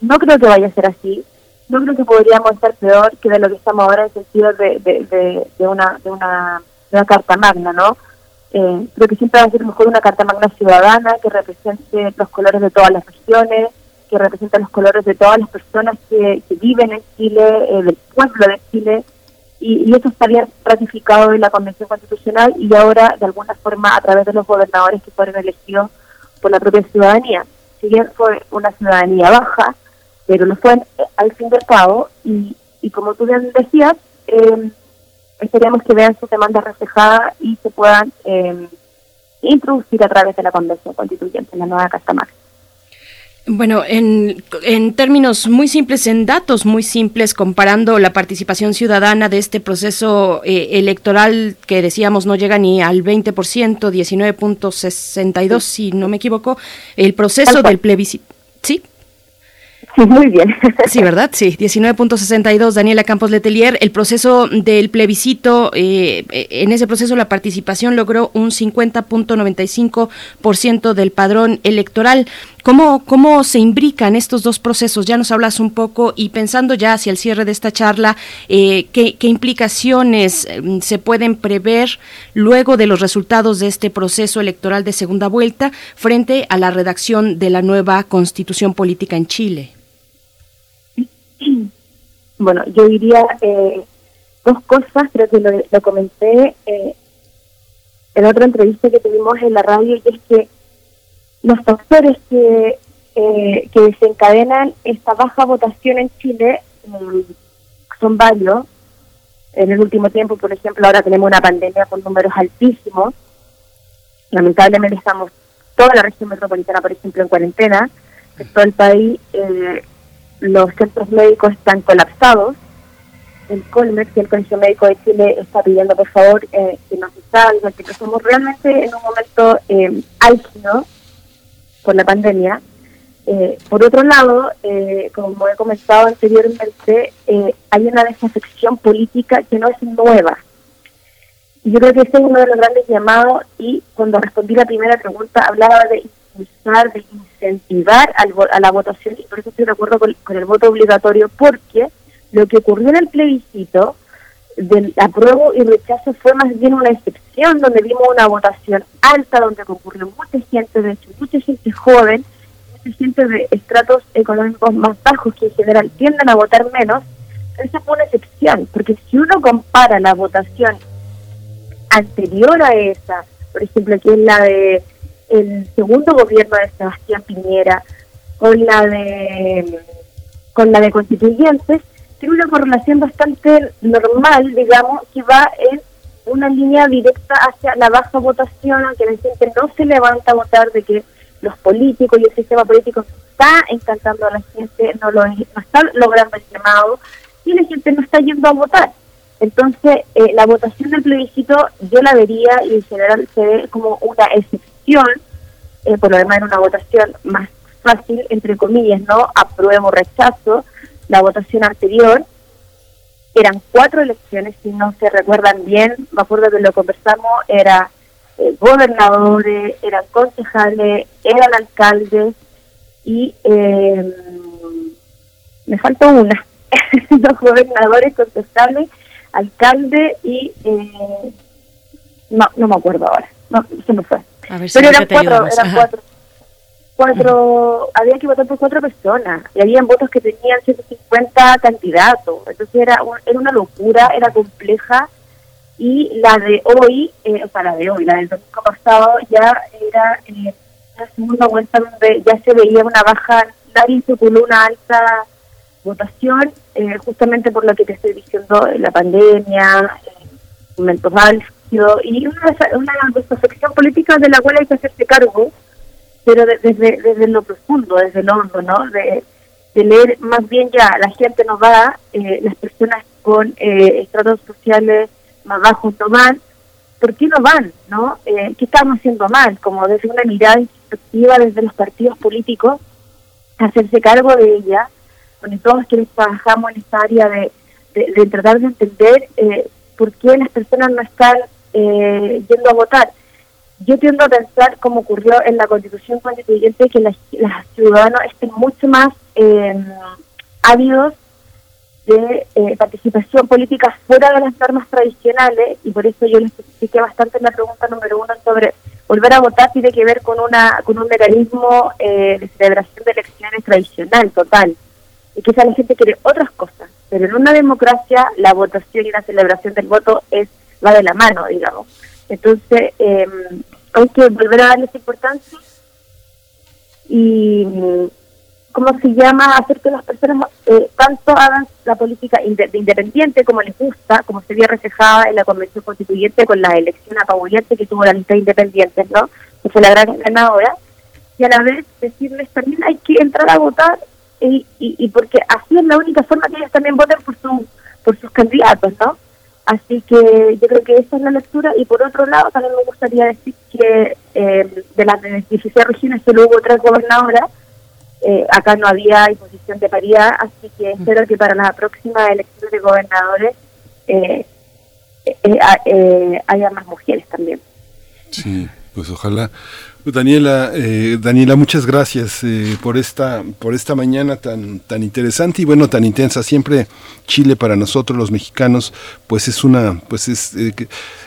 no creo que vaya a ser así, no creo que podríamos estar peor que de lo que estamos ahora en el sentido de, de, de, una, de, una, de una carta magna, ¿no? Eh, creo que siempre va a ser mejor una carta magna ciudadana que represente los colores de todas las regiones, que representa los colores de todas las personas que, viven en Chile, eh, del pueblo de Chile, y, y, eso estaría ratificado en la Convención Constitucional y ahora, de alguna forma, a través de los gobernadores que fueron elegidos por la propia ciudadanía. Si bien fue una ciudadanía baja, pero lo fue eh, al fin del cabo, y, y como tú bien decías, eh, que vean sus demandas reflejadas y se puedan eh, introducir a través de la Convención Constituyente en la nueva Carta bueno, en, en, términos muy simples, en datos muy simples, comparando la participación ciudadana de este proceso eh, electoral que decíamos no llega ni al 20%, 19.62 si no me equivoco, el proceso del plebiscito. ¿Sí? Sí, muy bien. (laughs) Sí, ¿verdad? Sí, 19.62, Daniela Campos Letelier. El proceso del plebiscito, eh, en ese proceso la participación logró un 50.95% del padrón electoral. ¿Cómo, ¿Cómo se imbrican estos dos procesos? Ya nos hablas un poco y pensando ya hacia el cierre de esta charla, eh, ¿qué, ¿qué, implicaciones mm, se pueden prever luego de los resultados de este proceso electoral de segunda vuelta frente a la redacción de la nueva constitución política en Chile? Bueno, yo diría eh, dos cosas, creo que lo, comenté eh, en otra entrevista que tuvimos en la radio, y es que los factores que, eh, que desencadenan esta baja votación en Chile son varios. En el último tiempo, por ejemplo, ahora tenemos una pandemia con números altísimos. Lamentablemente estamos toda la región metropolitana, por ejemplo, en cuarentena. En todo el país eh, los centros médicos están colapsados. El Colmex y el Colegio Médico de Chile está pidiendo, por favor, eh, que nos salga, que estamos realmente en un momento eh, álgido por la pandemia. Eh, por otro lado, eh, como he comentado anteriormente, eh, hay una desafección política que no es nueva. Y yo creo que ese es uno de los grandes llamados y cuando respondí la primera pregunta hablaba de impulsar, de incentivar a la votación y por eso estoy de acuerdo con, el voto obligatorio porque lo que ocurrió en el plebiscito del apruebo y rechazo fue más bien una excepción donde vimos una votación alta donde concurrió mucha gente, de hecho mucha gente joven, mucha gente de estratos económicos más bajos que en general tienden a votar menos, esa fue una excepción, porque si uno compara la votación anterior a esa, por ejemplo, que es la de el segundo gobierno de Sebastián Piñera con la de con la de constituyentes tiene una correlación bastante normal, digamos, que va en una línea directa hacia la baja votación, aunque la gente no se levanta a votar, de que los políticos y el sistema político está encantando a la gente, no lo no está logrando el llamado, y la gente no está yendo a votar. Entonces, eh, la votación del plebiscito yo la vería y en general se ve como una excepción, eh, por lo demás en una votación más fácil, entre comillas, ¿no? Apruebo, rechazo, la votación anterior. Eran cuatro elecciones, si no se recuerdan bien, me acuerdo que lo conversamos, era eh, gobernadores, eran concejales, eran alcaldes y eh, me faltó una, (laughs) los gobernadores, concejales, alcalde y eh, no, no me acuerdo ahora, no, se me fue. Pero eran cuatro, eran cuatro cuatro, había que votar por cuatro personas y habían votos que tenían 150 candidatos, entonces era, era una locura, era compleja y la de hoy, eh, o sea, la de hoy, la del domingo pasado, ya era eh, la segunda vuelta donde ya se veía una baja, nadie circuló una alta votación, eh, justamente por lo que te estoy diciendo, la pandemia, eh, momentos álgidos y una, una desafección política de la cual hay que hacerse cargo pero desde, desde lo profundo, desde el hondo, ¿no? De, leer más bien ya, la gente no va, eh, las personas con eh, estratos sociales más bajos no van, ¿por qué no van? ¿no? Eh, ¿Qué estamos haciendo mal? Como desde una mirada introspectiva desde los partidos políticos, hacerse cargo de ella, con todos quienes trabajamos en esta área de, de, tratar de entender eh, por qué las personas no están yendo a votar yo tiendo a pensar, como ocurrió en la constitución constituyente, que los ciudadanos estén mucho más eh, ávidos de eh, participación política fuera de las normas tradicionales, y por eso yo les expliqué bastante en la pregunta número uno sobre volver a votar tiene que ver con una con un mecanismo eh, de celebración de elecciones tradicional, total. Y quizá la gente quiere otras cosas, pero en una democracia la votación y la celebración del voto es va de la mano, digamos. Entonces, eh, hay que volver a darles importancia y, ¿cómo se llama?, hacer que las personas eh, tanto hagan la política independiente como les gusta, como se vio reflejada en la Convención Constituyente con la elección apabullante que tuvo la lista de independientes, ¿no?, que fue la gran ganadora, y a la vez decirles también hay que entrar a votar y, y, y porque así es la única forma que ellos también voten por, su, por sus candidatos, ¿no? Así que yo creo que esa es la lectura. Y por otro lado, también me gustaría decir que eh, de las 16 regiones solo hubo tres gobernadoras. eh, acá no había imposición de paridad, así que espero que para la próxima elección de gobernadores eh, eh, haya más mujeres también. Sí, pues ojalá. Daniela, eh, Daniela, muchas gracias eh, por esta por esta mañana tan tan interesante y bueno tan intensa. Siempre Chile para nosotros los mexicanos, pues es una pues es eh,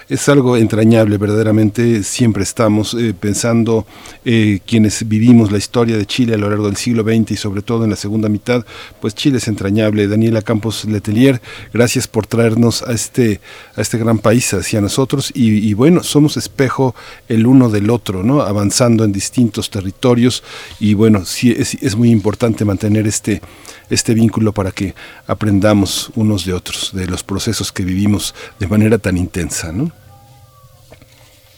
es algo entrañable, verdaderamente siempre estamos pensando quienes vivimos la historia de Chile a lo largo del siglo XX y sobre todo en la segunda mitad, pues Chile es entrañable. Daniela Campos Letelier, gracias por traernos a este, a este gran país hacia nosotros y, bueno, somos espejo el uno del otro, ¿no? Avanzando en distintos territorios y bueno, sí es, es muy importante mantener este este vínculo para que aprendamos unos de otros, de los procesos que vivimos de manera tan intensa, ¿no?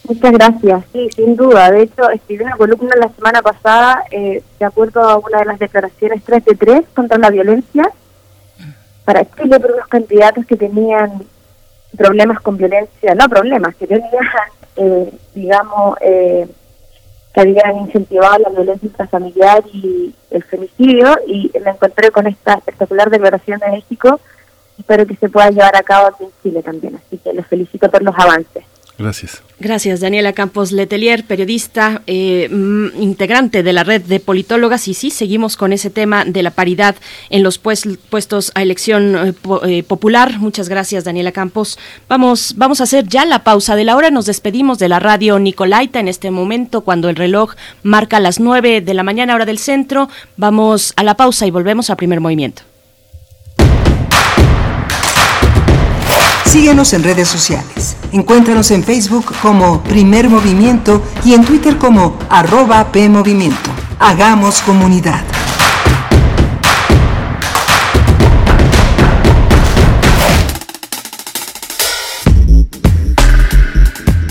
Muchas gracias. Sí, sin duda. De hecho, escribí una columna la semana pasada eh, de acuerdo a una de las declaraciones 3 de 3 contra la violencia para Chile por unos candidatos que tenían problemas con violencia, no problemas, que tenían, eh, digamos, eh, que habían incentivado la violencia intrafamiliar y el femicidio y me encontré con esta espectacular declaración de México. Espero que se pueda llevar a cabo aquí en Chile también así que les felicito por los avances Gracias. Gracias, Daniela Campos Letelier, periodista, eh, mm, integrante de la red de politólogas. Y sí, seguimos con ese tema de la paridad en los puestos a elección eh, eh, popular. Muchas gracias, Daniela Campos. Vamos, vamos a hacer ya la pausa de la hora. Nos despedimos de la radio Nicolaita en este momento, cuando el reloj marca las nueve de la mañana, hora del centro. Vamos a la pausa y volvemos a primer movimiento. Síguenos en redes sociales. Encuéntranos en Facebook como Primer Movimiento y en Twitter como arroba PMovimiento. Hagamos comunidad.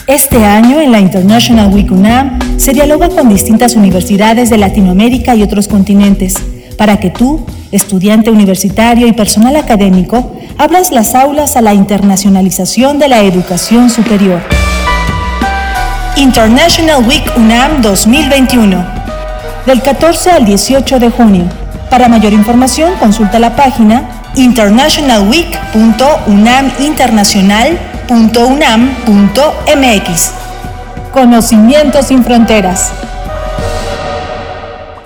Este año en la International Week UNAM se dialoga con distintas universidades de Latinoamérica y otros continentes para que tú, estudiante universitario y personal académico, abras las aulas a la internacionalización de la educación superior. International Week UNAM 2021, del 14 al 18 de junio. Para mayor información, consulta la página internationalweek.unaminternacional.unam.mx. Conocimiento sin fronteras.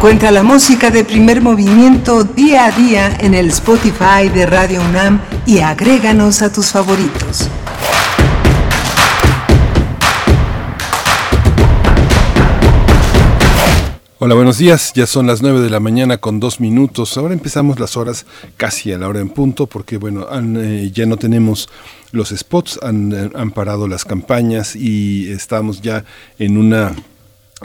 Encuentra la música de primer movimiento día a día en el Spotify de Radio UNAM y agréganos a tus favoritos. Hola, buenos días. Ya son las 9 de la mañana con dos minutos. Ahora empezamos las horas casi a la hora en punto porque, bueno, eh, ya no tenemos los spots, han, eh, han parado las campañas y estamos ya en una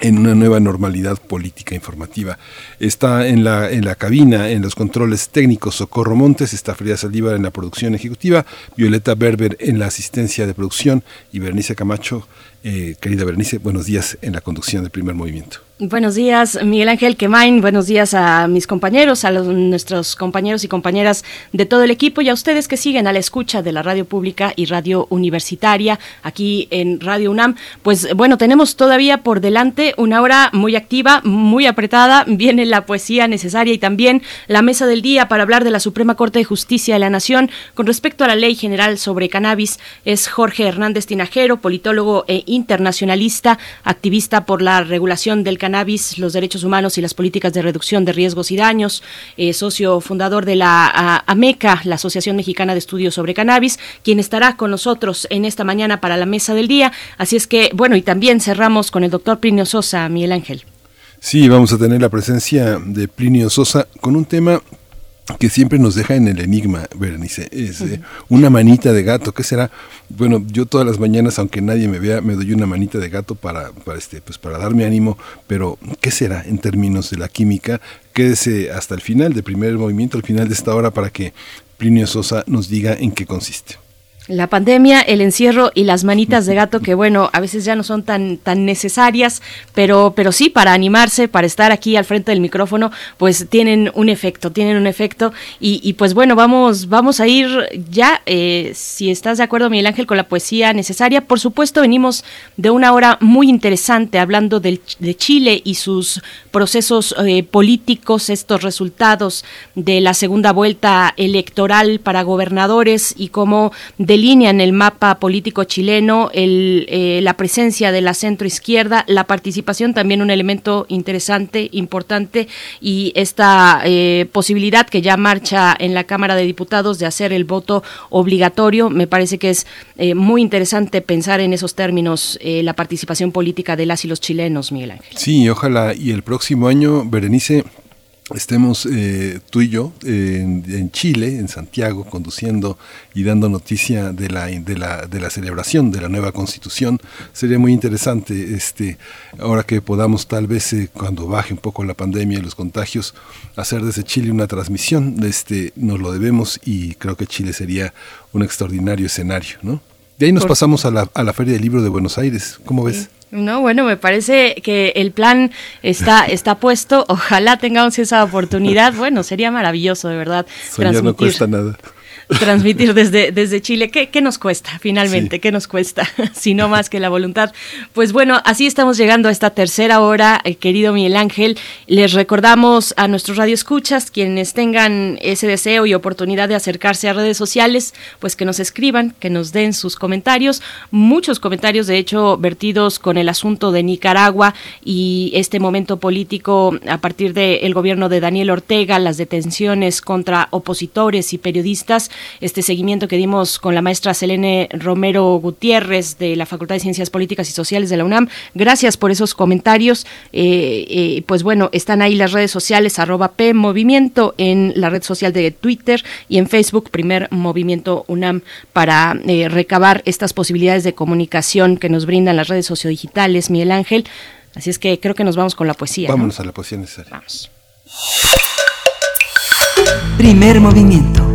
en una nueva normalidad política informativa. Está en la, en la cabina, en los controles técnicos, Socorro Montes, está Frida Saldívar en la producción ejecutiva, Violeta Berber en la asistencia de producción y Bernice Camacho, eh, querida Bernice, buenos días en la conducción del primer movimiento. Buenos días, Miguel Ángel Quemain. Buenos días a mis compañeros, a nuestros compañeros y compañeras de todo el equipo y a ustedes que siguen a la escucha de la radio pública y radio universitaria aquí en Radio UNAM. Pues bueno, tenemos todavía por delante una hora muy activa, muy apretada. Viene la poesía necesaria y también la mesa del día para hablar de la Suprema Corte de Justicia de la Nación con respecto a la Ley General sobre Cannabis. Es Jorge Hernández Tinajero, politólogo e internacionalista, activista por la regulación del cannabis, los derechos humanos y las políticas de reducción de riesgos y daños, eh, socio fundador de la AMECA, la Asociación Mexicana de Estudios sobre Cannabis, quien estará con nosotros en esta mañana para la mesa del día. Así es que, bueno, y también cerramos con el doctor Plinio Sosa, Miguel Ángel. Sí, vamos a tener la presencia de Plinio Sosa con un tema que siempre nos deja en el enigma, Berenice, es eh, una manita de gato, ¿qué será? Bueno, yo todas las mañanas, aunque nadie me vea, me doy una manita de gato para, para este, pues para darme ánimo, pero ¿qué será en términos de la química? Quédese hasta el final, de primer movimiento, al final de esta hora, para que Plinio Sosa nos diga en qué consiste. La pandemia, el encierro y las manitas de gato que bueno, a veces ya no son tan tan necesarias, pero pero sí para animarse, para estar aquí al frente del micrófono, pues tienen un efecto, tienen un efecto. Y, pues bueno, vamos vamos a ir ya, eh, si estás de acuerdo Miguel Ángel con la poesía necesaria, por supuesto venimos de una hora muy interesante hablando del, de Chile y sus procesos eh, políticos, estos resultados de la segunda vuelta electoral para gobernadores y cómo de línea en el mapa político chileno el, eh, la presencia de la centroizquierda, la participación también un elemento interesante, importante, y esta eh, posibilidad que ya marcha en la Cámara de Diputados de hacer el voto obligatorio, me parece que es eh, muy interesante pensar en esos términos la participación política de las y los chilenos, Miguel Ángel. Sí, ojalá, y el próximo año, Berenice, estemos eh, tú y yo en, Chile, en Santiago, conduciendo y dando noticia de la, de la, de la celebración de la nueva constitución. Sería muy interesante, este, ahora que podamos tal vez, eh, cuando baje un poco la pandemia y los contagios, hacer desde Chile una transmisión. Este, nos lo debemos y creo que Chile sería un extraordinario escenario, ¿no? De ahí nos pasamos a la, a la Feria del Libro de Buenos Aires. ¿Cómo ves? No, bueno, me parece que el plan está, está puesto. Ojalá tengamos esa oportunidad. (laughs) Bueno, sería maravilloso, de verdad. Soñar no cuesta nada transmitir desde, desde Chile. ¿Qué, ¿Qué, nos cuesta finalmente? ¿Qué nos cuesta? (laughs) si no más que la voluntad. Pues bueno, así estamos llegando a esta tercera hora, eh, querido Miguel Ángel. Les recordamos a nuestros radioescuchas, quienes tengan ese deseo y oportunidad de acercarse a redes sociales, pues que nos escriban, que nos den sus comentarios. Muchos comentarios, de hecho, vertidos con el asunto de Nicaragua y este momento político a partir del gobierno de Daniel Ortega, las detenciones contra opositores y periodistas este seguimiento que dimos con la maestra Selene Romero Gutiérrez de la Facultad de Ciencias Políticas y Sociales de la UNAM. Gracias por esos comentarios. Eh, eh, pues bueno, están ahí las redes sociales, arroba P Movimiento en la red social de Twitter y en Facebook, primer Movimiento UNAM, para eh, recabar estas posibilidades de comunicación que nos brindan las redes sociodigitales, Miguel Ángel. Así es que creo que nos vamos con la poesía. Vámonos a la poesía necesaria. Vamos. Primer movimiento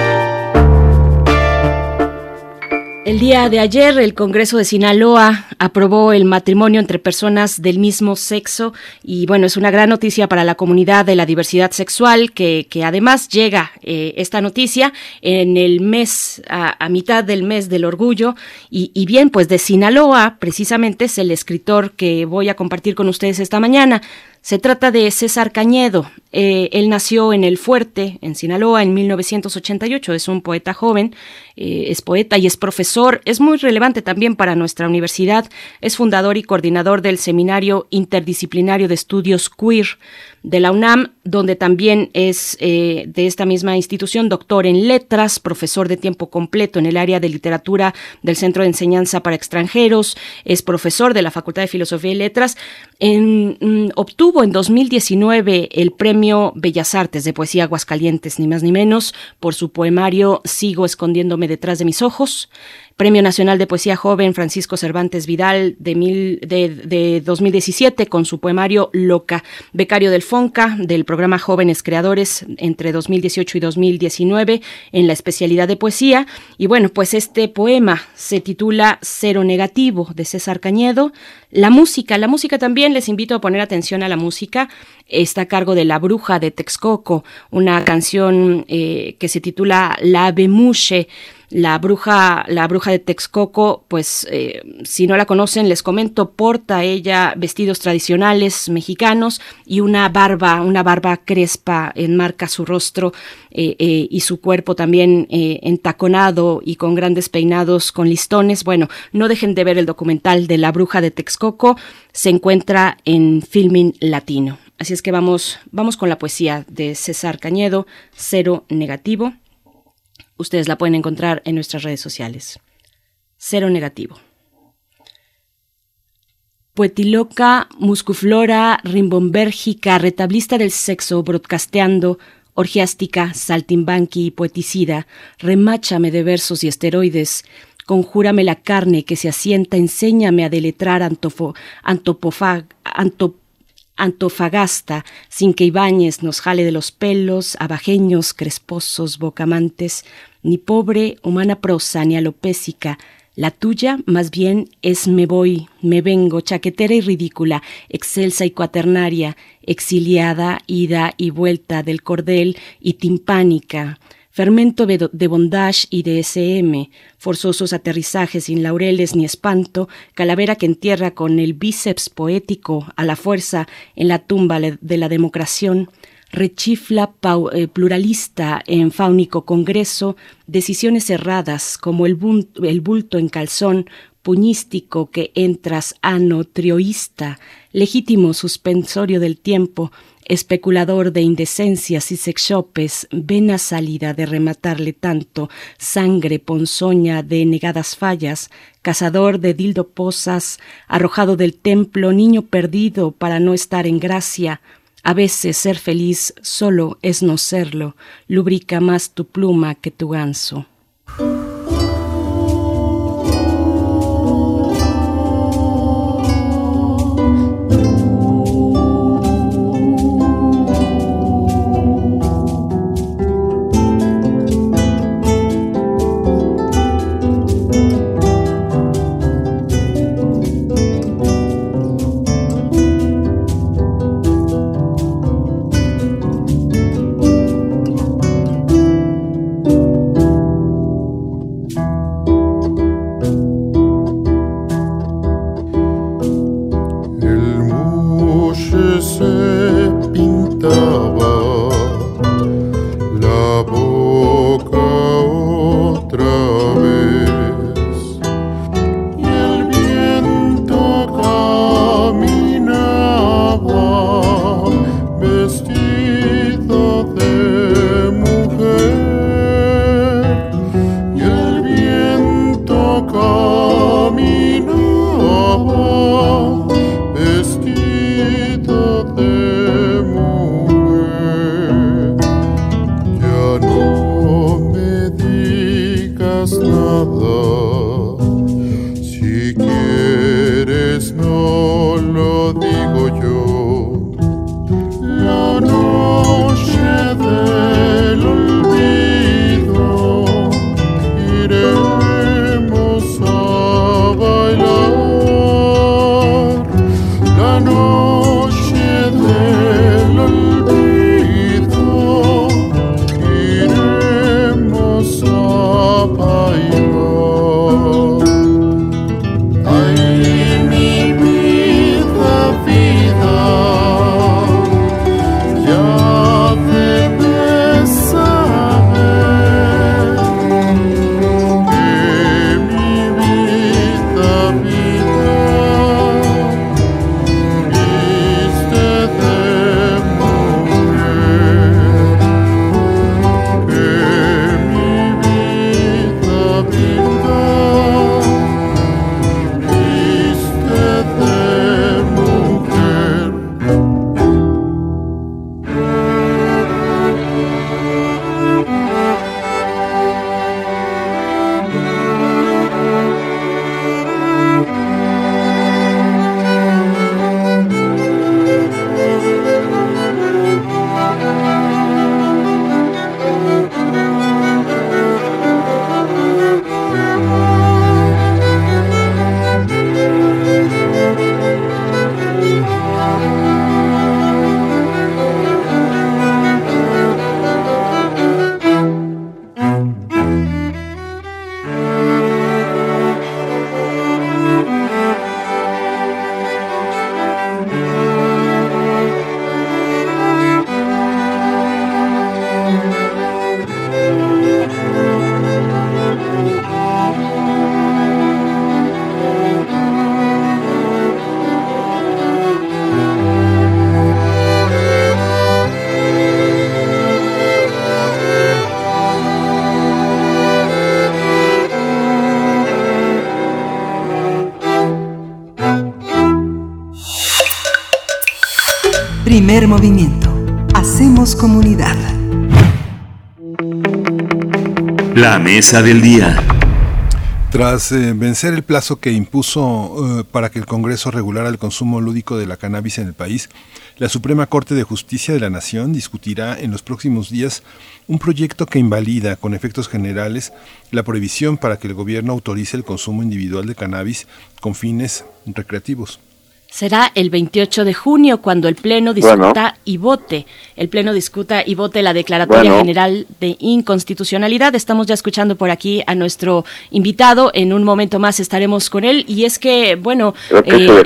El día de ayer el Congreso de Sinaloa aprobó el matrimonio entre personas del mismo sexo y bueno, es una gran noticia para la comunidad de la diversidad sexual que, que además llega eh, esta noticia en el mes, a, mitad del mes del orgullo y, y bien, pues de Sinaloa precisamente es el escritor que voy a compartir con ustedes esta mañana. Se trata de César Cañedo. Eh, él nació en El Fuerte, en Sinaloa, en 1988. Es un poeta joven, eh, es poeta y es profesor. Es muy relevante también para nuestra universidad. Es fundador y coordinador del Seminario Interdisciplinario de Estudios Queer de la UNAM, donde también es eh, de esta misma institución doctor en letras, profesor de tiempo completo en el área de literatura del Centro de Enseñanza para Extranjeros, es profesor de la Facultad de Filosofía y Letras. En, mm, obtuvo en 2019 el Premio Bellas Artes de Poesía Aguascalientes, ni más ni menos, por su poemario Sigo escondiéndome detrás de mis ojos. Premio Nacional de Poesía Joven Francisco Cervantes Vidal de, mil, de, 2017 con su poemario Loca, becario del FONCA del programa Jóvenes Creadores entre 2018 y 2019 en la especialidad de poesía. Y bueno, pues este poema se titula Cero Negativo de César Cañedo. La música, la música también, les invito a poner atención a la música. Está a cargo de La Bruja de Texcoco, una canción eh, que se titula La Bemuche La bruja, la bruja de Texcoco, pues eh, si no la conocen, les comento, porta ella vestidos tradicionales mexicanos y una barba, una barba crespa enmarca su rostro eh, eh, y su cuerpo también entaconado y con grandes peinados con listones. Bueno, no dejen de ver el documental de la bruja de Texcoco, se encuentra en Filming Latino. Así es que vamos, vamos con la poesía de César Cañedo, Cero Negativo. Ustedes la pueden encontrar en nuestras redes sociales. Cero negativo. Poetiloca, muscuflora, rimbombérgica, retablista del sexo, broadcasteando, orgiástica, saltimbanqui y poeticida, remáchame de versos y esteroides, conjúrame la carne que se asienta, enséñame a deletrar Antofagasta, sin que Ibáñez nos jale de los pelos, abajeños, cresposos, bocamantes, ni pobre, humana prosa, ni alopésica, la tuya, más bien, es me voy, me vengo, chaquetera y ridícula, excelsa y cuaternaria, exiliada, ida y vuelta del cordel y timpánica, fermento de bondage y de SM, forzosos aterrizajes sin laureles ni espanto, calavera que entierra con el bíceps poético a la fuerza en la tumba de la democracia, rechifla eh, pluralista en fáunico congreso, decisiones erradas como el, bulto en calzón, puñístico que entras ano trioísta, legítimo suspensorio del tiempo, especulador de indecencias y sexopes, vena sálida de rematarle tanto, sangre ponzoña de negadas fallas, cazador de dildo posas, arrojado del templo, niño perdido para no estar en gracia, a veces ser feliz solo es no serlo, lubrica más tu pluma que tu ganso. La mesa del día. Tras eh, vencer el plazo que impuso eh, para que el Congreso regulara el consumo lúdico de la cannabis en el país, la Suprema Corte de Justicia de la Nación discutirá en los próximos días un proyecto que invalida con efectos generales la prohibición para que el gobierno autorice el consumo individual de cannabis con fines recreativos. Será el 28 de junio cuando el Pleno discuta y vote. El Pleno discuta y vote la Declaratoria General de Inconstitucionalidad. Estamos ya escuchando por aquí a nuestro invitado. En un momento más estaremos con él. Y es que, bueno, eh,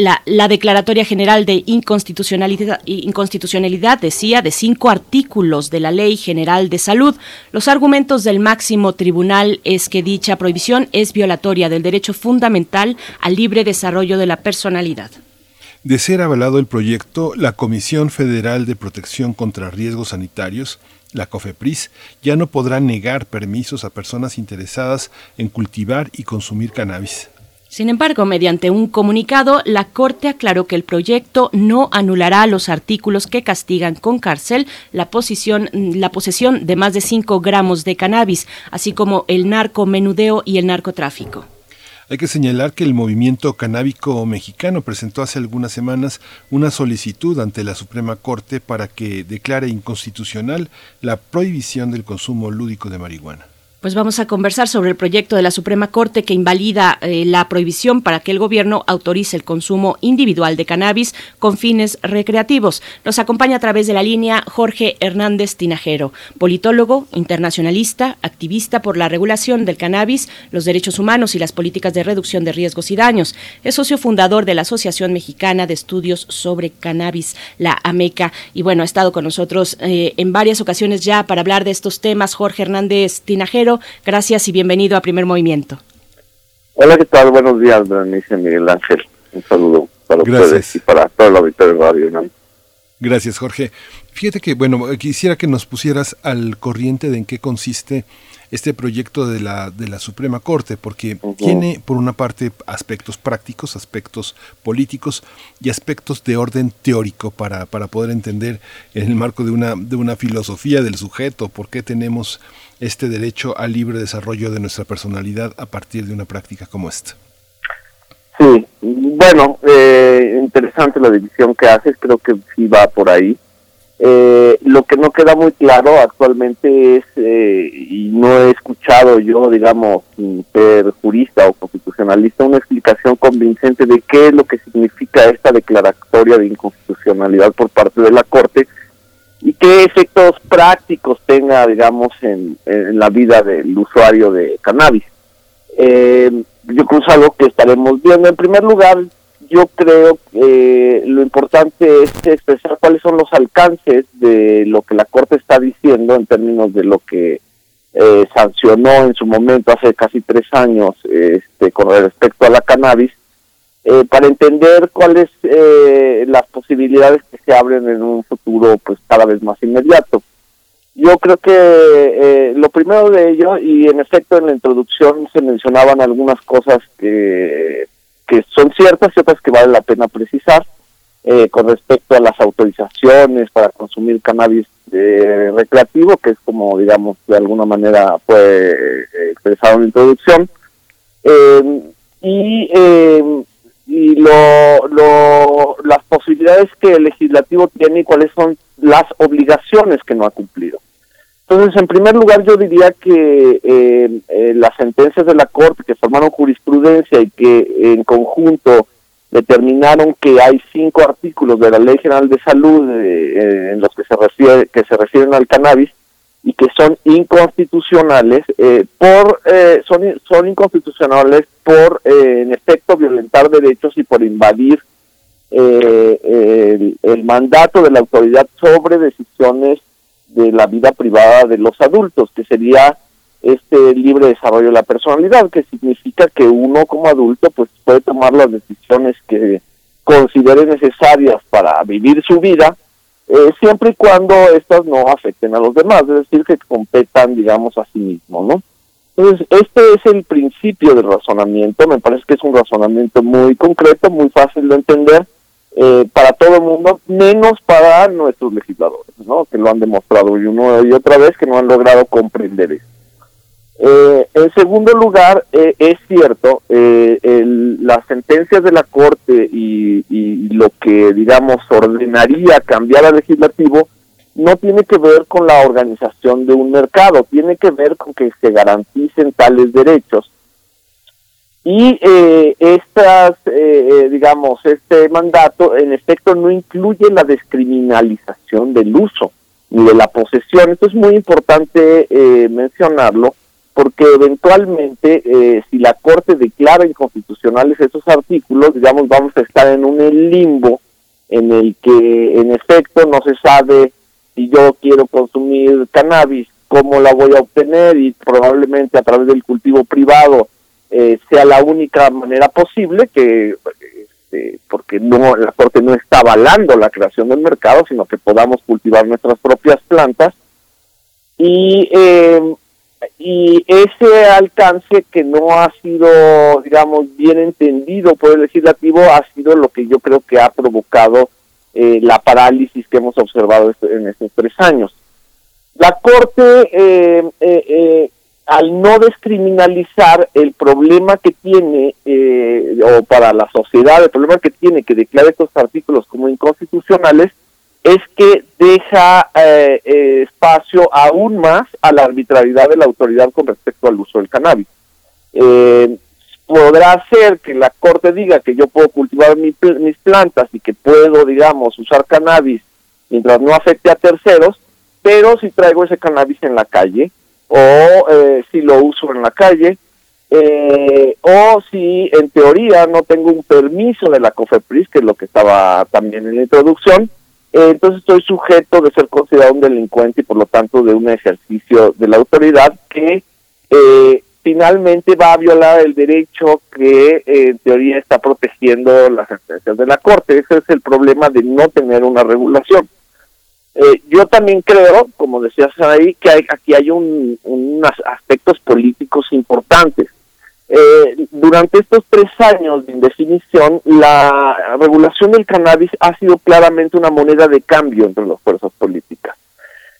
la, la, Declaratoria General de Inconstitucionalidad, Inconstitucionalidad decía de cinco artículos de la Ley General de Salud. Los argumentos del máximo tribunal es que dicha prohibición es violatoria del derecho fundamental al libre desarrollo de la personalidad. De ser avalado el proyecto, la Comisión Federal de Protección contra Riesgos Sanitarios, la COFEPRIS, ya no podrá negar permisos a personas interesadas en cultivar y consumir cannabis. Sin embargo, mediante un comunicado, la Corte aclaró que el proyecto no anulará los artículos que castigan con cárcel la, la posesión de más de 5 gramos de cannabis, así como el narcomenudeo y el narcotráfico. Hay que señalar que el movimiento canábico mexicano presentó hace algunas semanas una solicitud ante la Suprema Corte para que declare inconstitucional la prohibición del consumo lúdico de marihuana. Pues vamos a conversar sobre el proyecto de la Suprema Corte que invalida eh, la prohibición para que el gobierno autorice el consumo individual de cannabis con fines recreativos. Nos acompaña a través de la línea Jorge Hernández Tinajero, politólogo, internacionalista, activista por la regulación del cannabis, los derechos humanos y las políticas de reducción de riesgos y daños. Es socio fundador de la Asociación Mexicana de Estudios sobre Cannabis, la AMECA. Y bueno, ha estado con nosotros eh, en varias ocasiones ya para hablar de estos temas. Jorge Hernández Tinajero gracias y bienvenido a Primer Movimiento. Hola, ¿qué tal? Buenos días, Berenice Miguel Ángel. Un saludo para ustedes y para todo el auditorio de Radio Gracias, Jorge. Fíjate que, bueno, quisiera que nos pusieras al corriente de en qué consiste este proyecto de la, de la Suprema Corte, porque tiene, por una parte, aspectos prácticos, aspectos políticos y aspectos de orden teórico para, para poder entender en el marco de una, de una filosofía del sujeto por qué tenemos este derecho al libre desarrollo de nuestra personalidad a partir de una práctica como esta. Sí, bueno, eh, interesante la división que haces, creo que sí va por ahí. Eh, lo que no queda muy claro actualmente es, eh, y no he escuchado yo, digamos, ser jurista o constitucionalista, una explicación convincente de qué es lo que significa esta declaratoria de inconstitucionalidad por parte de la Corte y qué efectos prácticos tenga, digamos, en, la vida del usuario de cannabis. Eh, yo creo que es algo que estaremos viendo. En primer lugar, yo creo que lo importante es expresar cuáles son los alcances de lo que la Corte está diciendo en términos de lo que eh, sancionó en su momento hace casi tres años este, con respecto a la cannabis eh, para entender cuáles eh, las posibilidades que se abren en un futuro pues cada vez más inmediato. Yo creo que eh, lo primero de ello, y en efecto en la introducción se mencionaban algunas cosas que, que son ciertas y otras que vale la pena precisar, eh, con respecto a las autorizaciones para consumir cannabis recreativo, que es como, digamos, de alguna manera fue expresado en la introducción. y y lo, lo, las posibilidades que el legislativo tiene y cuáles son las obligaciones que no ha cumplido. Entonces, en primer lugar, yo diría que eh, eh, las sentencias de la Corte que formaron jurisprudencia y que en conjunto determinaron que hay cinco artículos de la Ley General de Salud eh, en los que se refiere que se refieren al cannabis y que son inconstitucionales eh, por eh, son son inconstitucionales por eh, en efecto violentar derechos y por invadir el, el, mandato de la autoridad sobre decisiones de la vida privada de los adultos que sería este libre desarrollo de la personalidad que significa que uno como adulto pues puede tomar las decisiones que considere necesarias para vivir su vida eh, siempre y cuando estas no afecten a los demás, es decir, que competan, digamos, a sí mismos, ¿no? Entonces, este es el principio del razonamiento, me parece que es un razonamiento muy concreto, muy fácil de entender, eh, para todo el mundo, menos para nuestros legisladores, ¿no? que lo han demostrado y una y otra vez que no han logrado comprender eso. Eh, en segundo lugar, eh, es cierto, eh, el, las sentencias de la Corte y, y, lo que, digamos, ordenaría cambiar al legislativo no tiene que ver con la organización de un mercado, tiene que ver con que se garanticen tales derechos. Y eh, estas, digamos, este mandato en efecto no incluye la descriminalización del uso ni de la posesión. Esto es muy importante mencionarlo porque eventualmente eh, si la Corte declara inconstitucionales esos artículos, digamos, vamos a estar en un limbo en el que en efecto no se sabe si yo quiero consumir cannabis, cómo la voy a obtener y probablemente a través del cultivo privado eh, sea la única manera posible que este, porque no la corte no está avalando la creación del mercado sino que podamos cultivar nuestras propias plantas. Y eh, y ese alcance que no ha sido digamos bien entendido por el legislativo ha sido lo que yo creo que ha provocado eh, la parálisis que hemos observado este, en estos tres años. La corte eh, eh, eh al no descriminalizar el problema que tiene, eh, o para la sociedad, el problema que tiene que declara estos artículos como inconstitucionales, es que deja eh, eh, espacio aún más a la arbitrariedad de la autoridad con respecto al uso del cannabis. Eh, podrá ser que la Corte diga que yo puedo cultivar mi, mis plantas y que puedo, digamos, usar cannabis mientras no afecte a terceros, pero si traigo ese cannabis en la calle, o eh, si lo uso en la calle, eh, o si en teoría no tengo un permiso de la COFEPRIS, que es lo que estaba también en la introducción, eh, entonces estoy sujeto de ser considerado un delincuente y por lo tanto de un ejercicio de la autoridad que eh, finalmente va a violar el derecho que eh, en teoría está protegiendo las sentencias de la Corte. Ese es el problema de no tener una regulación. Eh, yo también creo, como decías ahí, que hay, aquí hay un, unos aspectos políticos importantes. Eh, durante estos tres años de indefinición, la regulación del cannabis ha sido claramente una moneda de cambio entre las fuerzas políticas.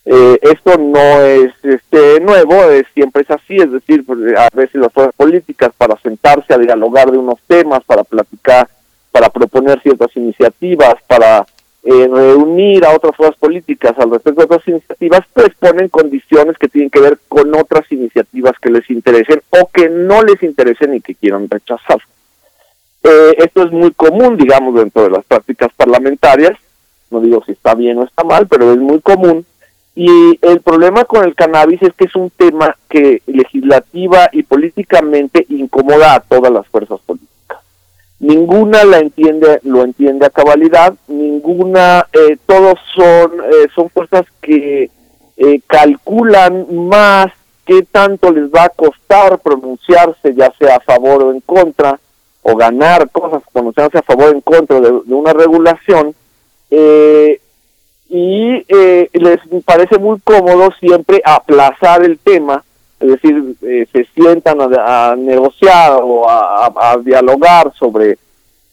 Eh, esto no es este nuevo, es, siempre es así, es decir, pues, a veces las fuerzas políticas para sentarse a dialogar de unos temas, para platicar, para proponer ciertas iniciativas, para eh, reunir a otras fuerzas políticas al respecto de otras iniciativas, pues ponen condiciones que tienen que ver con otras iniciativas que les interesen o que no les interesen y que quieran rechazar. Eh, esto es muy común, digamos, dentro de las prácticas parlamentarias, no digo si está bien o está mal, pero es muy común. Y el problema con el cannabis es que es un tema que legislativa y políticamente incomoda a todas las fuerzas políticas ninguna la entiende lo entiende a cabalidad ninguna eh, todos son eh, son fuerzas que eh, calculan más qué tanto les va a costar pronunciarse ya sea a favor o en contra o ganar cosas pronunciarse a favor o en contra de, de una regulación eh, y eh, les parece muy cómodo siempre aplazar el tema es decir, eh, se sientan a, a, negociar o a, dialogar sobre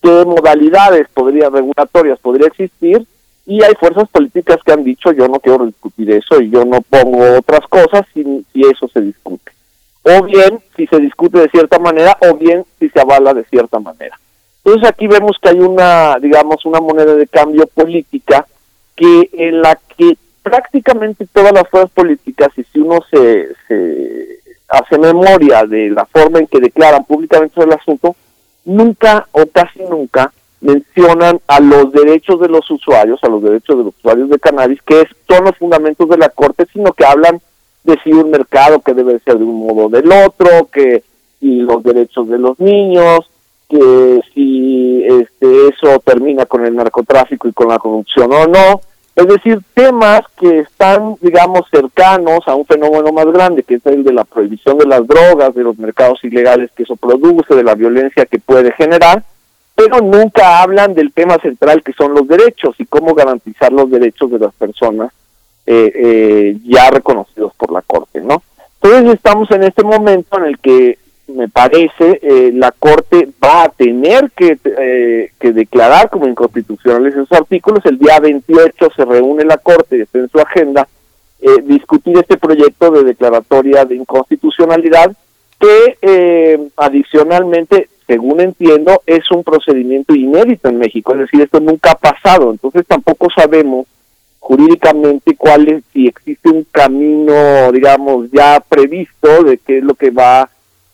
qué modalidades podría, regulatorias podría existir, y hay fuerzas políticas que han dicho yo no quiero discutir eso y yo no pongo otras cosas si, si eso se discute. O bien si se discute de cierta manera, o bien si se avala de cierta manera. Entonces aquí vemos que hay una, digamos, una moneda de cambio política que en la que prácticamente todas las fuerzas políticas, y si uno se, se hace memoria de la forma en que declaran públicamente el asunto, nunca o casi nunca mencionan a los derechos de los usuarios, a los derechos de los usuarios de cannabis, que son los fundamentos de la Corte, sino que hablan de si un mercado que debe ser de un modo o del otro, que y los derechos de los niños, que si este eso termina con el narcotráfico y con la corrupción o no, es decir, temas que están, digamos, cercanos a un fenómeno más grande, que es el de la prohibición de las drogas, de los mercados ilegales que eso produce, de la violencia que puede generar, pero nunca hablan del tema central que son los derechos y cómo garantizar los derechos de las personas eh, eh, ya reconocidos por la Corte, ¿no? Entonces estamos en este momento en el que me parece, eh, la Corte va a tener que, eh, que declarar como inconstitucionales esos artículos. El día 28 se reúne la Corte, está en su agenda, eh, discutir este proyecto de declaratoria de inconstitucionalidad que eh, adicionalmente, según entiendo, es un procedimiento inédito en México, es decir, esto nunca ha pasado, entonces tampoco sabemos jurídicamente cuál es, si existe un camino, digamos, ya previsto de qué es lo que va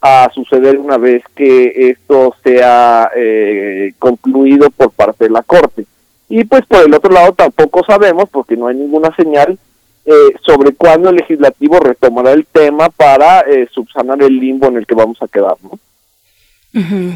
a suceder una vez que esto sea eh, concluido por parte de la Corte. Y pues por el otro lado tampoco sabemos, porque no hay ninguna señal, eh, sobre cuándo el legislativo retomará el tema para eh, subsanar el limbo en el que vamos a quedar. ¿no?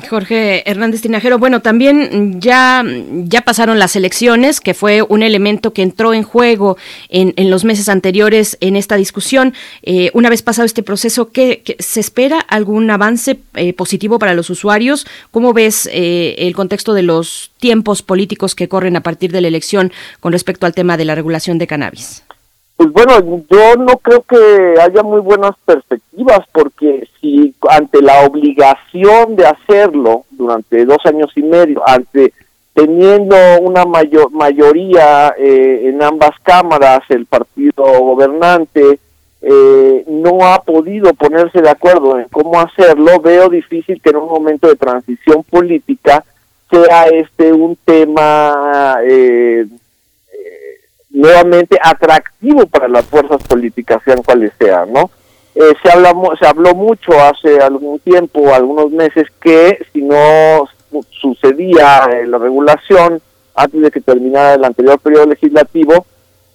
Jorge Hernández Tinajero, bueno, también ya, ya pasaron las elecciones, que fue un elemento que entró en juego en, en los meses anteriores en esta discusión. Eh, una vez pasado este proceso, ¿qué, se espera algún avance eh, positivo para los usuarios? ¿Cómo ves eh, el contexto de los tiempos políticos que corren a partir de la elección con respecto al tema de la regulación de cannabis? Pues bueno, yo no creo que haya muy buenas perspectivas porque si ante la obligación de hacerlo durante dos años y medio, ante teniendo una mayor mayoría eh, en ambas cámaras, el partido gobernante eh, no ha podido ponerse de acuerdo en cómo hacerlo, veo difícil que en un momento de transición política sea este un tema eh, nuevamente atractivo para las fuerzas políticas, sean cuales sean, ¿no? Eh, se, habla, se habló mucho hace algún tiempo, algunos meses, que si no sucedía eh, la regulación antes de que terminara el anterior periodo legislativo,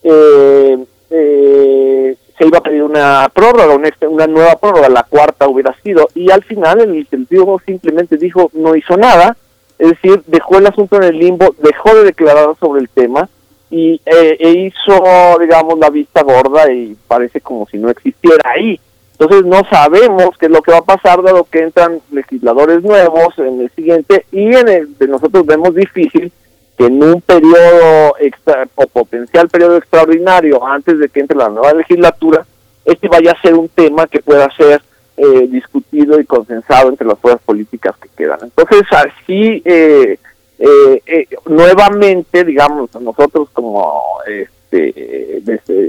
eh, eh, se iba a pedir una prórroga, una, una, nueva prórroga, la cuarta hubiera sido, y al final el Ejecutivo simplemente dijo, no hizo nada, es decir, dejó el asunto en el limbo, dejó de declarar sobre el tema, y eh, e hizo, digamos, la vista gorda y parece como si no existiera ahí. Entonces no sabemos qué es lo que va a pasar dado que entran legisladores nuevos en el siguiente y en el de nosotros vemos difícil que en un periodo extra, o potencial periodo extraordinario antes de que entre la nueva legislatura este vaya a ser un tema que pueda ser eh, discutido y consensado entre las fuerzas políticas que quedan. Entonces así eh, eh, eh, nuevamente, digamos, nosotros como este,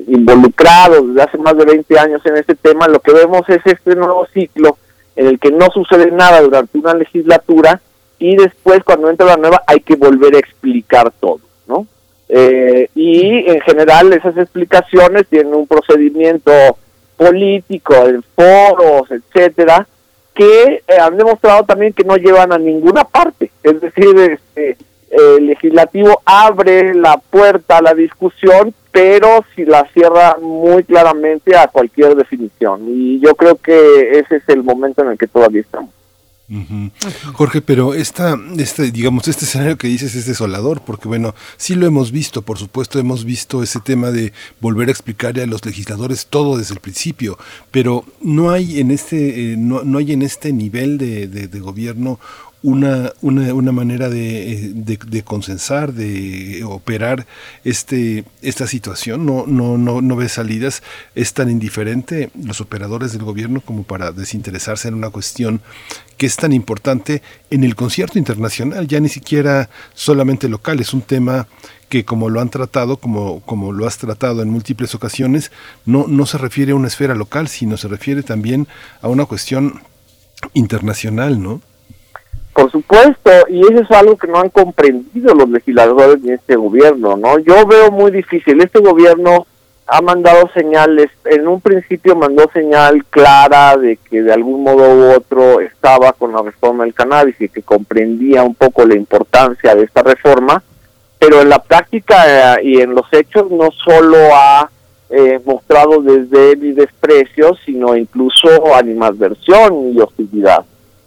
involucrados desde hace más de 20 años en este tema, lo que vemos es este nuevo ciclo en el que no sucede nada durante una legislatura y después cuando entra la nueva hay que volver a explicar todo, ¿no? Eh, y en general esas explicaciones tienen un procedimiento político, en foros, etcétera, que eh, han demostrado también que no llevan a ninguna parte. Es decir, este, el legislativo abre la puerta a la discusión, pero si la cierra muy claramente a cualquier definición. Y yo creo que ese es el momento en el que todavía estamos. Jorge, pero esta, este, digamos, este escenario que dices es desolador, porque bueno, sí lo hemos visto, por supuesto, hemos visto ese tema de volver a explicarle a los legisladores todo desde el principio, pero no hay en este, eh, no, no, hay en este nivel de, de, de gobierno una, una, una manera de, de, consensar, de operar este, esta situación. No, no, no, no ve salidas. Es tan indiferente los operadores del gobierno como para desinteresarse en una cuestión que es tan importante en el concierto internacional, ya ni siquiera solamente local, es un tema que como lo han tratado, como, como lo has tratado en múltiples ocasiones, no, no se refiere a una esfera local, sino se refiere también a una cuestión internacional, ¿no? Por supuesto, y eso es algo que no han comprendido los legisladores de este gobierno, ¿no? Yo veo muy difícil, este gobierno ha mandado señales, en un principio mandó señal clara de que de algún modo u otro estaba con la reforma del cannabis y que comprendía un poco la importancia de esta reforma, pero en la práctica eh, y en los hechos no solo ha eh, mostrado desde y desprecio, sino incluso animadversión y hostilidad.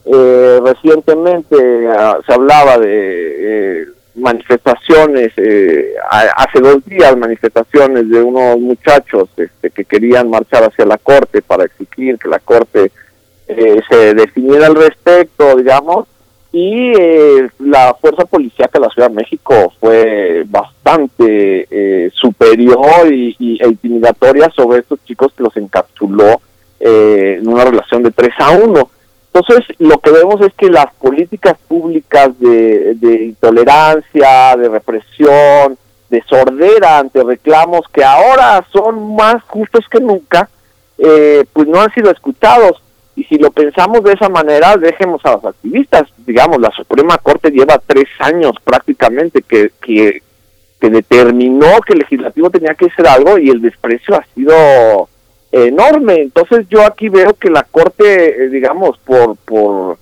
Eh, recientemente uh, se hablaba de eh, manifestaciones, eh, hace dos días manifestaciones de unos muchachos este, que querían marchar hacia la corte para exigir que la corte eh, se definiera al respecto, digamos, y eh, la fuerza policíaca de la Ciudad de México fue bastante superior y, y, e intimidatoria sobre estos chicos que los encapsuló en una relación de 3 a 1 Entonces, lo que vemos es que las políticas públicas de, intolerancia, de represión, de sordera ante reclamos que ahora son más justos que nunca, eh, pues no han sido escuchados. Y si lo pensamos de esa manera, dejemos a los activistas. Digamos, la Suprema Corte lleva tres años prácticamente que, que, que determinó que el legislativo tenía que hacer algo y el desprecio ha sido enorme. Entonces yo aquí veo que la Corte, eh, digamos, por, por,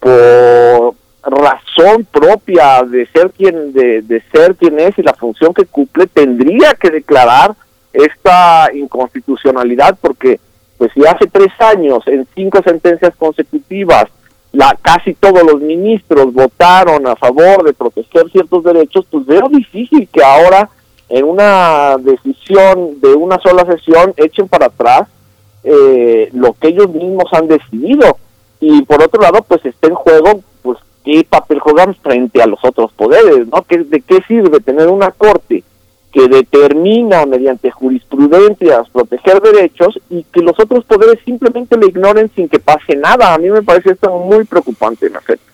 por razón propia de ser quien de, de ser quien es y la función que cumple tendría que declarar esta inconstitucionalidad porque pues si hace tres años en cinco sentencias consecutivas la casi todos los ministros votaron a favor de proteger ciertos derechos pues veo difícil que ahora en una decisión de una sola sesión echen para atrás eh, lo que ellos mismos han decidido. Y por otro lado pues está en juego pues qué papel juegan frente a los otros poderes no ¿Qué, de qué sirve tener una corte que determina mediante jurisprudencias proteger derechos y que los otros poderes simplemente le ignoren sin que pase nada a mí me parece esto muy preocupante en efecto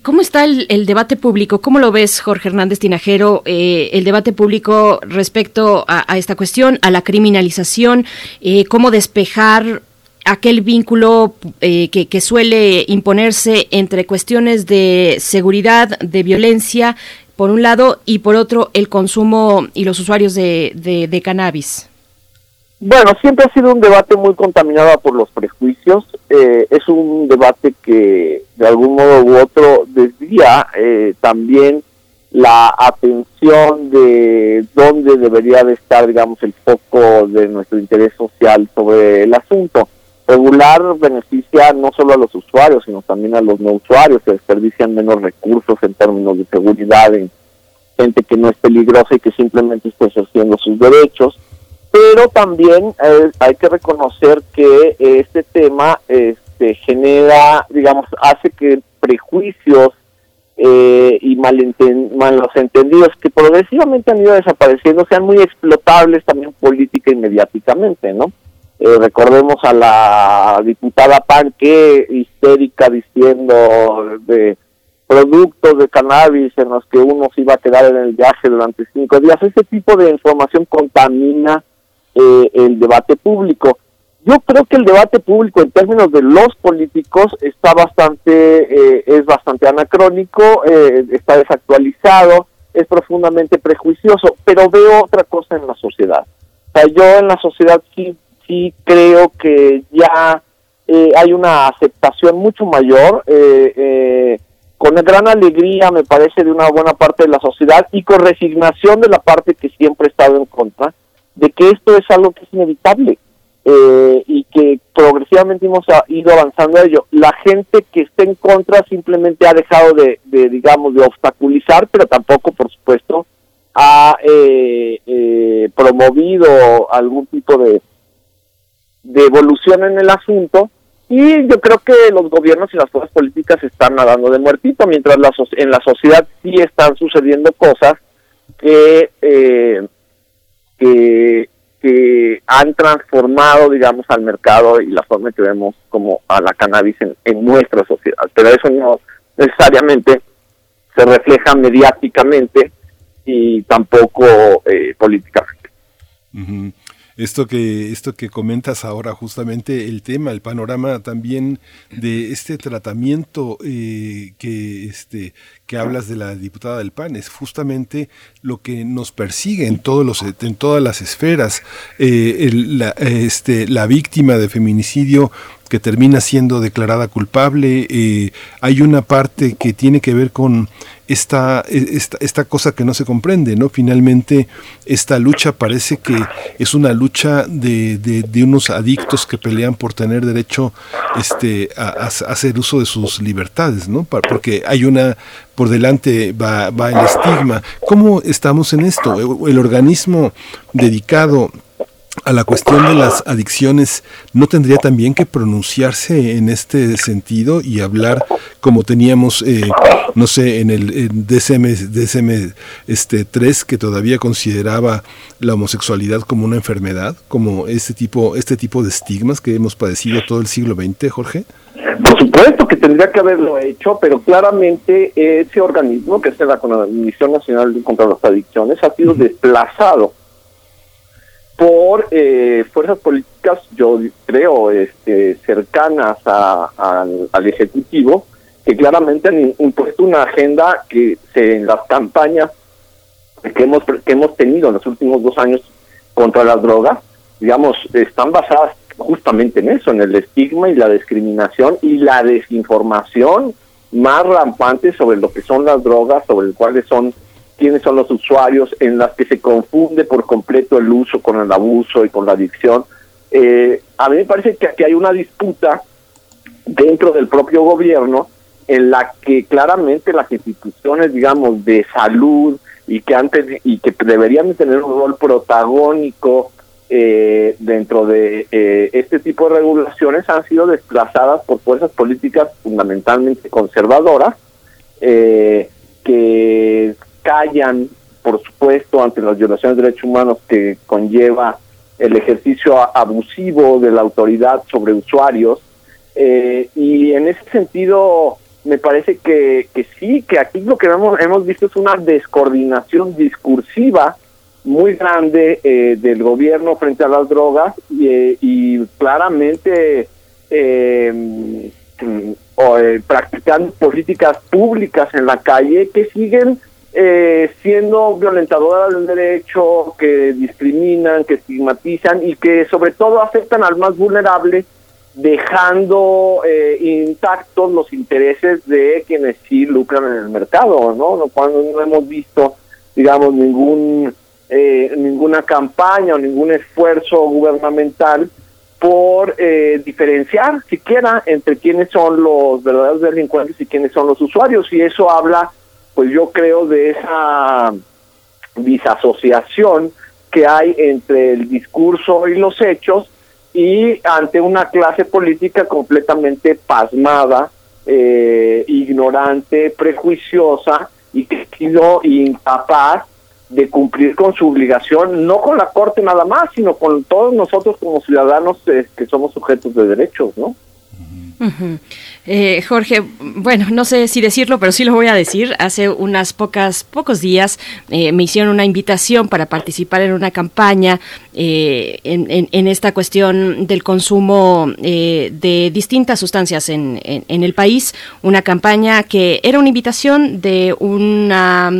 ¿Cómo está el, el, debate público? ¿Cómo lo ves, Jorge Hernández Tinajero, eh, el debate público respecto a, esta cuestión, a la criminalización? Eh, ¿Cómo despejar aquel vínculo eh, que, que, suele imponerse entre cuestiones de seguridad, de violencia, por un lado, y por otro, el consumo y los usuarios de, de, de cannabis? Bueno, siempre ha sido un debate muy contaminado por los prejuicios. Eh, es un debate que de algún modo u otro desvía eh, también la atención de dónde debería de estar, digamos, el foco de nuestro interés social sobre el asunto. Regular beneficia no solo a los usuarios, sino también a los no usuarios, que desperdician menos recursos en términos de seguridad, en gente que no es peligrosa y que simplemente está ejerciendo sus derechos pero también eh, hay que reconocer que este tema este, genera, digamos, hace que prejuicios eh, y malos entendidos que progresivamente han ido desapareciendo sean muy explotables también política y mediáticamente, ¿no? Eh, recordemos a la diputada Pan que histérica diciendo de productos de cannabis en los que uno se iba a quedar en el viaje durante cinco días. Ese tipo de información contamina eh, el debate público. Yo creo que el debate público en términos de los políticos está bastante, eh, es bastante anacrónico, eh, está desactualizado, es profundamente prejuicioso, pero veo otra cosa en la sociedad. O sea, yo en la sociedad sí, sí creo que ya eh, hay una aceptación mucho mayor, eh, eh, con gran alegría me parece de una buena parte de la sociedad y con resignación de la parte que siempre ha estado en contra de que esto es algo que es inevitable eh, y que progresivamente hemos ido avanzando a ello. La gente que está en contra simplemente ha dejado de, digamos, de obstaculizar, pero tampoco, por supuesto, ha eh, eh, promovido algún tipo de, de evolución en el asunto. Y yo creo que los gobiernos y las fuerzas políticas están nadando de muertito, mientras la en la sociedad sí están sucediendo cosas que eh, que, que han transformado, digamos, al mercado y la forma en que vemos como a la cannabis en, en nuestra sociedad. Pero eso no necesariamente se refleja mediáticamente y tampoco eh, políticamente. Uh. Esto que, esto que comentas ahora, justamente el tema, el panorama también de este tratamiento eh, que, este, que hablas de la diputada del PAN, es justamente lo que nos persigue en, todos los, en todas las esferas. Eh, el, la, este, la víctima de feminicidio que termina siendo declarada culpable. Eh, hay una parte que tiene que ver con esta, esta, esta, cosa que no se comprende, ¿no? Finalmente, esta lucha parece que es una lucha de, de, unos adictos que pelean por tener derecho este, a, a, hacer uso de sus libertades, ¿no? Porque hay una, por delante va, va el estigma. ¿Cómo estamos en esto? El organismo dedicado a la cuestión de las adicciones, ¿no tendría también que pronunciarse en este sentido y hablar como teníamos, eh, no sé, en el DSM, DSM este, 3, que todavía consideraba la homosexualidad como una enfermedad, como este tipo, este tipo de estigmas que hemos padecido todo el siglo XX, Jorge? Por supuesto que tendría que haberlo hecho, pero claramente ese organismo, que es la Comisión Nacional contra las Adicciones, ha sido desplazado por eh, fuerzas políticas, yo creo, este, cercanas al Ejecutivo, que claramente han impuesto una agenda que se, en las campañas que hemos, que hemos tenido en los últimos dos años contra las drogas, digamos, están basadas justamente en eso, en el estigma y la discriminación y la desinformación más rampante sobre lo que son las drogas, sobre cuáles son quiénes son los usuarios, en las que se confunde por completo el uso con el abuso y con la adicción. Eh, a mí me parece que aquí hay una disputa dentro del propio gobierno en la que claramente las instituciones, digamos, de salud y que antes y que deberían tener un rol protagónico eh, dentro de eh, este tipo de regulaciones han sido desplazadas por fuerzas políticas fundamentalmente conservadoras eh, que callan, por supuesto, ante las violaciones de derechos humanos que conlleva el ejercicio abusivo de la autoridad sobre usuarios. y en ese sentido, me parece que, que sí, que aquí lo que hemos, hemos visto es una descoordinación discursiva muy grande eh, del gobierno frente a las drogas y, eh, claramente eh, mm, eh, practicando políticas públicas en la calle que siguen siendo violentadoras del derecho, que discriminan, que estigmatizan y que sobre todo afectan al más vulnerable dejando eh, intactos los intereses de quienes sí lucran en el mercado, ¿no? Cuando no hemos visto, digamos, ningún eh, ninguna campaña o ningún esfuerzo gubernamental por eh, diferenciar siquiera entre quiénes son los verdaderos delincuentes y quiénes son los usuarios y eso habla, pues yo creo, de esa disasociación que hay entre el discurso y los hechos y ante una clase política completamente pasmada, eh, ignorante, prejuiciosa y que incapaz de cumplir con su obligación, no con la Corte nada más, sino con todos nosotros como ciudadanos eh, que somos sujetos de derechos, ¿no? Eh, Jorge, bueno, no sé si decirlo, pero sí lo voy a decir. Hace unas pocas, pocos días eh, me hicieron una invitación para participar en una campaña eh, en, esta cuestión del consumo de distintas sustancias en, el país. Una campaña que era una invitación de una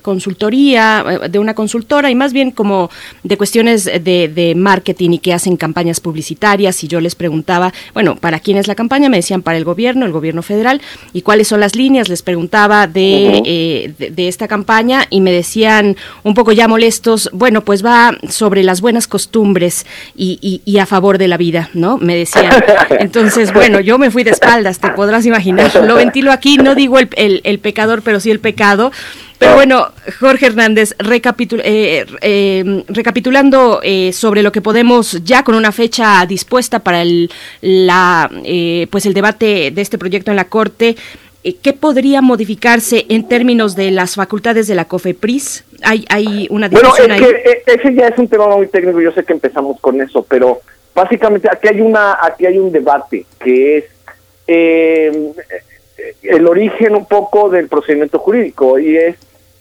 consultoría, de una consultora y más bien como de cuestiones de, de marketing y que hacen campañas publicitarias. Y yo les preguntaba, bueno, ¿para quién es la campaña? Me decían para el gobierno, el gobierno federal, y cuáles son las líneas, les preguntaba de, eh, de, esta campaña y me decían un poco ya molestos, bueno, pues va sobre las buenas costumbres y, y, a favor de la vida, ¿no? Me decían. (laughs) Entonces, bueno, yo me fui de espaldas, te podrás imaginar, lo ventilo aquí, no digo el, el, el pecador, pero sí el pecado. Pero bueno, Jorge Hernández, eh, eh, recapitulando eh, sobre lo que podemos ya con una fecha dispuesta para el, la, pues el debate de este proyecto en la Corte, ¿qué podría modificarse en términos de las facultades de la COFEPRIS? Hay, hay una discusión bueno, es Que, ese ya es un tema muy técnico, yo sé que empezamos con eso, pero básicamente aquí hay, una, aquí hay un debate que es el origen un poco del procedimiento jurídico y es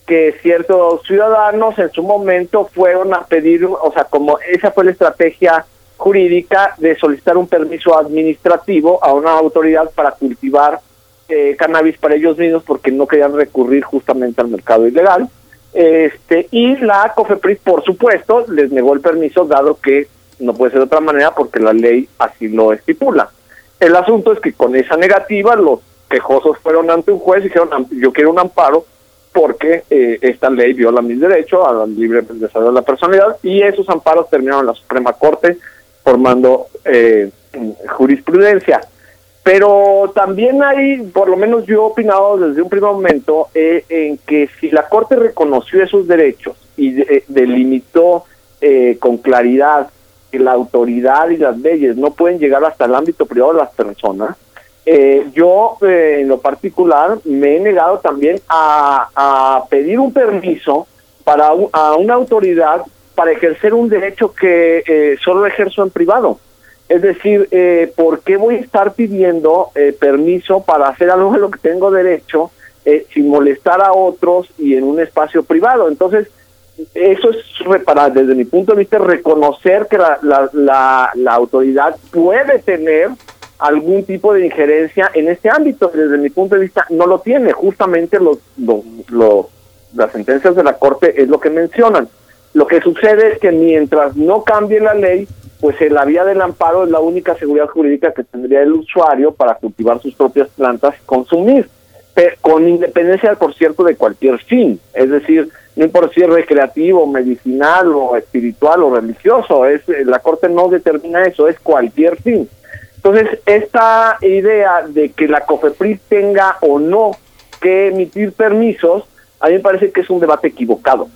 que ciertos ciudadanos en su momento fueron a pedir, o sea, como esa fue la estrategia jurídica de solicitar un permiso administrativo a una autoridad para cultivar eh, cannabis para ellos mismos porque no querían recurrir justamente al mercado ilegal. Este, y la COFEPRIS, por supuesto, les negó el permiso, dado que no puede ser de otra manera porque la ley así lo estipula. El asunto es que con esa negativa los quejosos fueron ante un juez y dijeron, yo quiero un amparo porque eh, esta ley viola mis derechos al libre desarrollo de la personalidad y esos amparos terminaron en la Suprema Corte formando eh, jurisprudencia. Pero también hay, por lo menos yo he opinado desde un primer momento, eh, en que si la Corte reconoció esos derechos y delimitó con claridad que la autoridad y las leyes no pueden llegar hasta el ámbito privado de las personas, eh, yo eh, en lo particular me he negado también a, pedir un permiso para a una autoridad para ejercer un derecho que eh, solo ejerzo en privado. Es decir, eh, ¿por qué voy a estar pidiendo eh, permiso para hacer algo a lo que tengo derecho sin molestar a otros y en un espacio privado? Entonces, eso es reparar, desde mi punto de vista, reconocer que la, la, la, la autoridad puede tener algún tipo de injerencia en este ámbito. Desde mi punto de vista, no lo tiene. Justamente los, los, las sentencias de la Corte es lo que mencionan. Lo que sucede es que mientras no cambie la ley, pues la vía del amparo es la única seguridad jurídica que tendría el usuario para cultivar sus propias plantas y consumir, Pe- con independencia, por cierto, de cualquier fin. Es decir, no importa si es recreativo, medicinal o espiritual o religioso, es la Corte no determina eso, es cualquier fin. Entonces, esta idea de que la COFEPRIS tenga o no que emitir permisos, a mí me parece que es un debate equivocado.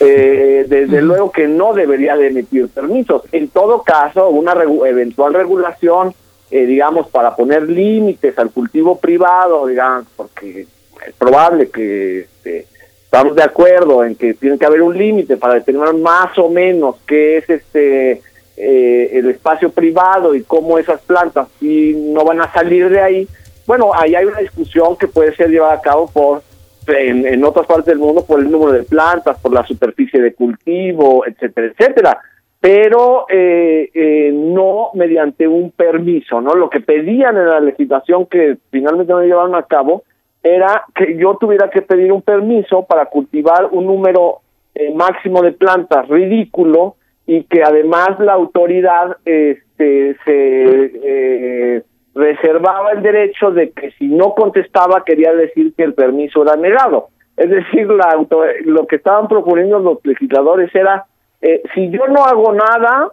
Eh, desde luego que no debería de emitir permisos. En todo caso, una regu- eventual regulación, eh, digamos, para poner límites al cultivo privado, digamos, porque es probable que este, estamos de acuerdo en que tiene que haber un límite para determinar más o menos qué es este eh, el espacio privado y cómo esas plantas si no van a salir de ahí. Bueno, ahí hay una discusión que puede ser llevada a cabo por en, en otras partes del mundo por el número de plantas, por la superficie de cultivo, etcétera, etcétera. Pero eh, eh, no mediante un permiso, ¿no? Lo que pedían en la legislación que finalmente no llevaron a cabo era que yo tuviera que pedir un permiso para cultivar un número eh, máximo de plantas ridículo y que además la autoridad este, se eh, reservaba el derecho de que si no contestaba quería decir que el permiso era negado. Es decir, la auto- lo que estaban proponiendo los legisladores era, eh, si yo no hago nada,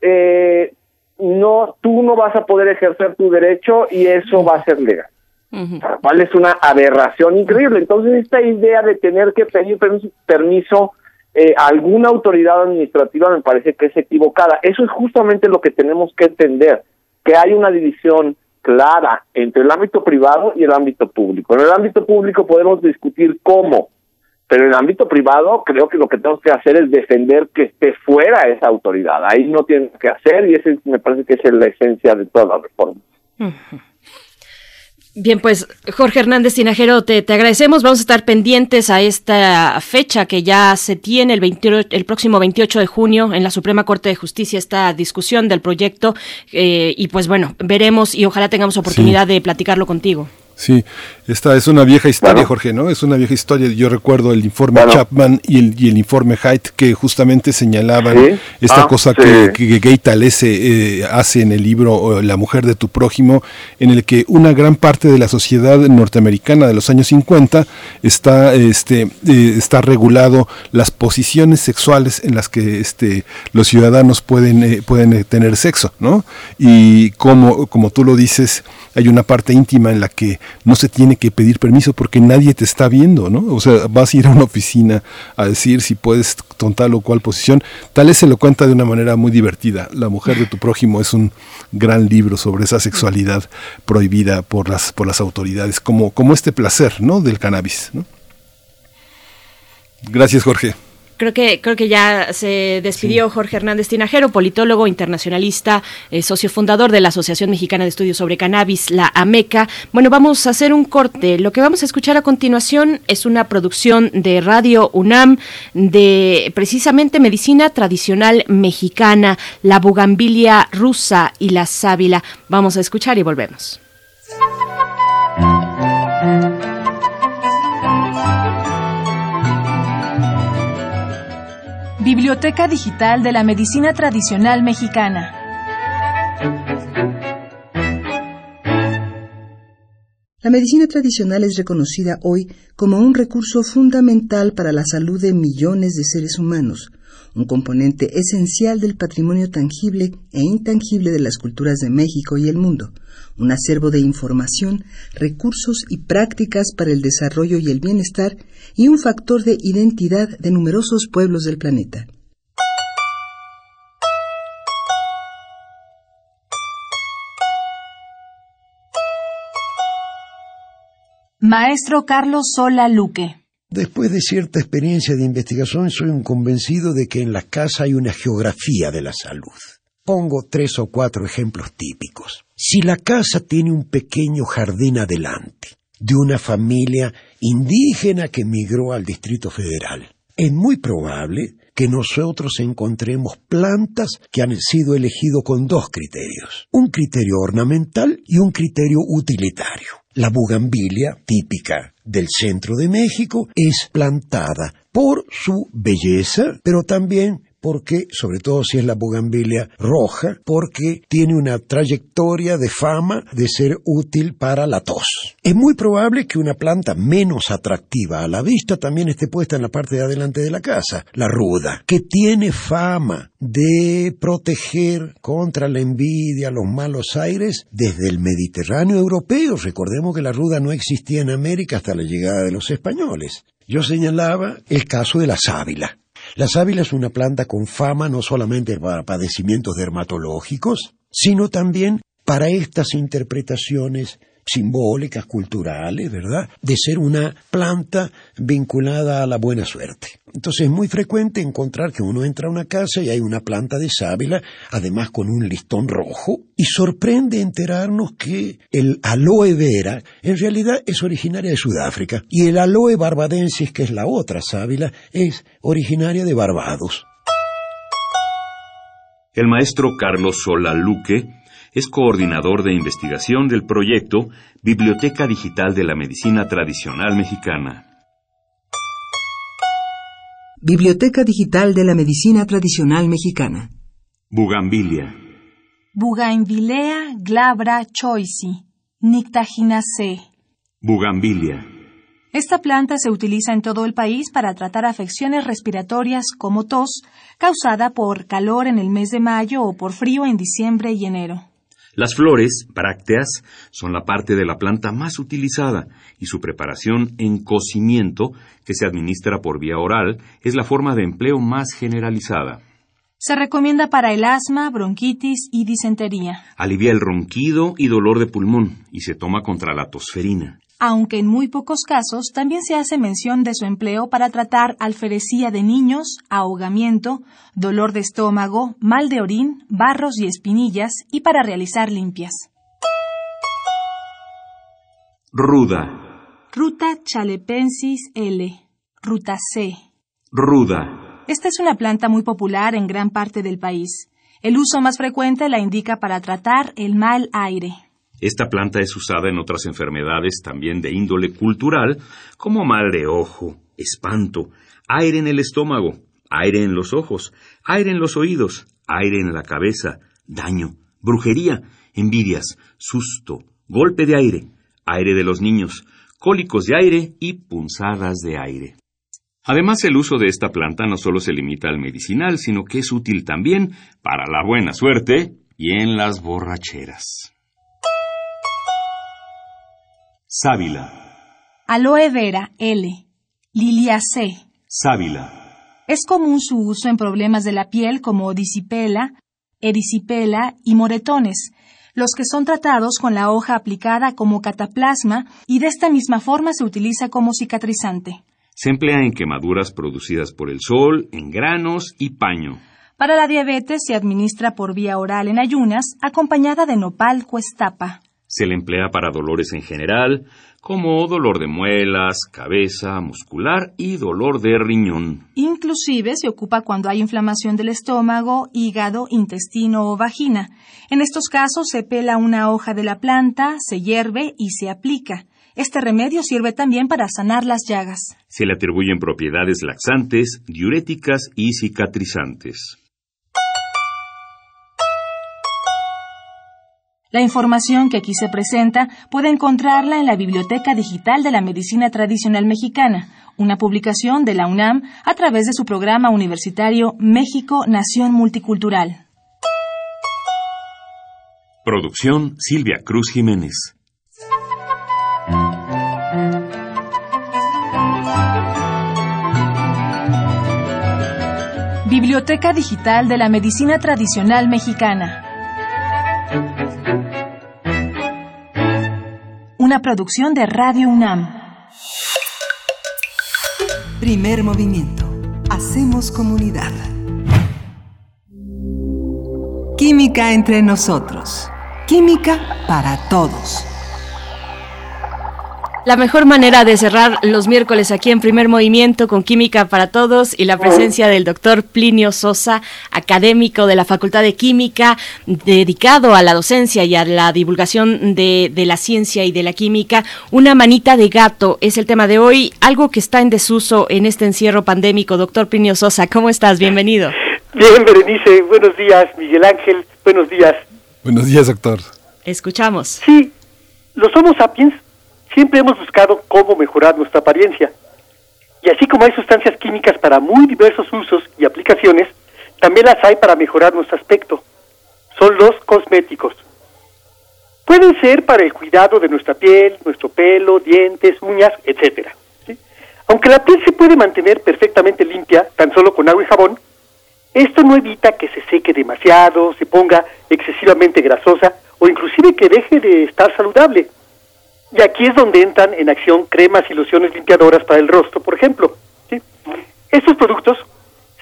eh, no, tú no vas a poder ejercer tu derecho y eso va a ser legal. Lo cual es una aberración increíble. Entonces, esta idea de tener que pedir permiso, permiso eh, alguna autoridad administrativa me parece que es equivocada. Eso es justamente lo que tenemos que entender, que hay una división clara entre el ámbito privado y el ámbito público. En el ámbito público podemos discutir cómo, pero en el ámbito privado creo que lo que tenemos que hacer es defender que esté fuera esa autoridad. Ahí no tienen que hacer y ese me parece que es la esencia de todas las reformas. Bien, pues Jorge Hernández Tinajero, te, te agradecemos. Vamos a estar pendientes a esta fecha que ya se tiene el, 28 el próximo 28 de junio en la Suprema Corte de Justicia, esta discusión del proyecto. eh, y pues bueno, veremos y ojalá tengamos oportunidad de platicarlo contigo. Sí, esta es una vieja historia, Jorge, ¿no? Es una vieja historia. Yo recuerdo el informe Chapman y el, y el informe Haidt que justamente señalaban Sí. esta Ah, cosa sí. que, que Gay Talese eh, hace en el libro o La mujer de tu prójimo, en el que una gran parte de la sociedad norteamericana de los años 50 está, este, eh, está regulado las posiciones sexuales en las que este, los ciudadanos pueden, eh, pueden eh, tener sexo, ¿no? Y como, como tú lo dices, hay una parte íntima en la que no se tiene que pedir permiso porque nadie te está viendo, ¿no? O sea, vas a ir a una oficina a decir si puedes con tal o cual posición. Tal vez se lo cuenta de una manera muy divertida. La mujer de tu prójimo es un gran libro sobre esa sexualidad prohibida por las, por las autoridades, como, como este placer, ¿no? Del cannabis. Gracias, Jorge. Creo que, creo que ya se despidió Jorge Hernández Tinajero, politólogo internacionalista, eh, socio fundador de la Asociación Mexicana de Estudios sobre Cannabis, la AMECA. Bueno, vamos a hacer un corte. Lo que vamos a escuchar a continuación es una producción de Radio UNAM de precisamente medicina tradicional mexicana, la bugambilia rusa y la sábila. Vamos a escuchar y volvemos. Biblioteca Digital de la Medicina Tradicional Mexicana. La medicina tradicional es reconocida hoy como un recurso fundamental para la salud de millones de seres humanos, un componente esencial del patrimonio tangible e intangible de las culturas de México y el mundo, un acervo de información, recursos y prácticas para el desarrollo y el bienestar y un factor de identidad de numerosos pueblos del planeta. Maestro Carlos Sola Luque Después de cierta experiencia de investigación, soy un convencido de que en la casa hay una geografía de la salud. Pongo tres o cuatro ejemplos típicos. Si la casa tiene un pequeño jardín adelante, de una familia indígena que migró al Distrito Federal, es muy probable que nosotros encontremos plantas que han sido elegidas con dos criterios, un criterio ornamental y un criterio utilitario. La bugambilia, típica del centro de México, es plantada por su belleza, pero también porque, sobre todo si es la bugambilia roja, porque tiene una trayectoria de fama de ser útil para la tos. Es muy probable que una planta menos atractiva a la vista también esté puesta en la parte de adelante de la casa, la ruda, que tiene fama de proteger contra la envidia, los malos aires, desde el Mediterráneo europeo. Recordemos que la ruda no existía en América hasta la llegada de los españoles. Yo señalaba el caso de la sábila. La sábila es una planta con fama no solamente para padecimientos dermatológicos, sino también para estas interpretaciones simbólicas, culturales, ¿verdad? De ser una planta vinculada a la buena suerte. Entonces es muy frecuente encontrar que uno entra a una casa y hay una planta de sábila, además con un listón rojo, y sorprende enterarnos que el aloe vera en realidad es originaria de Sudáfrica y el aloe barbadensis, que es la otra sábila, es originaria de Barbados. El maestro Carlos Sola Luque es coordinador de investigación del proyecto Biblioteca Digital de la Medicina Tradicional Mexicana. Biblioteca Digital de la Medicina Tradicional Mexicana. Bugambilia. Bugainvilea glabra choisi, nictaginacea. Bugambilia. Esta planta se utiliza en todo el país para tratar afecciones respiratorias como tos, causada por calor en el mes de mayo o por frío en diciembre y enero. Las flores, brácteas, son la parte de la planta más utilizada y su preparación en cocimiento, que se administra por vía oral, es la forma de empleo más generalizada. Se recomienda para el asma, bronquitis y disentería. Alivia el ronquido y dolor de pulmón y se toma contra la tosferina aunque en muy pocos casos también se hace mención de su empleo para tratar alferecía de niños, ahogamiento, dolor de estómago, mal de orín, barros y espinillas y para realizar limpias. Ruda. Ruta chalepensis L. Ruta C. Ruda. Esta es una planta muy popular en gran parte del país. El uso más frecuente la indica para tratar el mal aire. Esta planta es usada en otras enfermedades también de índole cultural, como mal de ojo, espanto, aire en el estómago, aire en los ojos, aire en los oídos, aire en la cabeza, daño, brujería, envidias, susto, golpe de aire, aire de los niños, cólicos de aire y punzadas de aire. Además, el uso de esta planta no solo se limita al medicinal, sino que es útil también para la buena suerte y en las borracheras. Sábila. Aloe vera L. Liliacea. Sábila. Es común su uso en problemas de la piel como disipela, erisipela y moretones, los que son tratados con la hoja aplicada como cataplasma y de esta misma forma se utiliza como cicatrizante. Se emplea en quemaduras producidas por el sol, en granos y paño. Para la diabetes se administra por vía oral en ayunas, acompañada de nopal cuestapa. Se le emplea para dolores en general, como dolor de muelas, cabeza, muscular y dolor de riñón. Inclusive se ocupa cuando hay inflamación del estómago, hígado, intestino o vagina. En estos casos se pela una hoja de la planta, se hierve y se aplica. Este remedio sirve también para sanar las llagas. Se le atribuyen propiedades laxantes, diuréticas y cicatrizantes. La información que aquí se presenta puede encontrarla en la Biblioteca Digital de la Medicina Tradicional Mexicana, una publicación de la UNAM a través de su programa universitario México Nación Multicultural. Producción Silvia Cruz Jiménez. Biblioteca Digital de la Medicina Tradicional Mexicana. Una producción de Radio UNAM. Primer movimiento. Hacemos comunidad. Química entre nosotros. Química para todos. La mejor manera de cerrar los miércoles aquí en Primer Movimiento con Química para Todos y la presencia del doctor Plinio Sosa, académico de la Facultad de Química, dedicado a la docencia y a la divulgación de, de la ciencia y de la química. Una manita de gato es el tema de hoy, algo que está en desuso en este encierro pandémico. Doctor Plinio Sosa, ¿cómo estás? Bienvenido. Bien, Berenice, buenos días. Miguel Ángel, buenos días. Buenos días, doctor. Escuchamos. Sí, los Homo sapiens siempre hemos buscado cómo mejorar nuestra apariencia. Y así como hay sustancias químicas para muy diversos usos y aplicaciones, también las hay para mejorar nuestro aspecto. Son los cosméticos. Pueden ser para el cuidado de nuestra piel, nuestro pelo, dientes, uñas, etc. Aunque la piel se puede mantener perfectamente limpia tan solo con agua y jabón, esto no evita que se seque demasiado, se ponga excesivamente grasosa o inclusive que deje de estar saludable. Y aquí es donde entran en acción cremas y lociones limpiadoras para el rostro, por ejemplo. Estos productos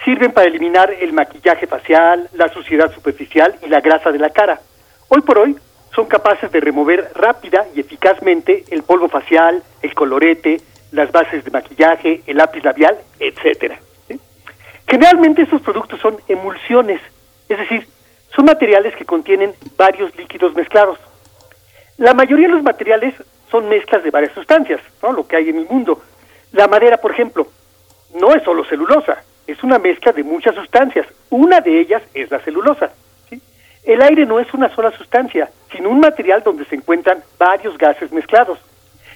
sirven para eliminar el maquillaje facial, la suciedad superficial y la grasa de la cara. Hoy por hoy son capaces de remover rápida y eficazmente el polvo facial, el colorete, las bases de maquillaje, el lápiz labial, etcétera. Generalmente estos productos son emulsiones, es decir, son materiales que contienen varios líquidos mezclados. La mayoría de los materiales son mezclas de varias sustancias, ¿no? lo que hay en el mundo. La madera, por ejemplo, no es solo celulosa, es una mezcla de muchas sustancias. Una de ellas es la celulosa. El aire no es una sola sustancia, sino un material donde se encuentran varios gases mezclados.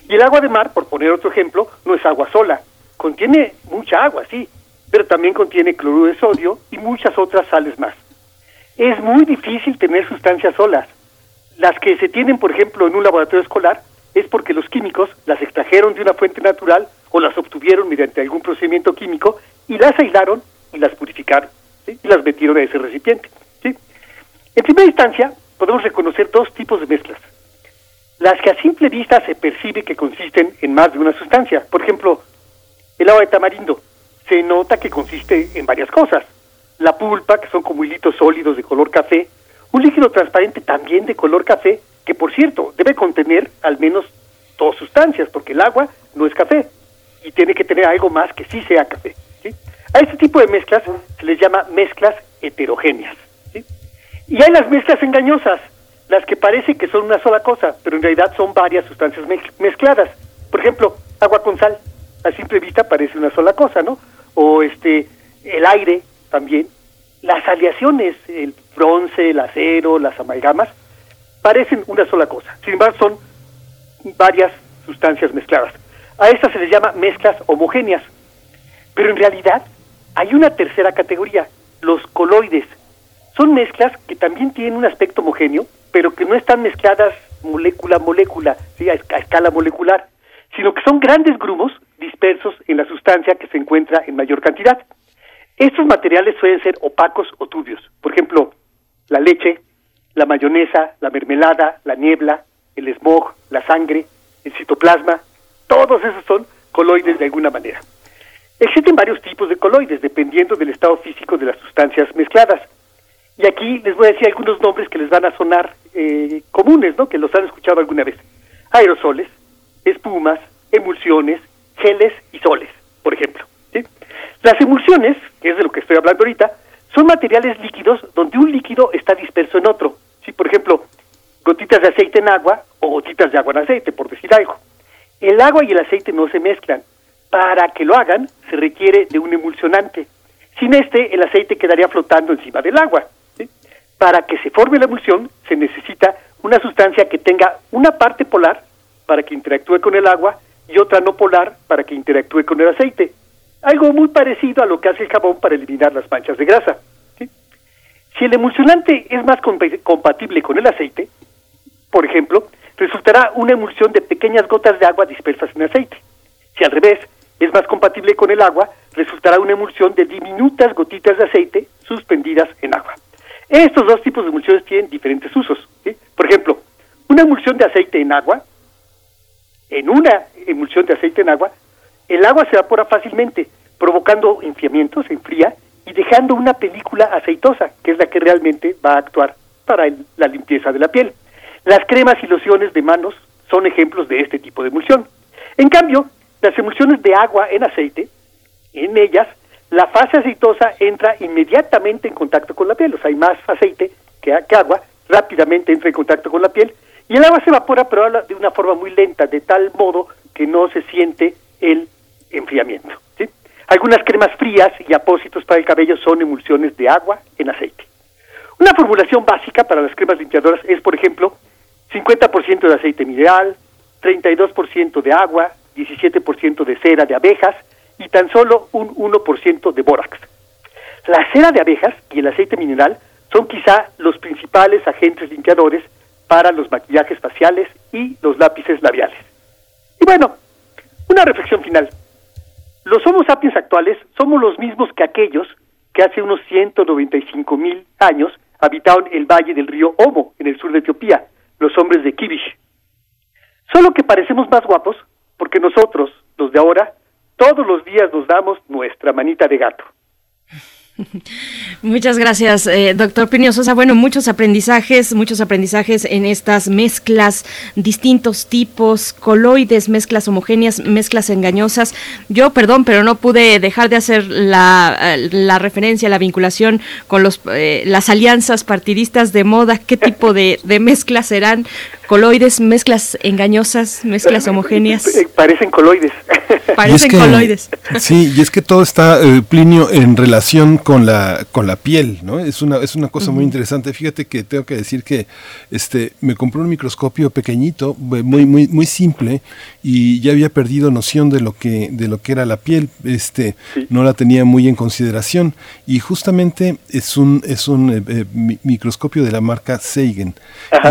Y el agua de mar, por poner otro ejemplo, no es agua sola. Contiene mucha agua, sí, pero también contiene cloruro de sodio y muchas otras sales más. Es muy difícil tener sustancias solas. Las que se tienen, por ejemplo, en un laboratorio escolar es porque los químicos las extrajeron de una fuente natural o las obtuvieron mediante algún procedimiento químico y las aislaron y las purificaron y las metieron a ese recipiente. ¿sí? En primera instancia, podemos reconocer dos tipos de mezclas. Las que a simple vista se percibe que consisten en más de una sustancia. Por ejemplo, el agua de tamarindo se nota que consiste en varias cosas. La pulpa, que son como hilitos sólidos de color café, un líquido transparente también de color café, que por cierto debe contener al menos dos sustancias, porque el agua no es café y tiene que tener algo más que sí sea café. A este tipo de mezclas se les llama mezclas heterogéneas. Y hay las mezclas engañosas, las que parece que son una sola cosa, pero en realidad son varias sustancias mezcladas. Por ejemplo, agua con sal, a simple vista parece una sola cosa, ¿no? O este, el aire también. Las aleaciones, el bronce, el acero, las amalgamas, parecen una sola cosa. Sin embargo, son varias sustancias mezcladas. A estas se les llama mezclas homogéneas. Pero en realidad hay una tercera categoría, los coloides. Son mezclas que también tienen un aspecto homogéneo, pero que no están mezcladas molécula a molécula, a, escala molecular, sino que son grandes grumos dispersos en la sustancia que se encuentra en mayor cantidad. Estos materiales suelen ser opacos o turbios. Por ejemplo, la leche, la mayonesa, la mermelada, la niebla, el smog, la sangre, el citoplasma, todos esos son coloides de alguna manera. Existen varios tipos de coloides dependiendo del estado físico de las sustancias mezcladas. Y aquí les voy a decir algunos nombres que les van a sonar eh, comunes, ¿no? Que los han escuchado alguna vez. Aerosoles, espumas, emulsiones, geles y soles, por ejemplo. Las emulsiones, que es de lo que estoy hablando ahorita, son materiales líquidos donde un líquido está disperso en otro. ¿Sí? Por ejemplo, gotitas de aceite en agua o gotitas de agua en aceite, por decir algo. El agua y el aceite no se mezclan. Para que lo hagan, se requiere de un emulsionante. Sin este, el aceite quedaría flotando encima del agua. Para que se forme la emulsión, se necesita una sustancia que tenga una parte polar para que interactúe con el agua y otra no polar para que interactúe con el aceite. Algo muy parecido a lo que hace el jabón para eliminar las manchas de grasa. Si el emulsionante es más compatible con el aceite, por ejemplo, resultará una emulsión de pequeñas gotas de agua dispersas en aceite. Si al revés es más compatible con el agua, resultará una emulsión de diminutas gotitas de aceite suspendidas en agua. Estos dos tipos de emulsiones tienen diferentes usos. Por ejemplo, una emulsión de aceite en agua en una emulsión de aceite en agua, el agua se evapora fácilmente, provocando enfriamiento, se enfría, y dejando una película aceitosa, que es la que realmente va a actuar para la limpieza de la piel. Las cremas y lociones de manos son ejemplos de este tipo de emulsión. En cambio, las emulsiones de agua en aceite, en ellas, la fase aceitosa entra inmediatamente en contacto con la piel, o sea, hay más aceite que, que agua, rápidamente entra en contacto con la piel, y el agua se evapora, pero de una forma muy lenta, de tal modo que no se siente el enfriamiento. Algunas cremas frías y apósitos para el cabello son emulsiones de agua en aceite. Una formulación básica para las cremas limpiadoras es, por ejemplo, 50% de aceite mineral, 32% de agua, 17% de cera de abejas y tan solo un 1% de bórax. La cera de abejas y el aceite mineral son quizá los principales agentes limpiadores para los maquillajes faciales y los lápices labiales. Y bueno, una reflexión final. Los Homo sapiens actuales somos los mismos que aquellos que hace unos 195 mil años habitaron el valle del río Omo, en el sur de Etiopía, los hombres de Kibish. Solo que parecemos más guapos porque nosotros, los de ahora, todos los días nos damos nuestra manita de gato. Muchas gracias, eh, doctor Plinio Sosa. Bueno, muchos aprendizajes, muchos aprendizajes en estas mezclas, distintos tipos, coloides, mezclas homogéneas, mezclas engañosas. Yo, perdón, pero no pude dejar de hacer la, eh, referencia, la vinculación con los, eh, las alianzas partidistas de moda. ¿Qué tipo de mezclas serán? Coloides, mezclas engañosas, mezclas homogéneas. Parecen coloides. (laughs) Parecen coloides. Sí, y es que todo está, Plinio, en relación con la con la piel, ¿no? Es una es una cosa muy interesante. Fíjate que tengo que decir que este me compré un microscopio pequeñito, muy muy muy simple y ya había perdido noción de lo que de lo que era la piel, este no la tenía muy en consideración y justamente es un es un eh, eh, microscopio de la marca Seigen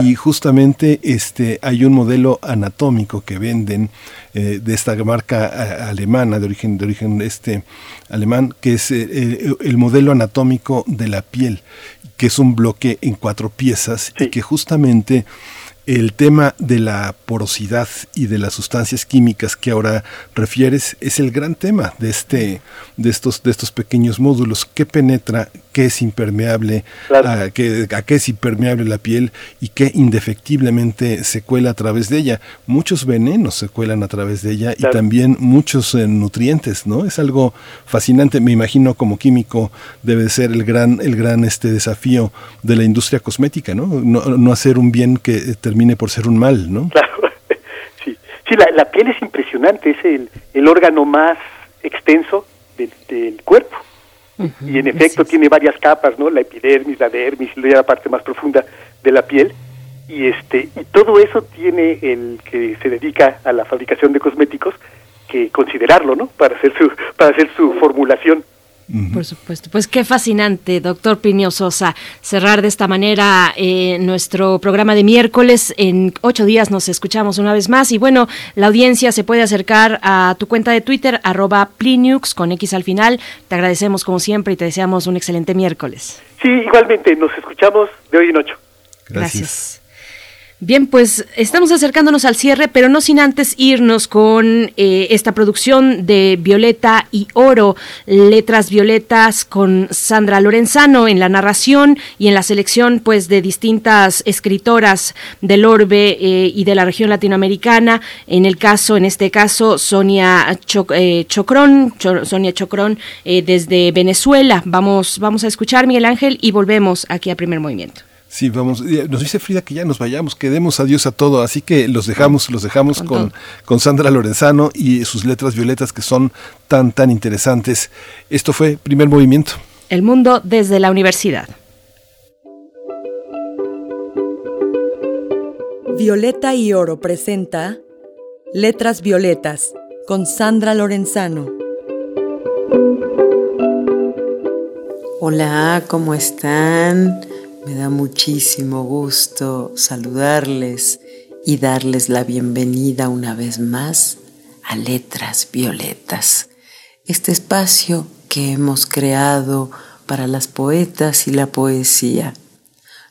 y justamente este hay un modelo anatómico que venden eh, de esta marca alemana de origen de origen este alemán que es el, el modelo anatómico de la piel, que es un bloque en cuatro piezas y que justamente el tema de la porosidad y de las sustancias químicas que ahora refieres es el gran tema de este de estos de estos pequeños módulos qué penetra qué es impermeable a, qué, a qué es impermeable la piel y qué indefectiblemente se cuela a través de ella. Muchos venenos se cuelan a través de ella y también muchos eh, nutrientes no es algo fascinante. Me imagino como químico debe ser el gran el gran este desafío de la industria cosmética no no, no hacer un bien que eh, termine por ser un mal, ¿no? Claro, (laughs) sí, sí la, piel es impresionante, es el, el órgano más extenso del, cuerpo. Y en efecto tiene varias capas, ¿no? La epidermis, la dermis, la parte más profunda de la piel. Y este y todo eso tiene el que se dedica a la fabricación de cosméticos que considerarlo, ¿no? Para hacer su para hacer su formulación. Por supuesto. Pues qué fascinante, doctor Pinio Sosa, cerrar de esta manera eh, nuestro programa de miércoles. En ocho días nos escuchamos una vez más. Y bueno, la audiencia se puede acercar a tu cuenta de Twitter, arroba Pliniux, con X al final. Te agradecemos como siempre y te deseamos un excelente miércoles. Sí, igualmente, nos escuchamos de hoy en ocho. Gracias. Bien, pues estamos acercándonos al cierre, pero no sin antes irnos con eh, esta producción de Violeta y Oro, letras violetas con Sandra Lorenzano en la narración y en la selección pues de distintas escritoras del orbe eh, y de la región latinoamericana. En el caso, en este caso, Sonia eh, Chocrón, Sonia Chocrón desde Venezuela. Vamos, vamos a escuchar Miguel Ángel y volvemos aquí a Primer Movimiento. Sí, vamos. Nos dice Frida que ya nos vayamos, que demos adiós a todo, así que los dejamos, los dejamos con, con, Sandra Lorenzano y sus letras violetas que son tan, tan interesantes. Esto fue Primer Movimiento. El mundo desde la universidad. Violeta y Oro presenta Letras Violetas con Sandra Lorenzano. Hola, ¿cómo están? Me da muchísimo gusto saludarles y darles la bienvenida una vez más a Letras Violetas, este espacio que hemos creado para las poetas y la poesía.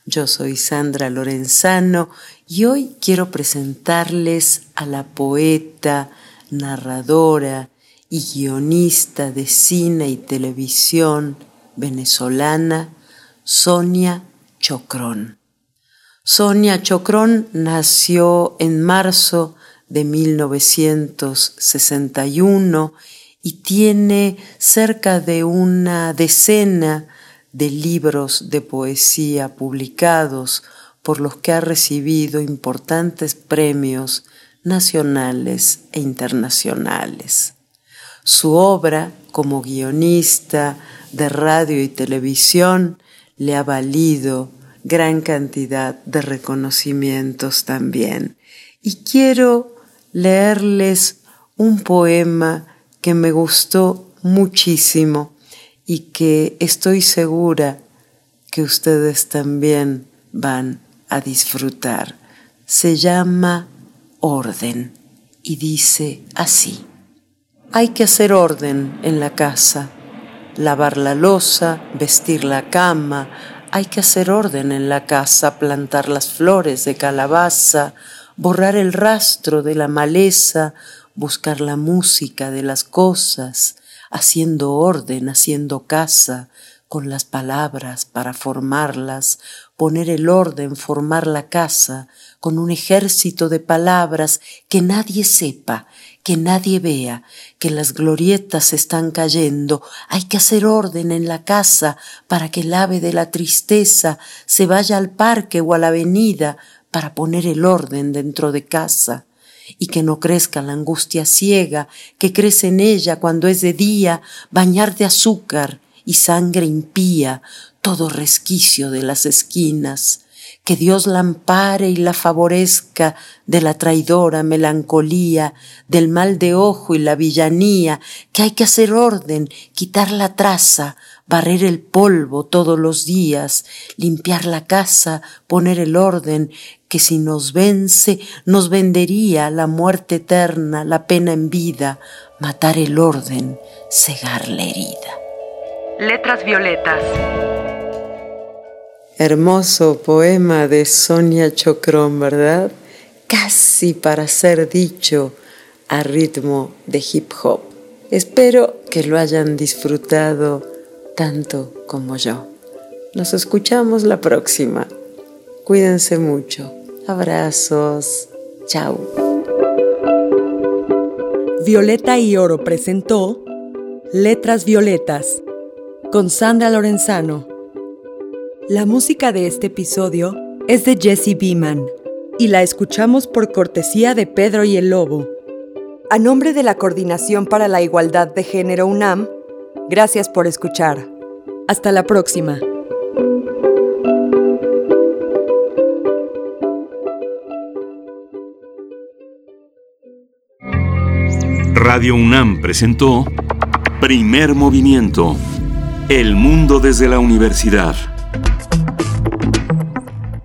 Yo soy Sandra Lorenzano Y hoy quiero presentarles a la poeta, narradora y guionista de cine y televisión venezolana Sonia Sonia Chocrón nació en marzo de 1961 y tiene cerca de una decena de libros de poesía publicados por los que ha recibido importantes premios nacionales e internacionales. Su obra como guionista de radio y televisión le ha valido gran cantidad de reconocimientos también. Y quiero leerles un poema que me gustó muchísimo y que estoy segura que ustedes también van a disfrutar. Se llama Orden y dice así. Hay que hacer orden en la casa, lavar la losa, vestir la cama, hay que hacer orden en la casa, plantar las flores de calabaza, borrar el rastro de la maleza, buscar la música de las cosas, haciendo orden, haciendo casa, con las palabras para formarlas, poner el orden, formar la casa, con un ejército de palabras que nadie sepa, que nadie vea, que las glorietas están cayendo, hay que hacer orden en la casa para que el ave de la tristeza se vaya al parque o a la avenida para poner el orden dentro de casa y que no crezca la angustia ciega que crece en ella cuando es de día, bañar de azúcar y sangre impía todo resquicio de las esquinas, que Dios la ampare y la favorezca de la traidora melancolía, del mal de ojo y la villanía, que hay que hacer orden, quitar la traza, barrer el polvo todos los días, limpiar la casa, poner el orden, que si nos vence nos vendería la muerte eterna, la pena en vida, matar el orden, cegar la herida. Letras violetas. Hermoso poema de Sonia Chocrón, ¿verdad? Casi para ser dicho a ritmo de hip hop. Espero que lo hayan disfrutado tanto como yo. Nos escuchamos la próxima. Cuídense mucho. Abrazos. Chao. Violeta y Oro presentó Letras Violetas con Sandra Lorenzano. La música de este episodio es de Jesse Beeman y la escuchamos por cortesía de Pedro y el Lobo. A nombre de la Coordinación para la Igualdad de Género UNAM, Gracias por escuchar. Hasta la próxima. Radio UNAM presentó Primer Movimiento. El mundo desde la universidad.